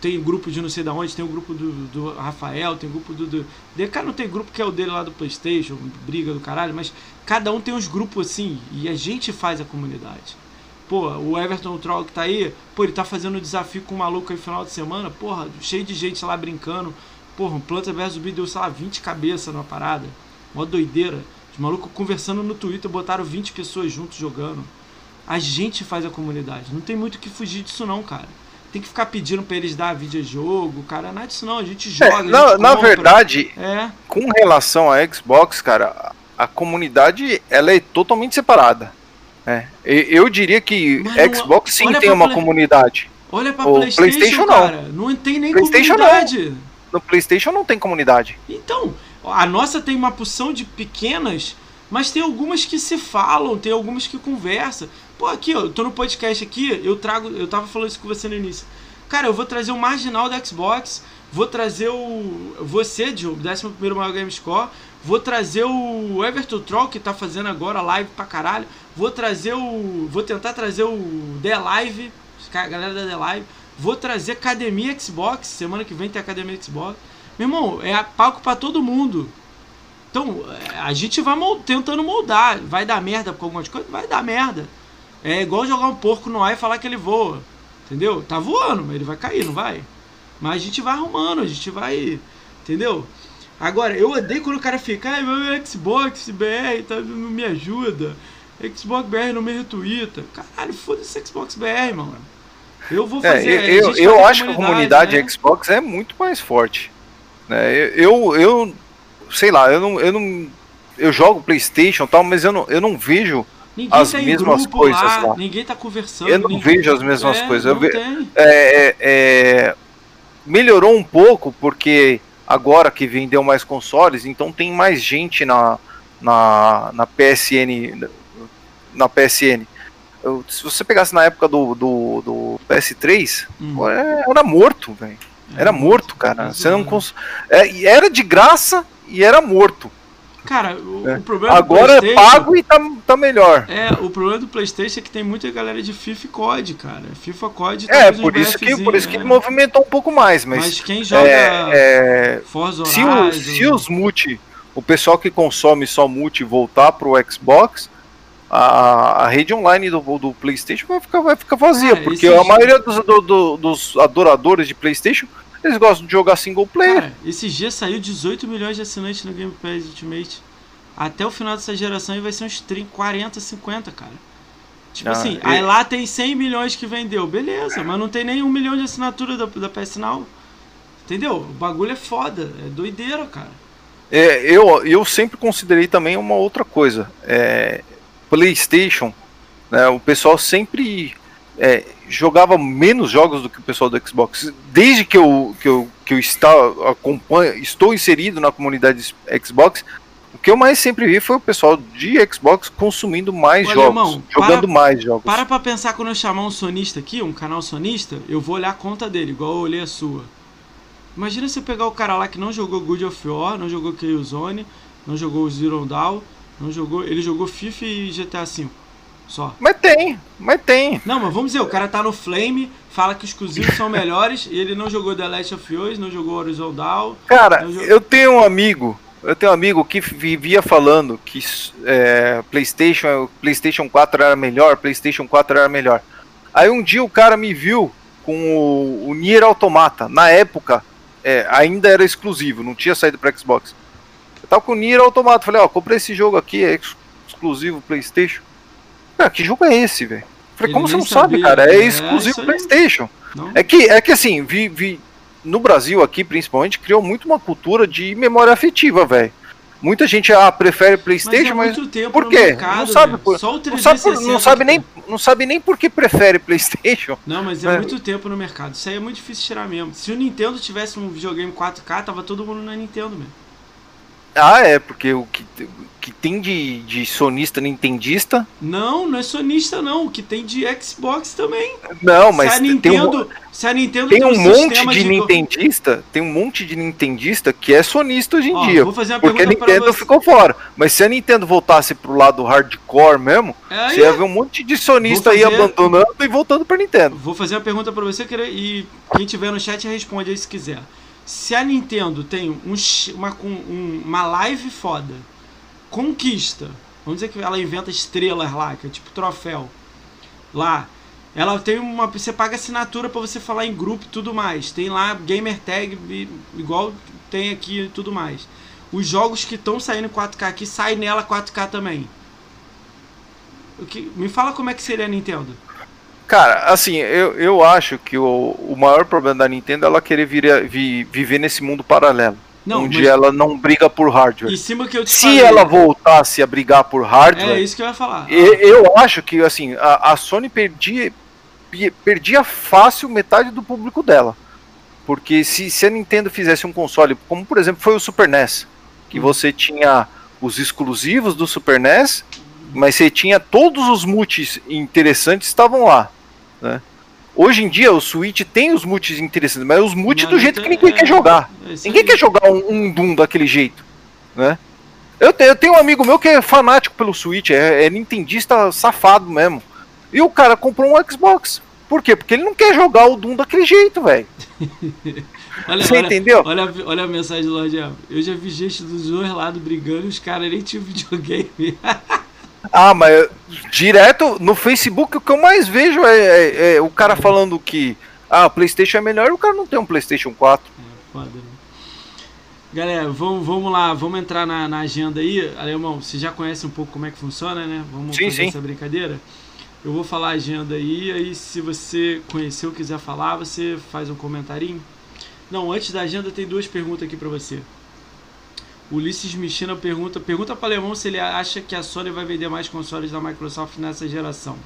tem grupo de não sei da onde, tem o grupo do, do Rafael, tem o grupo do, do. DK não tem grupo que é o dele lá do Playstation, briga do caralho, mas cada um tem uns grupos assim, e a gente faz a comunidade. Pô, o Everton Troll que tá aí, pô, ele tá fazendo um desafio com um maluco aí no final de semana, porra, cheio de gente lá brincando. Porra, um Planta vs Zumbi deu, sei lá, 20 cabeças numa parada. Mó doideira. Os malucos conversando no Twitter, botaram 20 pessoas juntos jogando. A gente faz a comunidade. Não tem muito o que fugir disso não, cara. Tem que ficar pedindo pra eles dar videojogo, cara. Não é disso não, a gente é, joga. É, na, gente na verdade, é. com relação a Xbox, cara, a comunidade ela é totalmente separada. É. Eu diria que não, Xbox sim tem uma play... comunidade. Olha pra o PlayStation, PlayStation cara. Não. não tem nem PlayStation comunidade. Não. No PlayStation não tem comunidade. Então, a nossa tem uma porção de pequenas, mas tem algumas que se falam, tem algumas que conversam. Pô, aqui, ó, eu tô no podcast aqui, eu trago, eu tava falando isso com você no início. Cara, eu vou trazer o marginal da Xbox, vou trazer o você, de 11 maior Game Score, vou trazer o Everton Troll que tá fazendo agora live pra caralho. Vou trazer o. Vou tentar trazer o The Live, a galera da The Live. Vou trazer Academia Xbox. Semana que vem tem Academia Xbox. Meu irmão, é palco para todo mundo. Então, a gente vai tentando moldar. Vai dar merda com algumas coisas? Vai dar merda. É igual jogar um porco no ar e falar que ele voa. Entendeu? Tá voando, mas ele vai cair, não vai? Mas a gente vai arrumando, a gente vai. Entendeu? Agora, eu odeio quando o cara fica, ai, meu Xbox BR tá, não me ajuda. Xbox BR não me retweeta. Caralho, foda-se Xbox BR, mano. Eu vou é, fazer. É, eu eu acho que a comunidade né? Xbox é muito mais forte. Né? Eu, eu, sei lá, eu não, eu não. Eu jogo PlayStation e tal, mas eu não, eu não vejo ninguém as tá mesmas coisas lá, lá, Ninguém tá conversando. Eu não ninguém... vejo as mesmas é, coisas. Eu ve... é, é, é, melhorou um pouco porque agora que vendeu mais consoles, então tem mais gente na, na, na PSN na PSN. Eu, se você pegasse na época do, do, do PS3, hum. era morto, velho. É, era morto, cara. Você não cons... É, era de graça e era morto. Cara, o, é. o problema Agora é pago e tá, tá melhor. É, o problema do PlayStation é que tem muita galera de FIFA e COD, cara. FIFA COD É, por isso, que, por isso que né? movimentou um pouco mais. Mas, mas quem joga é, é, Forza se, o, se os multi, o pessoal que consome só multi voltar pro Xbox, a, a rede online do, do PlayStation vai ficar, vai ficar vazia, porque a maioria dos, do, do, dos adoradores de PlayStation eles gostam de jogar single player. Cara, esses dias saiu 18 milhões de assinantes no Game Pass Ultimate. Até o final dessa geração vai ser uns 30, 40, 50, cara. Tipo ah, assim, aí lá tem 100 milhões que vendeu, beleza, mas não tem nem um milhão de assinatura da, da PS Now. Entendeu? O bagulho é foda, é doideira, cara. É, eu, eu sempre considerei também uma outra coisa. É, PlayStation, né, o pessoal sempre é, jogava menos jogos do que o pessoal do Xbox. Desde que eu, que eu, que eu está, acompanho, estou inserido na comunidade Xbox, o que eu mais sempre vi foi o pessoal de Xbox consumindo mais Olha, jogos, irmão, jogando para, mais jogos. Para pra pensar quando eu chamar um sonista aqui, um canal sonista, eu vou olhar a conta dele, igual eu olhei a sua. Imagina você pegar o cara lá que não jogou Good of War, não jogou Killzone, não jogou Zero Dawn, não jogou, ele jogou FIFA e GTA V. Só. Mas tem, mas tem. Não, mas vamos dizer, o cara tá no Flame, fala que os exclusivos são melhores, e ele não jogou The Last of Us, não jogou Horizon Dawn. Cara, jogou... eu tenho um amigo, eu tenho um amigo que vivia falando que é, PlayStation, PlayStation 4 era melhor, PlayStation 4 era melhor. Aí um dia o cara me viu com o, o Nier Automata. Na época, é, ainda era exclusivo, não tinha saído para Xbox. Eu tava com o Nier Automata, falei, ó, comprei esse jogo aqui, é exclusivo PlayStation. Cara, que jogo é esse, velho? Falei, como você não sabia, sabe, cara? É, é exclusivo é PlayStation. Não? É que, é que assim, vi, vi, no Brasil aqui, principalmente, criou muito uma cultura de memória afetiva, velho. Muita gente ah, prefere PlayStation, mas, é por quê? Mercado, não sabe por, não sabe, por, não sabe nem não sabe nem por que prefere PlayStation. Não, mas é, é muito tempo no mercado. Isso aí é muito difícil tirar mesmo. Se o Nintendo tivesse um videogame 4K, tava todo mundo na Nintendo mesmo. Ah, é, porque o que, que tem de, de sonista nintendista. Não, não é sonista não, o que tem de Xbox também. Não, mas se a tem um, Nintendo, a Nintendo tem um monte sistema de nintendista, tem um monte de nintendista que é sonista hoje em Ó, dia. vou fazer uma Porque a Nintendo ficou fora. Mas se a Nintendo voltasse pro lado hardcore mesmo, É, você ia ver um monte de sonista Vou aí fazer- abandonando e voltando pra Nintendo. Vou fazer uma pergunta pra você e quem tiver no chat responde aí se quiser. Se a Nintendo tem um, uma, um- uma live foda, conquista, vamos dizer que ela inventa estrelas lá, que é tipo troféu, lá, ela tem uma. Você paga assinatura pra você falar em grupo e tudo mais. Tem lá gamer tag, igual tem aqui e tudo mais. Os jogos que estão saindo em 4K aqui saem nela 4K também. O que, me fala como é que seria a Nintendo. Cara, assim, eu, eu acho que o, o maior problema da Nintendo é ela querer vir, vi- viver nesse mundo paralelo. Não, onde mas- ela não briga por hardware. Em cima que eu te Se falei. ela voltasse a brigar por hardware, É isso que eu ia falar. E- Eu acho que assim a, a Sony perdia, pe- perdia fácil metade do público dela. Porque se, se a Nintendo fizesse um console, como por exemplo foi o Super NES, que Hum. você tinha os exclusivos do Super NES, mas você tinha todos os multis interessantes estavam lá. Né? Hoje em dia o Switch tem os multis interessantes, mas os multis Mas do jeito que ninguém é, quer jogar. é Ninguém quer jogar um, um Doom daquele jeito, né? Eu, te- eu tenho um amigo meu que é fanático pelo Switch, é, é nintendista safado mesmo. E o cara comprou um Xbox. Por quê? Porque ele não quer jogar o Doom daquele jeito, velho. (laughs) Olha, Você olha, entendeu? Olha, a- olha a mensagem do Lorde. Eu já vi gente dos dois lados brigando e os caras nem tinham videogame. (laughs) Ah, mas direto no Facebook o que eu mais vejo é, é- é o cara falando que ah, o PlayStation é melhor e o cara não tem um PlayStation 4. É, foda, né? Galera, vamos, vamos lá, vamos entrar na, na agenda aí. Alemão, você já conhece um pouco como é que funciona, né? Vamos Sim, fazer sim. essa brincadeira. Eu vou falar a agenda aí, aí se você conheceu, quiser falar, você faz um comentarinho. Não, antes da agenda tem duas perguntas aqui pra você. Ulisses Michina pergunta, pergunta para Alemão se ele acha que a Sony vai vender mais consoles da Microsoft nessa geração.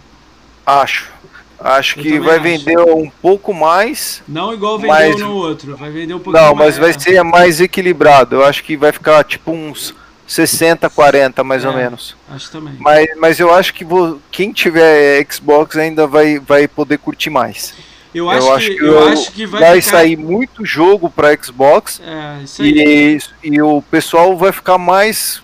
Acho. Acho Eu que vai acho. vender um pouco mais. Não igual vendeu Mas- no outro, vai vender um pouquinho Não, mas mais. vai ser mais equilibrado. Eu acho que vai ficar tipo uns 60, 40 mais ou É. menos. Acho também. Mas, mas eu acho que vo- quem tiver Xbox ainda vai, vai poder curtir mais. Eu acho, que, eu eu- acho que vai, vai ficar... sair muito jogo para Xbox É, isso aí. e, e o pessoal vai ficar mais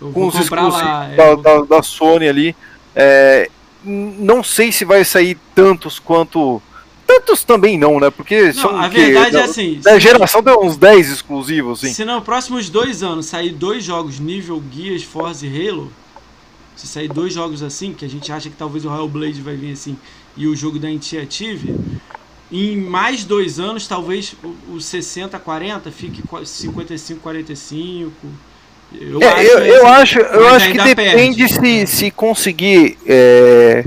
Eu com os exclusivos lá. da, eu vou- da- da Sony ali. É, não sei se vai sair tantos quanto. Tantos também não, né? Porque Não, são a verdade é assim. Da geração deu uns 10 exclusivos, assim. Se nos próximos dois anos sair dois jogos nível Gears, Forza e Halo, se sair dois jogos assim, que a gente acha que talvez o Hellblade vai vir assim, e o jogo da Initiative, em mais dois anos, talvez o, o 60-40 fique qua- 55-45. Eu É, eu, eu assim, acho, eu acho que depende perde. se, se conseguir é,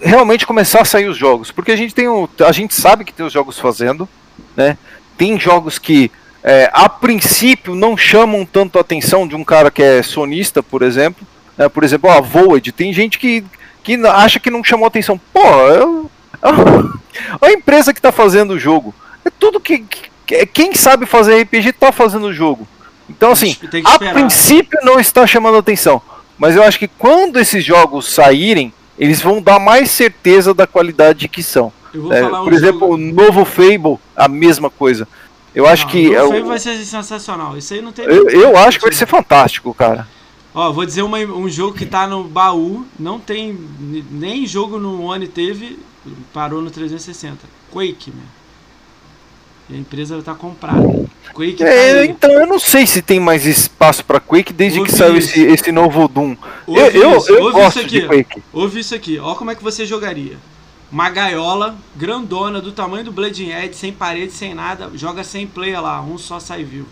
realmente começar a sair os jogos. Porque a gente tem o, a gente sabe que tem os jogos fazendo, né? Tem jogos que é, a princípio não chamam tanto a atenção de um cara que é sonista, por exemplo. né? Por exemplo, a Void. Tem gente que, que acha que não chamou atenção. Pô, eu, (laughs) a empresa que está fazendo o jogo. É tudo que, que- quem sabe fazer RPG está fazendo o jogo. Então assim, a princípio não está chamando atenção, mas eu acho que quando esses jogos saírem, eles vão dar mais certeza da qualidade que são. É, por exemplo, jogo- o novo Fable, a mesma coisa. Eu acho Não, que o é Fable vai ser sensacional. Isso aí não tem. eu, eu acho que vai ser fantástico, cara. Ó, vou dizer uma- um jogo que tá no baú, não tem nem jogo no One teve, parou no 360. Quake, meu. E a empresa tá comprada. Quake tá É, aí. então eu não sei se tem mais espaço para Quake desde que saiu esse, esse novo Doom. Ouve eu isso, eu ouve gosto isso de aqui. Quake. Ouve isso aqui, ó como é que você jogaria. Uma gaiola grandona do tamanho do Bleeding Edge, sem parede, sem nada, joga sem player lá, um só sai vivo.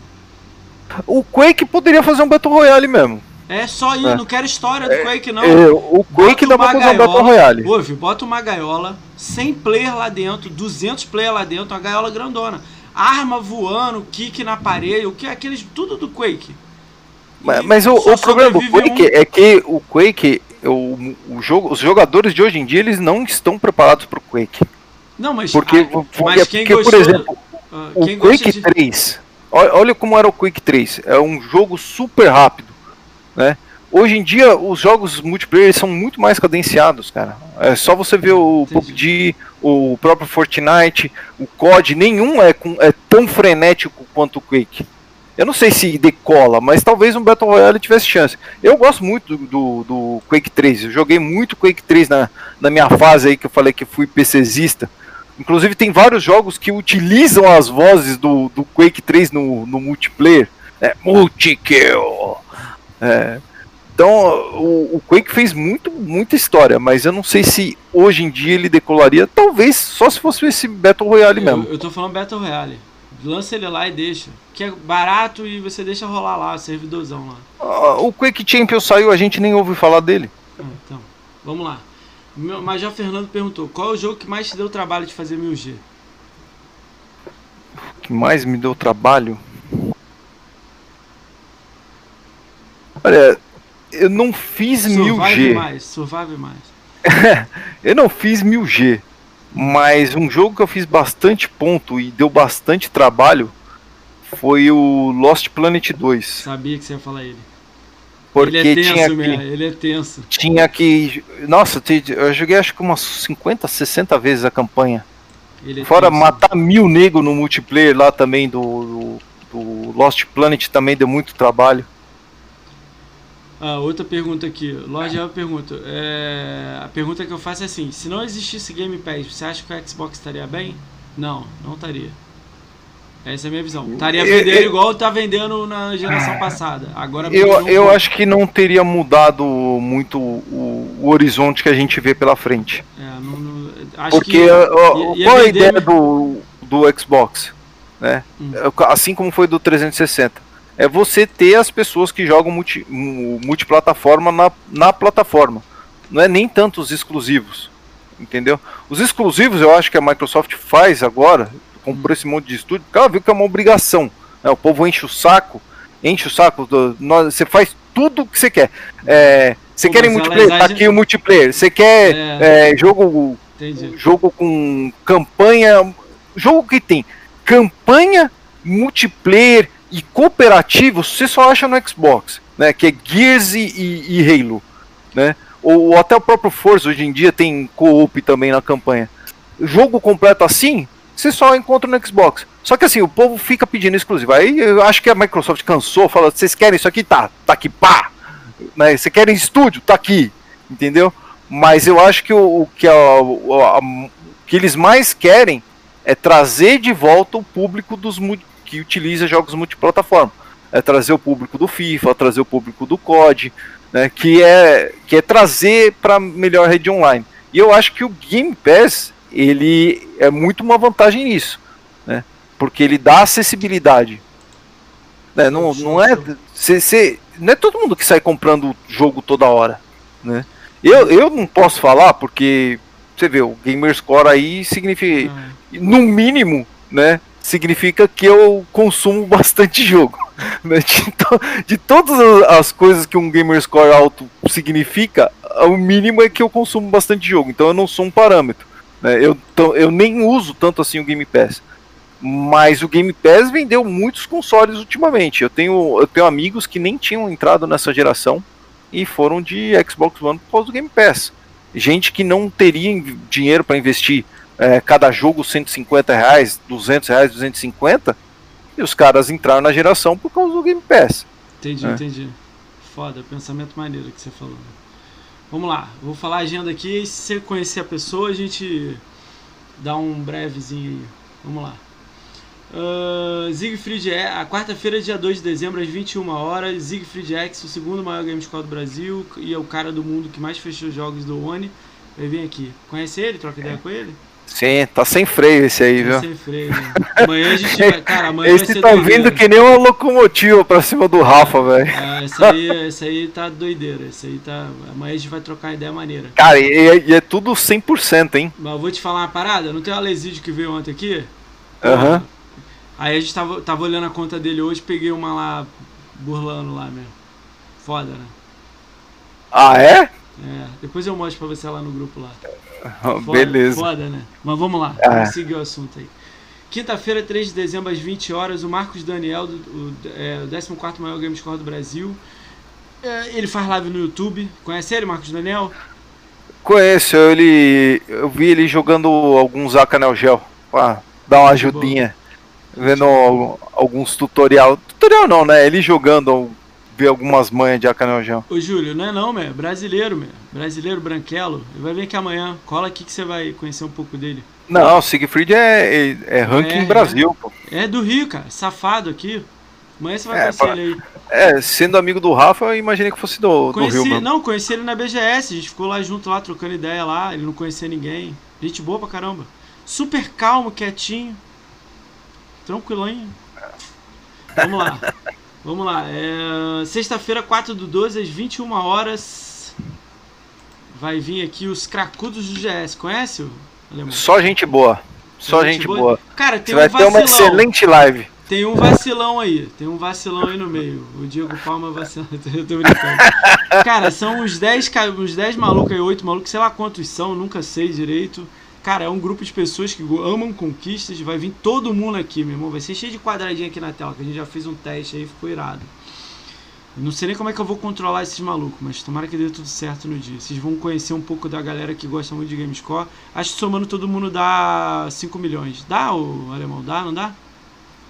O Quake poderia fazer um Battle Royale mesmo. É só ir, É. não quero história do Quake não. É, o Quake dá pra uma fazer um Battle Royale. Ouve, bota uma gaiola, 100 player lá dentro, 200 player lá dentro, uma gaiola grandona. Arma voando, kick na parede, o que é aqueles tudo do Quake. Mas, mas o, o problema do Quake um. é que o Quake, o, o jogo, os jogadores de hoje em dia, eles não estão preparados pro Quake. Não, mas, Porque, ah, porque, mas quem porque, por gostou, exemplo, ah, o Quake de- 3, Olha como era o Quake 3. É um jogo super rápido, né? Hoje em dia, os jogos multiplayer são muito mais cadenciados, cara. É só você ver o PUBG, o próprio Fortnite, o COD, nenhum é, com, é tão frenético quanto o Quake. Eu não sei se decola, mas talvez um Battle Royale tivesse chance. Eu gosto muito do, do, do Quake 3. Eu joguei muito Quake 3 na, na minha fase aí que eu falei que fui PCzista. Inclusive tem vários jogos que utilizam as vozes do, do Quake 3 no, no multiplayer. É, Multikill. É, então o, o, Quake fez muito, muita história, mas eu não sei se hoje em dia ele decolaria. Talvez só se fosse esse Battle Royale eu, mesmo. Eu tô falando Battle Royale. Lança ele lá e deixa. Que é barato e você deixa rolar lá, servidorzão lá. Ah, o Quake Champion saiu, a gente nem ouviu falar dele. Ah, então, vamos lá. Mas já Fernando perguntou: qual é o jogo que mais te deu trabalho de fazer 1000G? O que mais me deu trabalho? Olha, eu não fiz Survive 1000G. Mais, Survive mais. (laughs) eu não fiz 1000G. Mas um jogo que eu fiz bastante ponto e deu bastante trabalho foi o Lost Planet 2. Sabia que você ia falar ele. Porque ele é tenso tinha mesmo, ele é tenso. Tinha que. Nossa, eu joguei acho que umas 50, 60 vezes a campanha. É Fora tenso. matar mil negros no multiplayer lá também do, do, do Lost Planet também deu muito trabalho. Ah, outra pergunta aqui. Lorde Eva pergunta. É... A pergunta que eu faço é assim: se não existisse Game Pass, você acha que o Xbox estaria bem? Não, não estaria. Essa é a minha visão. Estaria vendendo eu, eu, igual tá vendendo na geração passada. Agora eu, eu acho que não teria mudado muito o, o, horizonte que a gente vê pela frente. É, não, não, Porque que, uh, ia, qual a ideia do, do Xbox? Né? Hum. Assim como foi do 360 é você ter as pessoas que jogam multi, multiplataforma na, na plataforma. Não é nem tanto os exclusivos. Entendeu? Os exclusivos eu acho que a Microsoft faz agora, comprou esse monte de estúdio, porque ela viu que é uma obrigação. Né? O povo enche o saco, enche o saco, do, nós, você faz tudo o que você quer. É, você quer multiplayer? Tá aqui o multiplayer. Você quer é. É, jogo, jogo com campanha. Jogo que tem campanha, multiplayer, e cooperativo você só acha no Xbox, né? Que é Gears e, e, e Halo, né? Ou, ou, até o próprio Forza hoje em dia tem co-op também na campanha. Jogo completo assim, você só encontra no Xbox. Só que assim, o povo fica pedindo exclusivo. Aí eu acho que a Microsoft cansou, fala, vocês querem isso aqui? Tá, tá aqui, pá! Né? Você querem estúdio? Tá aqui, entendeu? Mas eu acho que o, o que, a, a, a, que eles mais querem é trazer de volta o público dos que utiliza jogos multiplataforma. É trazer o público do FIFA, trazer o público do COD, né, que, é, que é trazer para melhor rede online. E eu acho que o Game Pass ele é muito uma vantagem nisso, né, porque ele dá acessibilidade. Né, não, não, é, cê, cê, não é todo mundo que sai comprando jogo toda hora. Né. Eu, eu não posso falar porque você vê, o Gamerscore aí significa, ah. no mínimo, né, significa que eu consumo (laughs) bastante jogo. Né? De, to de, todas as coisas que um gamer score alto significa, o mínimo é que eu consumo bastante jogo. Então eu não sou um parâmetro. Né? Eu, eu nem uso tanto assim o Game Pass. Mas o Game Pass vendeu muitos consoles ultimamente. Eu tenho, eu tenho amigos que nem tinham entrado nessa geração e foram de Xbox One por causa do Game Pass. Gente que não teria dinheiro para investir é, cada jogo 150 reais, 200 reais, 250, e os caras entraram na geração por causa do Game Pass. Entendi, é. entendi. Foda, pensamento maneiro que você falou. Vamos lá, vou falar a agenda aqui e se você conhecer a pessoa, a gente dá um brevezinho aí. Vamos lá. Uh, Siegfried é a quarta-feira, dia 2 de dezembro, às 21 horas. Siegfried X, o segundo maior game score do Brasil e é o cara do mundo que mais fechou jogos do One. Vai vir aqui. Conhece ele? Troca ideia é. com ele? Sim, tá sem freio esse aí, tá viu? Sem freio. Né? Amanhã a gente vai. Cara, amanhã esse vai ser tá doideira. vindo que nem uma locomotiva pra cima do Rafa, velho. É, esse aí, esse aí tá doideira. Esse aí tá. Amanhã a gente vai trocar ideia maneira. Cara, e, é, e é tudo 100%, hein? Mas eu vou te falar uma parada. Não tem o Alesídio que veio ontem aqui? Aham. Uhum. Aí a gente tava, tava olhando a conta dele hoje, peguei uma lá burlando lá mesmo. Foda, né? Ah, é? É, depois eu mostro pra você lá no grupo lá. (laughs) Foda, Beleza. Foda, né? Mas vamos lá, ah. vamos seguir o assunto aí. Quinta-feira, 3 de dezembro, às 20 horas, o Marcos Daniel, do, o, é, o 14 maior Gamescore do Brasil. É, ele faz live no YouTube. Conhece ele, Marcos Daniel? Conheço, ele. Eu vi ele jogando alguns Acanel Gel. Pra dar uma ajudinha. Vendo alguns tutorial. Tutorial não, né? Ele jogando ver algumas manhas de Acanel Ô Júlio, não é não, meu. Brasileiro, meu. Brasileiro branquelo. Ele vai vir aqui amanhã. Cola aqui que você vai conhecer um pouco dele. Não, o Siegfried é, é, é ranking é, Brasil, pô. É do Rio, cara. Safado aqui. Amanhã você vai é, conhecer pra... ele aí. É, sendo amigo do Rafa, eu imaginei que fosse do, conheci, do Rio. Não, conheci ele na BGS. A gente ficou lá junto, lá, trocando ideia lá. Ele não conhecia ninguém. Gente boa pra caramba. Super calmo, quietinho. Tranquilinho. Vamos lá. (laughs) Vamos lá. É... Sexta-feira, 4 do 12, às 21 horas. Vai vir aqui os cracudos do GS. Conhece o Alemão? Só gente boa. Só gente, gente boa. boa. Cara, tem Você um vai ter uma excelente live. Tem um vacilão aí. Tem um vacilão aí no meio. O Diego Palma vacilando. (laughs) Eu tô brincando. Cara, são uns 10, uns 10 malucos aí, 8 malucos, sei lá quantos são, nunca sei direito. Cara, é um grupo de pessoas que amam conquistas. Vai vir todo mundo aqui, meu irmão. Vai ser cheio de quadradinho aqui na tela, que a gente já fez um teste aí, ficou irado. Não sei nem como é que eu vou controlar esses malucos, mas tomara que dê tudo certo no dia. Vocês vão conhecer um pouco da galera que gosta muito de Gamescore. Acho que somando todo mundo dá 5 milhões. Dá, o alemão? Dá, não dá?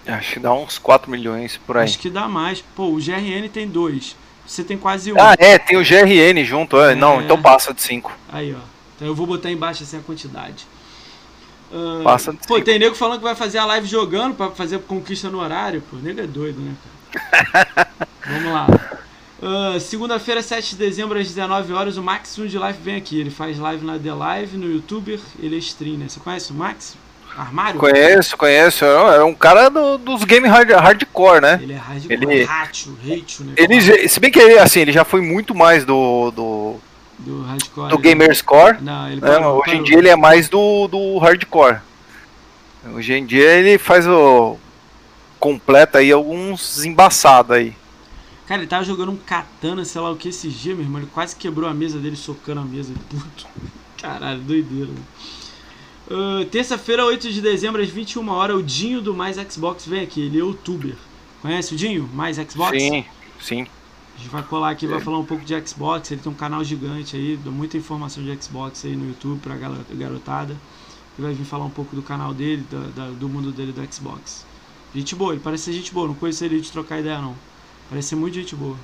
Acho que dá uns 4 milhões por aí. Acho que dá mais. Pô, o GRN tem dois. Você tem quase um. Ah, é, tem o GRN junto. É. Não, então passa de 5. Aí, ó. Então eu vou botar embaixo assim a quantidade. Uh, Passa pô, tem nego falando que vai fazer a live jogando pra fazer conquista no horário. Pô, nego é doido, né, cara? (laughs) Vamos lá. Uh, Segunda-feira, 7 de dezembro, às 19 horas, o Max de Life vem aqui. Ele faz live na The Live, no YouTuber, ele é streamer. Né? Você conhece o Max? Armário? Conheço, conheço. É um cara do, dos games hard, hardcore, né? Ele é hardcore, ele, hatcho, né? Ele, se bem que ele, assim, ele já foi muito mais do, do do hardcore. Do Gamerscore. Não, ele parou, Hoje parou. em dia ele é mais do, do hardcore. Hoje em dia ele faz o. completa aí alguns embaçados aí. Cara, ele tava jogando um katana, sei lá o que, esse dia, meu irmão. Ele quase quebrou a mesa dele, socando a mesa. Puto. (laughs) Caralho, doideira. Uh, Terça-feira, 8 de dezembro, às 21 horas, o Dinho do Mais Xbox vem aqui. Ele é youtuber. Conhece o Dinho? Mais Xbox? Sim, sim. A gente vai colar aqui, vai falar um pouco de Xbox. Ele tem um canal gigante aí, dá muita informação de Xbox aí no YouTube pra garotada. Ele vai vir falar um pouco do canal dele, da, da, do mundo dele do Xbox. Gente boa, ele parece ser gente boa, não conheço ele de trocar ideia não. Parece ser muito gente boa.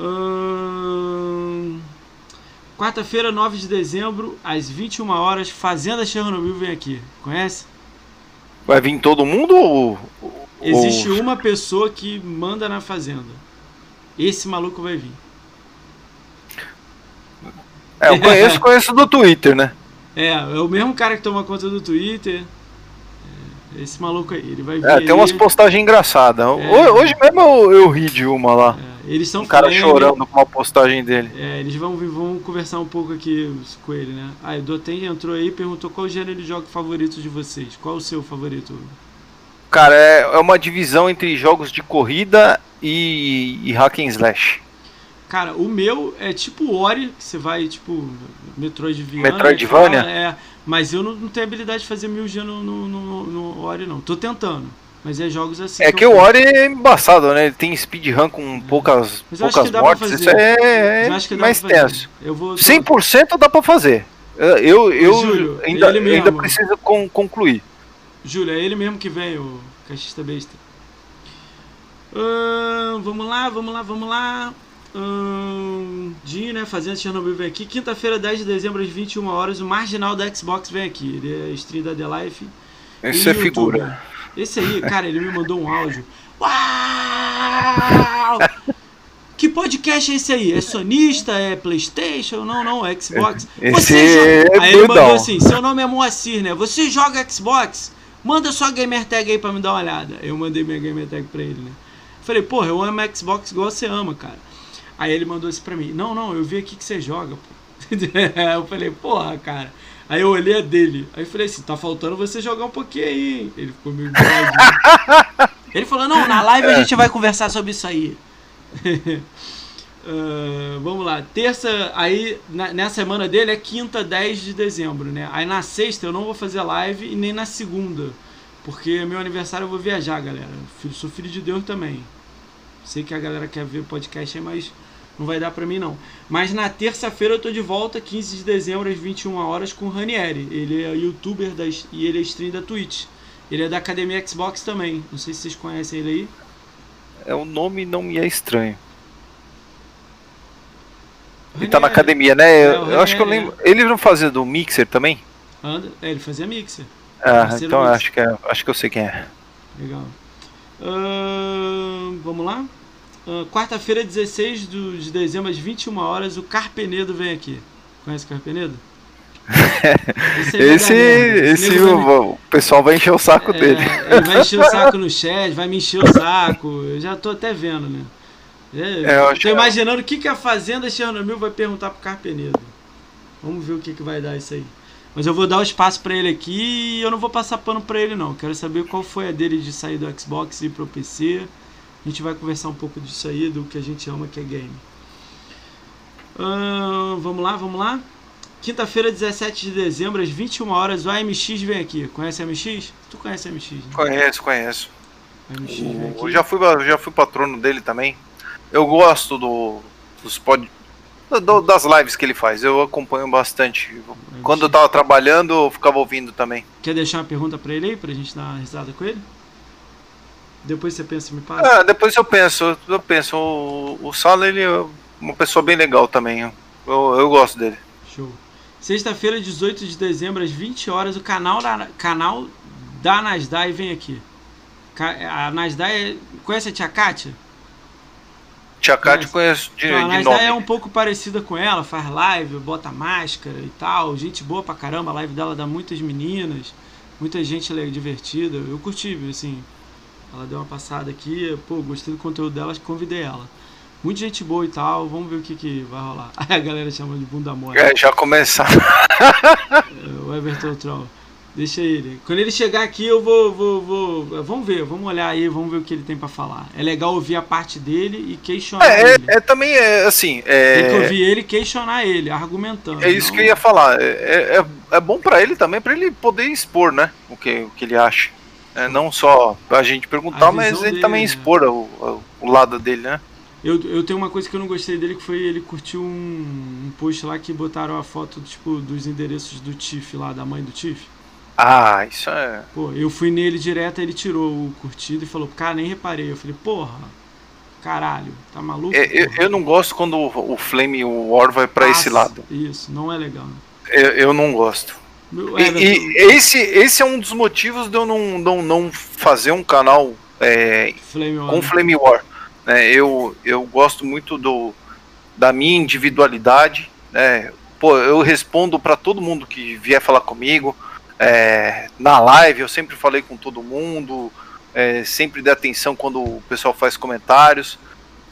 Hum... Quarta-feira, 9 de dezembro, às 21 horas, Fazenda Chernobyl vem aqui. Conhece? Vai vir todo mundo ou. Existe ou... uma pessoa que manda na Fazenda. Esse maluco vai vir. É, eu conheço, (laughs) conheço do Twitter, né? É, é o mesmo cara que toma conta do Twitter. É, esse maluco aí, ele vai vir. É, tem umas postagens engraçadas. É, Hoje mesmo eu, eu ri de uma lá. É, eles são um cara chorando com uma postagem dele. É, eles vão, vão conversar um pouco aqui com ele, né? Ah, o Doten entrou aí e perguntou qual o gênero de jogo favorito de vocês. Qual o seu favorito? Cara, é, é uma divisão entre jogos de corrida e, e hack and slash. Cara, o meu é tipo Ori, que você vai, tipo, Metroidvania. Metroidvania? É, mas eu não, não, tenho habilidade de fazer mil G no, no, no, no, Ori, não. Tô tentando. Mas é jogos assim. É que, que o Ori é embaçado, né? Ele tem speedrun com poucas, poucas mortes. Isso é, é mais tenso. Eu vou, 100% dá pra fazer. Eu, eu Júlio, ainda, ainda preciso con concluir. Júlio, é ele mesmo que vem, o cachista besta. Hum, vamos lá, vamos lá, vamos lá. Hum, Dinho, né? Fazendo Chernobyl vem aqui. Quinta-feira, 10 de dezembro, às 21 horas. O marginal da Xbox vem aqui. Ele é stream da The Life. Esse é figura. Esse aí, (laughs) cara, ele me mandou um áudio. Uau! Que podcast é esse aí? É sonista? É Playstation? Não, não, é Xbox. (laughs) Você joga... É aí ele mandou assim, seu nome é Moacir, né? Você joga Xbox? Manda sua gamer tag aí pra me dar uma olhada. Eu mandei minha gamer tag pra ele, né? Falei, porra, eu amo Xbox igual você ama, cara. Aí ele mandou isso pra mim. Não, não, eu vi aqui que você joga, pô. (laughs) eu falei, porra, cara. Aí eu olhei a dele. Aí falei assim, tá faltando você jogar um pouquinho aí? Ele ficou meio Ele falou, não, na live a gente vai conversar sobre isso aí. Uh, (laughs) vamos lá, terça, aí na, nessa semana dele é quinta, 10 de dezembro, né? Aí na sexta eu não vou fazer live e nem na segunda, porque meu aniversário eu vou viajar, galera. Sou filho de Deus também. Sei que a galera quer ver podcast aí, mas não vai dar pra mim não. Mas na terça-feira eu tô de volta, 15 de dezembro, às 21 horas, com o Ranieri. Ele é youtuber e ele é stream da Twitch. Ele é da Academia Xbox também. Não sei se vocês conhecem ele aí. É, o nome não me é estranho. Ele tá na academia, né? É, eu, eu acho que eu lembro. Ele não fazia do Mixer também? Anda, é, ele fazia Mixer. Ah, então acho que, é, acho que eu sei quem é. Legal. Uh, vamos lá? Uh, Quarta-feira, 16 de dezembro, às 21 horas, o Carpenedo vem aqui. Conhece o Carpenedo? (laughs) esse, esse, esse o, o, pessoal vai encher o saco é, dele. Ele vai encher o (laughs) saco no chat, vai me encher o saco. Eu já tô até vendo, né? É, é, tô imaginando o que, que a Fazenda Chernobyl vai perguntar pro Carpenedo. Vamos ver o que, que vai dar isso aí. Mas eu vou dar o espaço para ele aqui e eu não vou passar pano para ele não. Quero saber qual foi a dele de sair do Xbox e ir pro PC. A gente vai conversar um pouco disso aí, do que a gente ama que é game. Uh, vamos lá, vamos lá. Quinta-feira, 17 de dezembro, às 21 horas, o AMX vem aqui. Conhece a MX? Tu conhece a MX? Né? Conheço, conheço. AMX vem aqui. Eu já fui, já fui patrono dele também. Eu gosto do, dos pod, do, das lives que ele faz. Eu acompanho bastante. Quando eu tava trabalhando, eu ficava ouvindo também. Quer deixar uma pergunta para ele aí, pra gente dar uma risada com ele? Depois você pensa e me passa? Ah, depois eu penso, eu penso. O, o Sala, ele é uma pessoa bem legal também. Eu, eu gosto dele. Show. Sexta-feira, 18 de dezembro, às 20 horas, o canal da, canal da Nasdaq vem aqui. A Nasdaq é, conhece a Tia Kátia? Tia Kátia conheço de, então, a Nasdaq é um pouco parecida com ela, faz live, bota máscara e tal. Gente boa pra caramba, a live dela dá muitas meninas, muita gente divertida. Eu curti, assim. Ela deu uma passada aqui, pô, gostei do conteúdo dela, convidei ela. Muita gente boa e tal, vamos ver o que, que vai rolar. (laughs) Aí a galera chama de bunda mole. É, já começar. É, o Everton Troll. Deixa ele. Quando ele chegar aqui, eu vou, vou, vou. Vamos ver, vamos olhar aí, vamos ver o que ele tem para falar. É legal ouvir a parte dele e questionar é, ele. É, é também, é, assim. É... Tem que ouvir ele e questionar ele, argumentando. É isso não... que eu ia falar. É, é, é, é bom para ele também, para ele poder expor, né? O que, o que ele acha. É, não só a gente perguntar, mas ele dele, também né? expor o, o lado dele, né? Eu, eu tenho uma coisa que eu não gostei dele que foi ele curtiu um, um post lá que botaram a foto tipo, dos endereços do Tiff lá, da mãe do Tiff. Ah, isso é. Pô, eu fui nele direto, ele tirou o curtido e falou, cara, nem reparei. Eu falei, porra, caralho, tá maluco? É, eu, eu, não gosto quando o, o Flame War vai para esse lado. Isso, não é legal. Eu, eu não gosto. E, e, esse, esse é um dos motivos de eu não, não, não fazer um canal é, Flame com Flame War. Né? Eu, eu gosto muito do, da minha individualidade. Né? Pô, eu respondo para todo mundo que vier falar comigo. É, na live eu sempre falei com todo mundo, é, sempre dei atenção quando o pessoal faz comentários.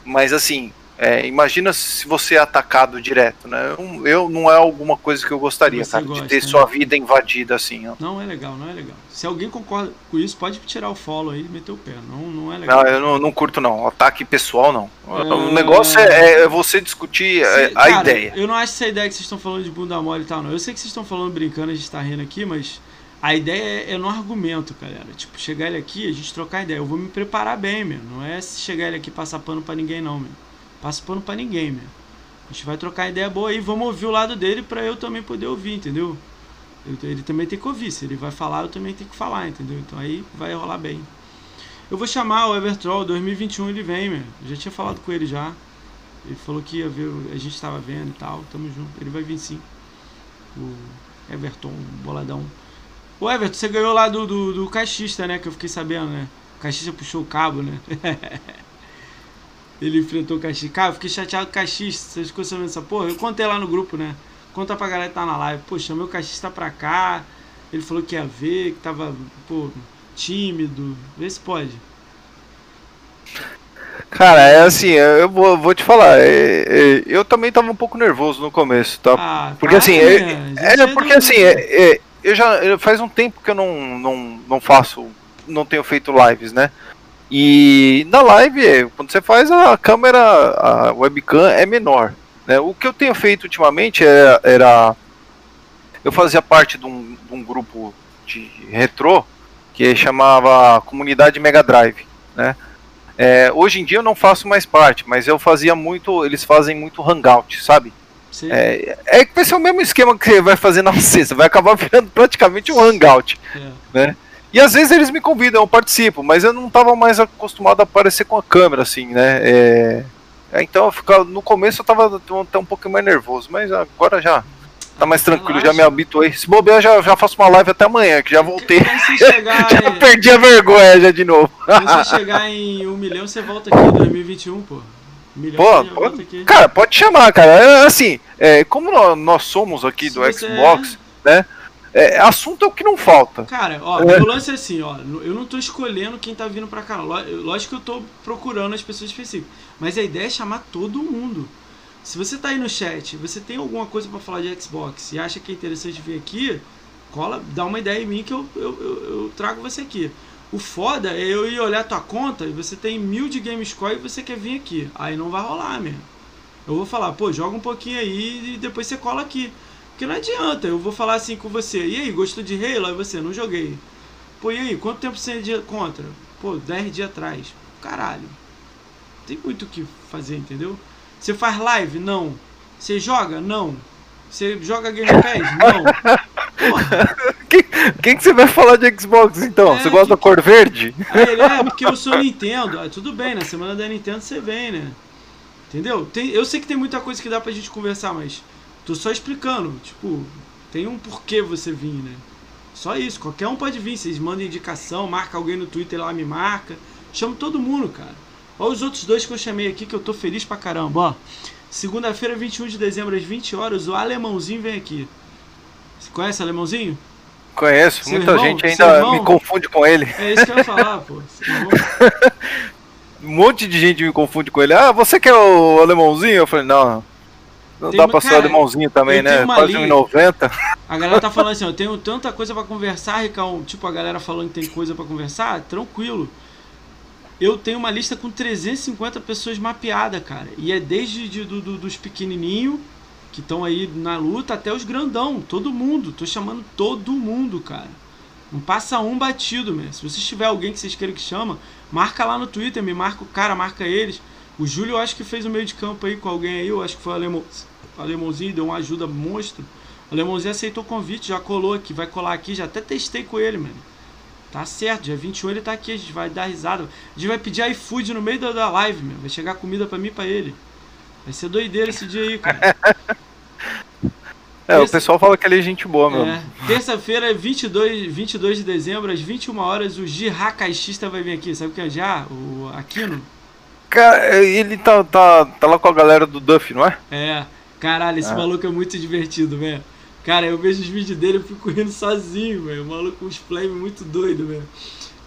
Mas assim, é, imagina se você é atacado direto, né? Eu, eu, não é alguma coisa que eu gostaria, cara, gosta, de ter né? sua vida invadida assim. Ó. Não é legal, não é legal. Se alguém concorda com isso, pode tirar o follow aí e meter o pé. Não, não é legal. Não, eu não, não curto não. Ataque pessoal não. É... O negócio é, é você discutir se, a cara, ideia. Eu não acho essa ideia que vocês estão falando de bunda mole e tal, não. Eu sei que vocês estão falando brincando, a gente tá rindo aqui, mas a ideia é, é no argumento, galera. Tipo, chegar ele aqui, a gente trocar ideia. Eu vou me preparar bem, meu. Não é se chegar ele aqui passar pano para ninguém, não, meu passa pano pra ninguém, meu. A gente vai trocar ideia boa aí, vamos ouvir o lado dele pra eu também poder ouvir, entendeu? Ele também tem que ouvir, se ele vai falar, eu também tenho que falar, entendeu? Então aí vai rolar bem. Eu vou chamar o Evertroll, 2021 ele vem, meu. Eu já tinha falado com ele já. Ele falou que ia ver, a gente tava vendo e tal, tamo junto. Ele vai vir sim. O Everton, boladão. O Everton, você ganhou lá do, do, do caixista, né? Que eu fiquei sabendo, né? O caixista puxou o cabo, né? (laughs) ele enfrentou o Caxias. Cara, eu fiquei chateado com o Caxias. Vocês ficou sabendo dessa porra? Eu contei lá no grupo, né? Conta pra galera que tá na live. Pô, chamei o Caxias tá pra cá. Ele falou que ia ver, que tava, pô, tímido. Vê se pode. Cara, é assim, eu vou, vou te falar, é, é, eu também tava um pouco nervoso no começo, tá? Ah, porque assim, é, é, porque assim, é, é, eu já faz um tempo que eu não, não, não faço, não tenho feito lives, né? E na live, quando você faz, a câmera, a webcam é menor. Né? O que eu tenho feito ultimamente era, era eu fazia parte de um, de um grupo de retrô que chamava Comunidade Mega Drive, né? É, hoje em dia eu não faço mais parte, mas eu fazia muito, eles fazem muito hangout, sabe? Sim. É, é que vai ser o mesmo esquema que você vai fazer na (laughs) sexta, vai acabar virando praticamente um hangout, é. né? E às vezes eles me convidam, eu participo, mas eu não estava mais acostumado a aparecer com a câmera, assim, né? É, é então eu ficava, no começo eu estava até um pouco mais nervoso, mas agora já tá mais tranquilo, já me habituei. Se bobear, já, já faço uma live até amanhã, que já voltei. Chegar, (laughs) já perdi a vergonha já de novo. Quando você chegar em um milhão, você volta aqui em 2021, pô. milhão, pô, pode, cara, pode chamar, cara. É, assim, é, como nós, nós, somos aqui Se do Xbox, é... né? É, assunto é o que não falta. Cara, ó, é. o lance é assim, ó. Eu não tô escolhendo quem tá vindo pra cá. Lógico que eu tô procurando as pessoas específicas. Mas a ideia é chamar todo mundo. Se você tá aí no chat, você tem alguma coisa para falar de Xbox e acha que é interessante vir aqui, cola, dá uma ideia em mim que eu, eu, eu, eu trago você aqui. O foda é eu ir olhar tua conta e você tem mil de GameScore e você quer vir aqui. Aí não vai rolar mesmo. Eu vou falar, pô, joga um pouquinho aí e depois você cola aqui. Porque não adianta, eu vou falar assim com você. E aí, gostou de Halo? Aí você, não joguei. Pô, e aí, quanto tempo você é contra? Pô, 10 dias atrás. Caralho. Tem muito o que fazer, entendeu? Você faz live? Não. Você joga? Não. Você joga Game Pass? Não. (laughs) Quem, quem que você vai falar de Xbox então? É, você gosta que... da cor verde? ele é, (laughs) porque eu sou Nintendo. Ah, tudo bem, na semana da Nintendo você vem, né? Entendeu? Tem, eu sei que tem muita coisa que dá pra gente conversar, mas tô só explicando. Tipo, tem um porquê você vir, né? Só isso, qualquer um pode vir. Vocês mandam indicação, marca alguém no Twitter lá, me marca. Chamo todo mundo, cara. Olha os outros dois que eu chamei aqui que eu tô feliz pra caramba, ó. Segunda-feira, 21 de dezembro, às 20 horas, o Alemãozinho vem aqui. Você conhece o Alemãozinho? Conheço, Seu muita irmão? gente ainda me confunde com ele. É isso que eu ia falar, pô. (laughs) um monte de gente me confunde com ele. Ah, você que é o alemãozinho? Eu falei, não. Não Tem dá uma, pra cara, alemãozinho também, né? Quase 1,90. A galera tá falando assim, eu tenho tanta coisa pra conversar, Ricão. Tipo, a galera falando que tem coisa pra conversar, tranquilo eu tenho uma lista com 350 pessoas mapeadas, cara. E é desde de, do, do, dos pequenininhos, que estão aí na luta, até os grandão. Todo mundo. Tô chamando todo mundo, cara. Não passa um batido, mesmo. Se você tiver alguém que vocês queiram que chama, marca lá no Twitter, me marca o cara, marca eles. O Júlio, eu acho que fez o meio de campo aí com alguém aí. Eu acho que foi o Alemão, o Alemãozinho, deu uma ajuda monstro. O Alemãozinho aceitou o convite, já colou aqui, vai colar aqui. Já até testei com ele, mano. Tá certo, dia 21 ele tá aqui, a gente vai dar risada. A gente vai pedir iFood no meio da, da live, meu. Vai chegar comida pra mim e pra ele. Vai ser doideira esse dia aí, cara. (laughs) É, Terça... o pessoal fala que ele é gente boa, meu. É, Terça-feira, 22, 22 de dezembro, às 21 horas, o Jirra Caixista vai vir aqui. Sabe o que é já? O Aquino? Cara, ele tá, tá, tá lá com a galera do Duff, não é? É. Caralho, esse é. maluco é muito divertido, velho. Cara, eu vejo os vídeos dele e fico (laughs) rindo sozinho, velho. O maluco com os flames muito doido, velho.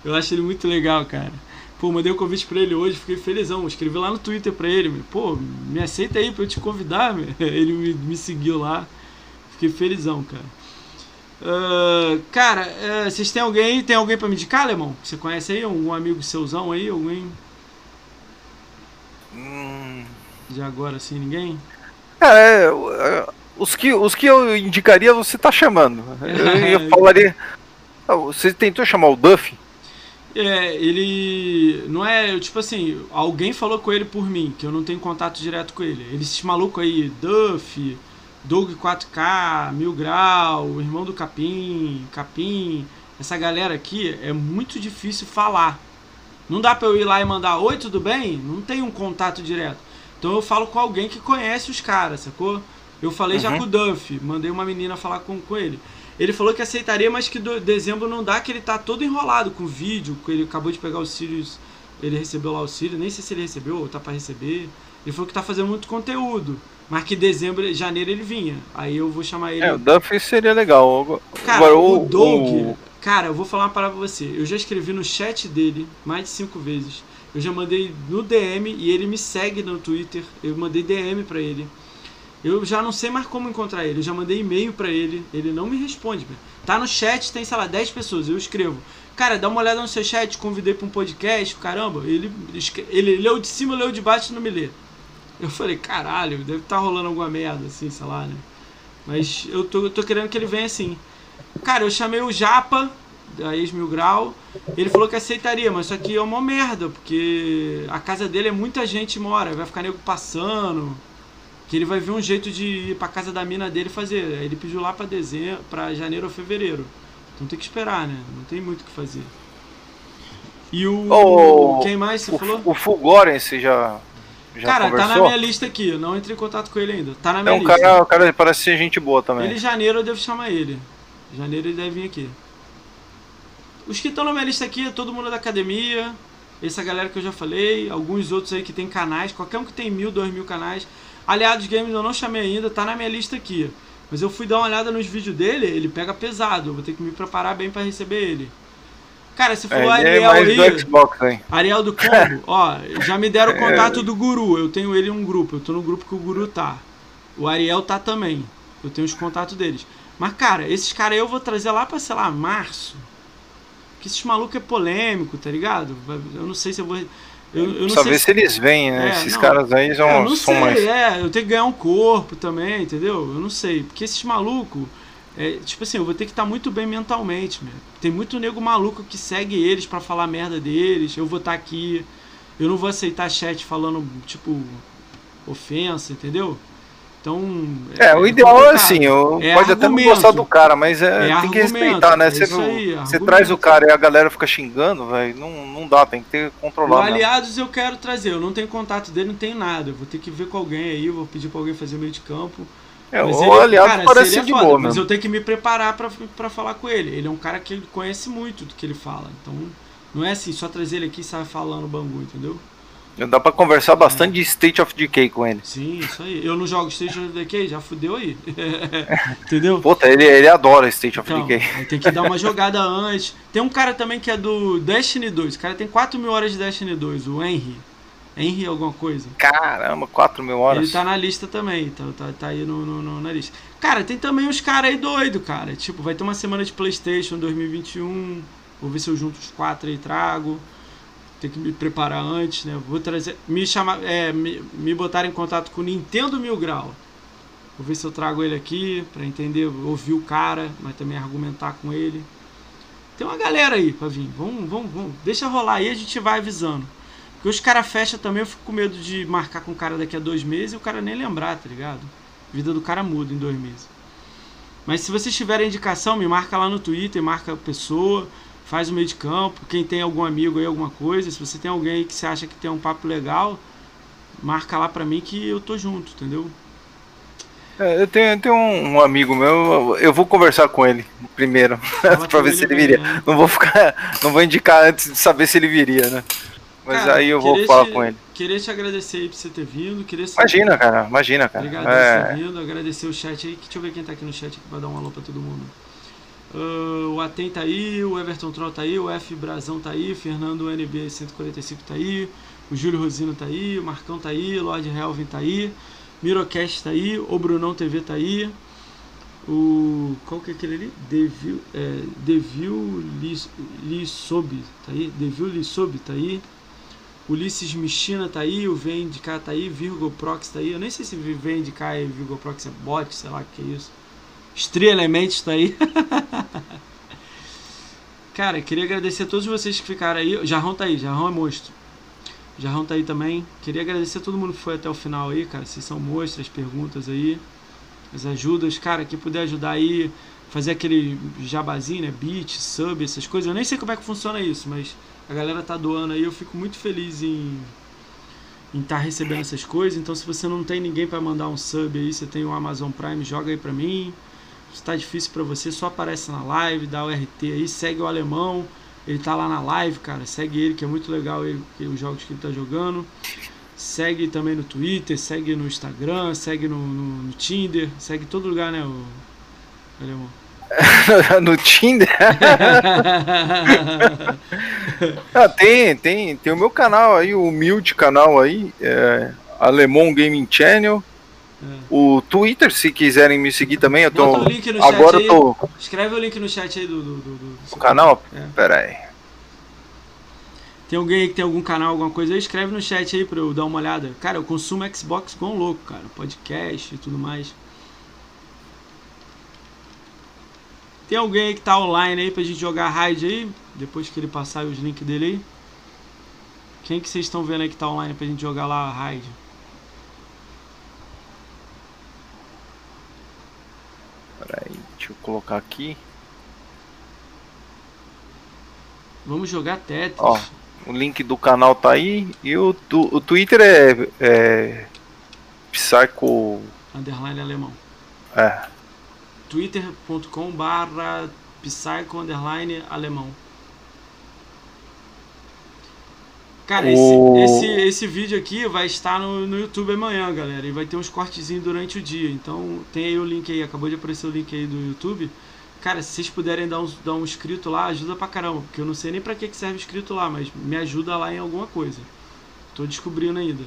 Eu acho ele muito legal, cara. Pô, mandei um convite pra ele hoje, fiquei felizão. Escrevi lá no Twitter pra ele, meu. Pô, me aceita aí pra eu te convidar, meu. (laughs) Ele me, me seguiu lá. Fiquei felizão, cara. Uh, cara, uh, vocês têm alguém Tem alguém pra me indicar, Alemão? Você conhece aí? Algum amigo seuzão aí? Alguém? Hum. De agora, assim, ninguém? É, eu, os que, os que eu indicaria você tá chamando. Eu, eu (laughs) falaria. Ah, você tentou chamar o Duff? É, ele. Não é. Tipo assim, alguém falou com ele por mim, que eu não tenho contato direto com ele. Ele Esses maluco aí, Duff, Doug 4K, Mil Grau, o irmão do Capim, Capim. Essa galera aqui é muito difícil falar. Não dá pra eu ir lá e mandar oi, tudo bem? Não tem um contato direto. Então eu falo com alguém que conhece os caras, sacou? Eu falei uhum. já com o Duff, mandei uma menina falar com, com ele. Ele falou que aceitaria, mas que do, dezembro não dá, que ele tá todo enrolado com o vídeo, que ele acabou de pegar o Sirius, ele recebeu lá o Sirius, nem sei se ele recebeu ou tá para receber. Ele falou que tá fazendo muito conteúdo, mas que dezembro, janeiro ele vinha. Aí eu vou chamar ele. É, o Duff seria legal. Cara, Agora, o, o Doug, o... cara, eu vou falar uma parada pra você. Eu já escrevi no chat dele mais de cinco vezes. Eu já mandei no DM e ele me segue no Twitter. Eu mandei DM para ele. Eu já não sei mais como encontrar ele. Eu já mandei e-mail para ele. Ele não me responde. Tá no chat, tem, sei lá, 10 pessoas. Eu escrevo. Cara, dá uma olhada no seu chat, convidei pra um podcast, caramba. Ele, ele leu de cima, leu de baixo e não me lê. Eu falei, caralho, deve estar tá rolando alguma merda, assim, sei lá, né? Mas eu tô, eu tô querendo que ele venha assim. Cara, eu chamei o Japa, da ex-Mil Grau. Ele falou que aceitaria, mas isso aqui é uma merda, porque a casa dele é muita gente mora, vai ficar nego passando. Que ele vai ver um jeito de ir pra casa da mina dele fazer. Aí ele pediu lá pra dezembro, pra janeiro ou fevereiro. Então tem que esperar, né? Não tem muito o que fazer. E o. Oh, quem mais você o, falou? O Fulgoren, você já. já cara, conversou? tá na minha lista aqui. Não entrei em contato com ele ainda. Tá na minha é um lista. Cara, o cara parece ser gente boa também. Ele em janeiro eu devo chamar ele. Em janeiro ele deve vir aqui. Os que estão na minha lista aqui é todo mundo da academia, essa galera que eu já falei, alguns outros aí que tem canais, qualquer um que tem mil, dois mil canais. Aliados Games eu não chamei ainda, tá na minha lista aqui. Mas eu fui dar uma olhada nos vídeos dele, ele pega pesado, eu vou ter que me preparar bem para receber ele. Cara, se for é, o Ariel é aí, do Xbox, hein? Ariel do Combo, (laughs) ó, já me deram o contato do Guru, eu tenho ele em um grupo, eu tô no grupo que o Guru tá. O Ariel tá também, eu tenho os contatos deles. Mas, cara, esses caras eu vou trazer lá pra, sei lá, março. Porque esses malucos é polêmico, tá ligado? Eu não sei se eu vou. Eu, eu não Só sei ver se... se eles vêm, né? É, esses não, caras aí são, eu não são sei, mais. É, eu tenho que ganhar um corpo também, entendeu? Eu não sei. Porque esses malucos. É, tipo assim, eu vou ter que estar tá muito bem mentalmente, meu. Tem muito nego maluco que segue eles para falar merda deles. Eu vou estar tá aqui. Eu não vou aceitar chat falando, tipo, ofensa, entendeu? Então. É, é o ideal é assim, eu é pode até não gostar do cara, mas é, é tem que respeitar, né? Você, aí, você traz o cara e a galera fica xingando, velho, não, não dá, tem que ter controlado. O aliados eu quero trazer, eu não tenho contato dele, não tenho nada. Eu vou ter que ver com alguém aí, vou pedir pra alguém fazer meio de campo. É, mas o ele, aliado cara, parece de foda, boa, Mas eu tenho que me preparar pra, pra falar com ele. Ele é um cara que conhece muito do que ele fala. Então, não é assim, só trazer ele aqui e sair falando bangu, entendeu? Dá pra conversar bastante é. de State of Decay com ele. Sim, isso aí. Eu não jogo State of Decay, já fudeu aí. (laughs) Entendeu? Puta, ele, ele adora State of então, Decay. Tem que dar uma jogada antes. Tem um cara também que é do Destiny 2. O cara tem 4 mil horas de Destiny 2, o Henry. Henry alguma coisa. Caramba, 4 mil horas. Ele tá na lista também, tá, tá, tá aí no, no, no, na lista. Cara, tem também uns caras aí doido, cara. Tipo, vai ter uma semana de Playstation 2021. Vou ver se eu junto os quatro aí e trago ter que me preparar antes, né? Vou trazer, me chamar, é, me, me botar em contato com o Nintendo Mil Grau. Vou ver se eu trago ele aqui para entender, ouvir o cara, mas também argumentar com ele. Tem uma galera aí pra vir. Vamos, vamos, vamos. Deixa rolar aí, a gente vai avisando. Porque os caras fecham também, eu fico com medo de marcar com o cara daqui a dois meses e o cara nem lembrar, tá ligado? A vida do cara muda em dois meses. Mas se vocês tiverem indicação, me marca lá no Twitter, marca a pessoa faz o meio de campo. Quem tem algum amigo aí, alguma coisa, se você tem alguém aí que você acha que tem um papo legal, marca lá pra mim que eu tô junto, entendeu? É, eu tenho, eu tenho um, um, amigo meu, eu vou conversar com ele primeiro, (laughs) pra ver se ele viria. Né? Não vou ficar. Não vou indicar antes de saber se ele viria, né? Mas cara, aí eu vou falar te, com ele. Queria te agradecer aí por você ter vindo. Queria imagina, cara, imagina, cara. Obrigado é... por ter vindo, agradecer o chat aí. Deixa eu ver quem tá aqui no chat pra dar um alô pra todo mundo. Uh, o Aten tá aí, o Everton Troll tá aí, o F Brazão tá aí, Fernando NB 145 tá aí, o Júlio Rosino tá aí, o Marcão tá aí, o Lord Helvin tá aí, Mirocast tá aí, o Brunão TV tá aí, o. Qual que é aquele ali? Devil, é, Devil Lissob tá aí, Devil Lissob tá aí, Ulisses Michina tá aí, o Vem de cá tá aí, Virgo Prox tá aí, eu nem sei se Vem de cá e Virgo Prox é bot, sei lá que é isso. Stri Elements tá aí. (laughs) Cara, queria agradecer a todos vocês que ficaram aí. Jarrão tá aí, Jarrão é monstro. Jarrão tá aí também. Queria agradecer a todo mundo que foi até o final aí, cara. Vocês são monstros, as perguntas aí, as ajudas. Cara, quem puder ajudar aí, fazer aquele jabazinho, né? Beat, sub, essas coisas. Eu nem sei como é que funciona isso, mas a galera tá doando aí. Eu fico muito feliz em estar tá recebendo essas coisas. Então, se você não tem ninguém para mandar um sub aí, você tem o Amazon Prime, joga aí para mim está difícil para você, só aparece na live, dá o RT aí, segue o alemão, ele tá lá na live, cara, segue ele que é muito legal ele, os jogos que ele tá jogando. Segue também no Twitter, segue no Instagram, segue no, no, no Tinder, segue todo lugar, né, o alemão. (laughs) no Tinder? (laughs) ah, tem, tem, tem o meu canal aí, o humilde canal aí, é, Alemão Gaming Channel. É. O Twitter, se quiserem me seguir também, eu tô. Agora eu tô. Escreve o link no chat aí do, do, do, do... O canal? É. Pera aí. Tem alguém aí que tem algum canal, alguma coisa aí? Escreve no chat aí pra eu dar uma olhada. Cara, eu consumo Xbox com louco, cara. Podcast e tudo mais. Tem alguém aí que tá online aí pra gente jogar raid aí? Depois que ele passar os links dele aí. Quem que vocês estão vendo aí que tá online pra gente jogar lá a raid? Peraí, deixa eu colocar aqui. Vamos jogar Tetris. Ó, o link do canal tá aí. E o, o Twitter é, é Psycho. Underline alemão. É. twitter.com barra Psycho underline alemão. Cara, o... esse, esse, esse vídeo aqui vai estar no, no YouTube amanhã, galera. E vai ter uns cortezinhos durante o dia. Então tem aí o link aí, acabou de aparecer o link aí do YouTube. Cara, se vocês puderem dar um, dar um inscrito lá, ajuda pra caramba. Porque eu não sei nem pra que, serve inscrito lá, mas me ajuda lá em alguma coisa. Tô descobrindo ainda.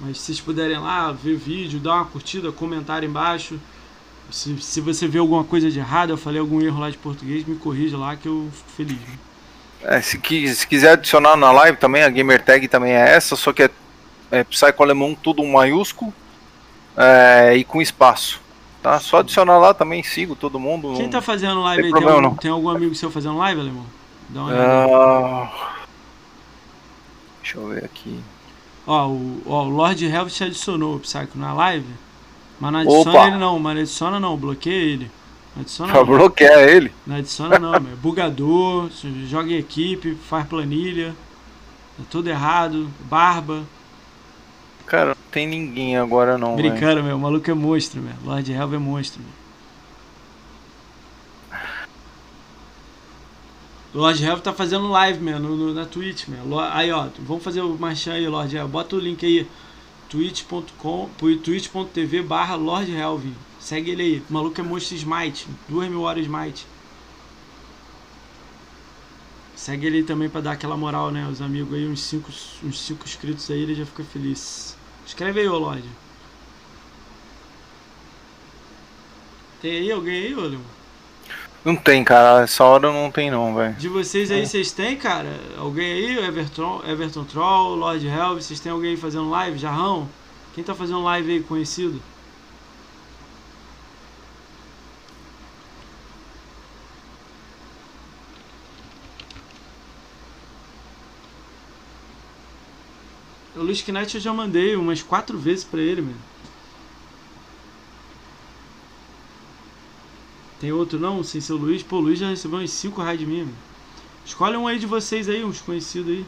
Mas se vocês puderem lá, ver vídeo, dar uma curtida, comentário embaixo. Se, se você vê alguma coisa de errado, eu falei algum erro lá de português, me corrija lá que eu fico feliz. Né? É, se, se, quiser adicionar na live também, a gamer tag também é essa, só que é, é Psycho Alemão tudo maiúsculo é, e com espaço. Tá? Só adicionar lá também, sigo todo mundo. Quem tá fazendo live tem aí? Problema, tem, algum, tem, algum, amigo seu fazendo live, Alemão? Dá uma olhada. Uh... Deixa eu ver aqui. Ó, o, ó, o Lord Helvet adicionou o Psycho na live. Mas não adiciona Opa. ele não, mas adiciona não, bloqueia ele. Não adiciona pra bloquear ele. Não adiciona não, é bugador, joga em equipe, faz planilha. Tá tudo errado, barba. Cara, não tem ninguém agora não. Brincando, véio. meu, o maluco é monstro, meu. Lord Helve é monstro, meu. Lord Helve tá fazendo live, meu, no, no, na Twitch, meu. Aí, ó, vamos fazer o marchão aí, Lord Helve. Bota o link aí, twitch.com, twitch.tv barra Lord Helve. Segue ele aí. O maluco é monstro Smite. 2 mil horas Smite. Segue ele também pra dar aquela moral, né? Os amigos aí, uns 5 uns cinco inscritos aí, ele já fica feliz. Escreve aí, ô Lorde. Tem aí alguém aí, ô Não tem, cara. Essa hora não tem não, velho. De vocês aí, é. vocês têm, cara? Alguém aí? Everton, Everton Troll, Lord Helv, vocês têm alguém aí fazendo live? Jarrão? Quem tá fazendo live aí conhecido? O Luiz Knight eu já mandei umas quatro vezes pra ele, mano. Tem outro não? Sem ser o Luiz? Pô, o Luiz já recebeu uns 5 raios de mim. Escolhe um aí de vocês aí, uns conhecidos aí.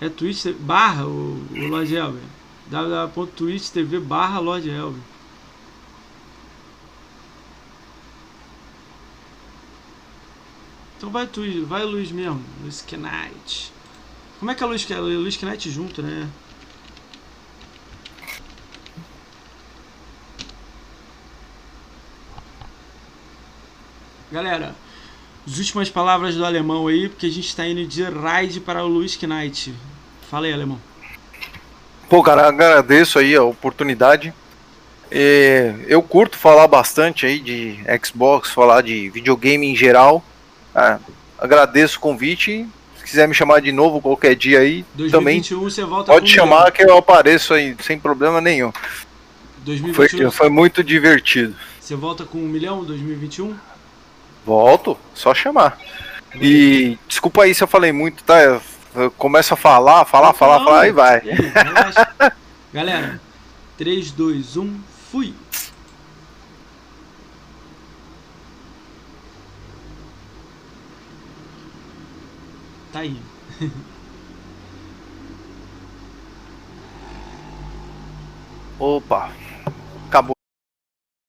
É Twitch barra o, o Lord Elber. www.twitch.tv barra Lord Elber. Então vai, Twitch, vai Luiz mesmo, Luiz Knight. Como é que é a Luiz, Knight junto, né? Galera, as últimas palavras do alemão aí, porque a gente está indo de raid para o Luiz Knight. Fala aí, alemão. Pô, cara, agradeço aí a oportunidade. É, eu curto falar bastante aí de Xbox, falar de videogame em geral. É, agradeço o convite quiser me chamar de novo qualquer dia aí, 2021, também você volta pode chamar que eu apareço aí sem problema nenhum. 2021, foi, foi muito divertido. Você volta com um milhão em 2021? Volto, só chamar. E desculpa aí se eu falei muito, tá? Eu, eu começo a falar, falar, Não, falar, falar e vai. (laughs) Galera, 3, 2, 1, fui! Tá aí. Opa!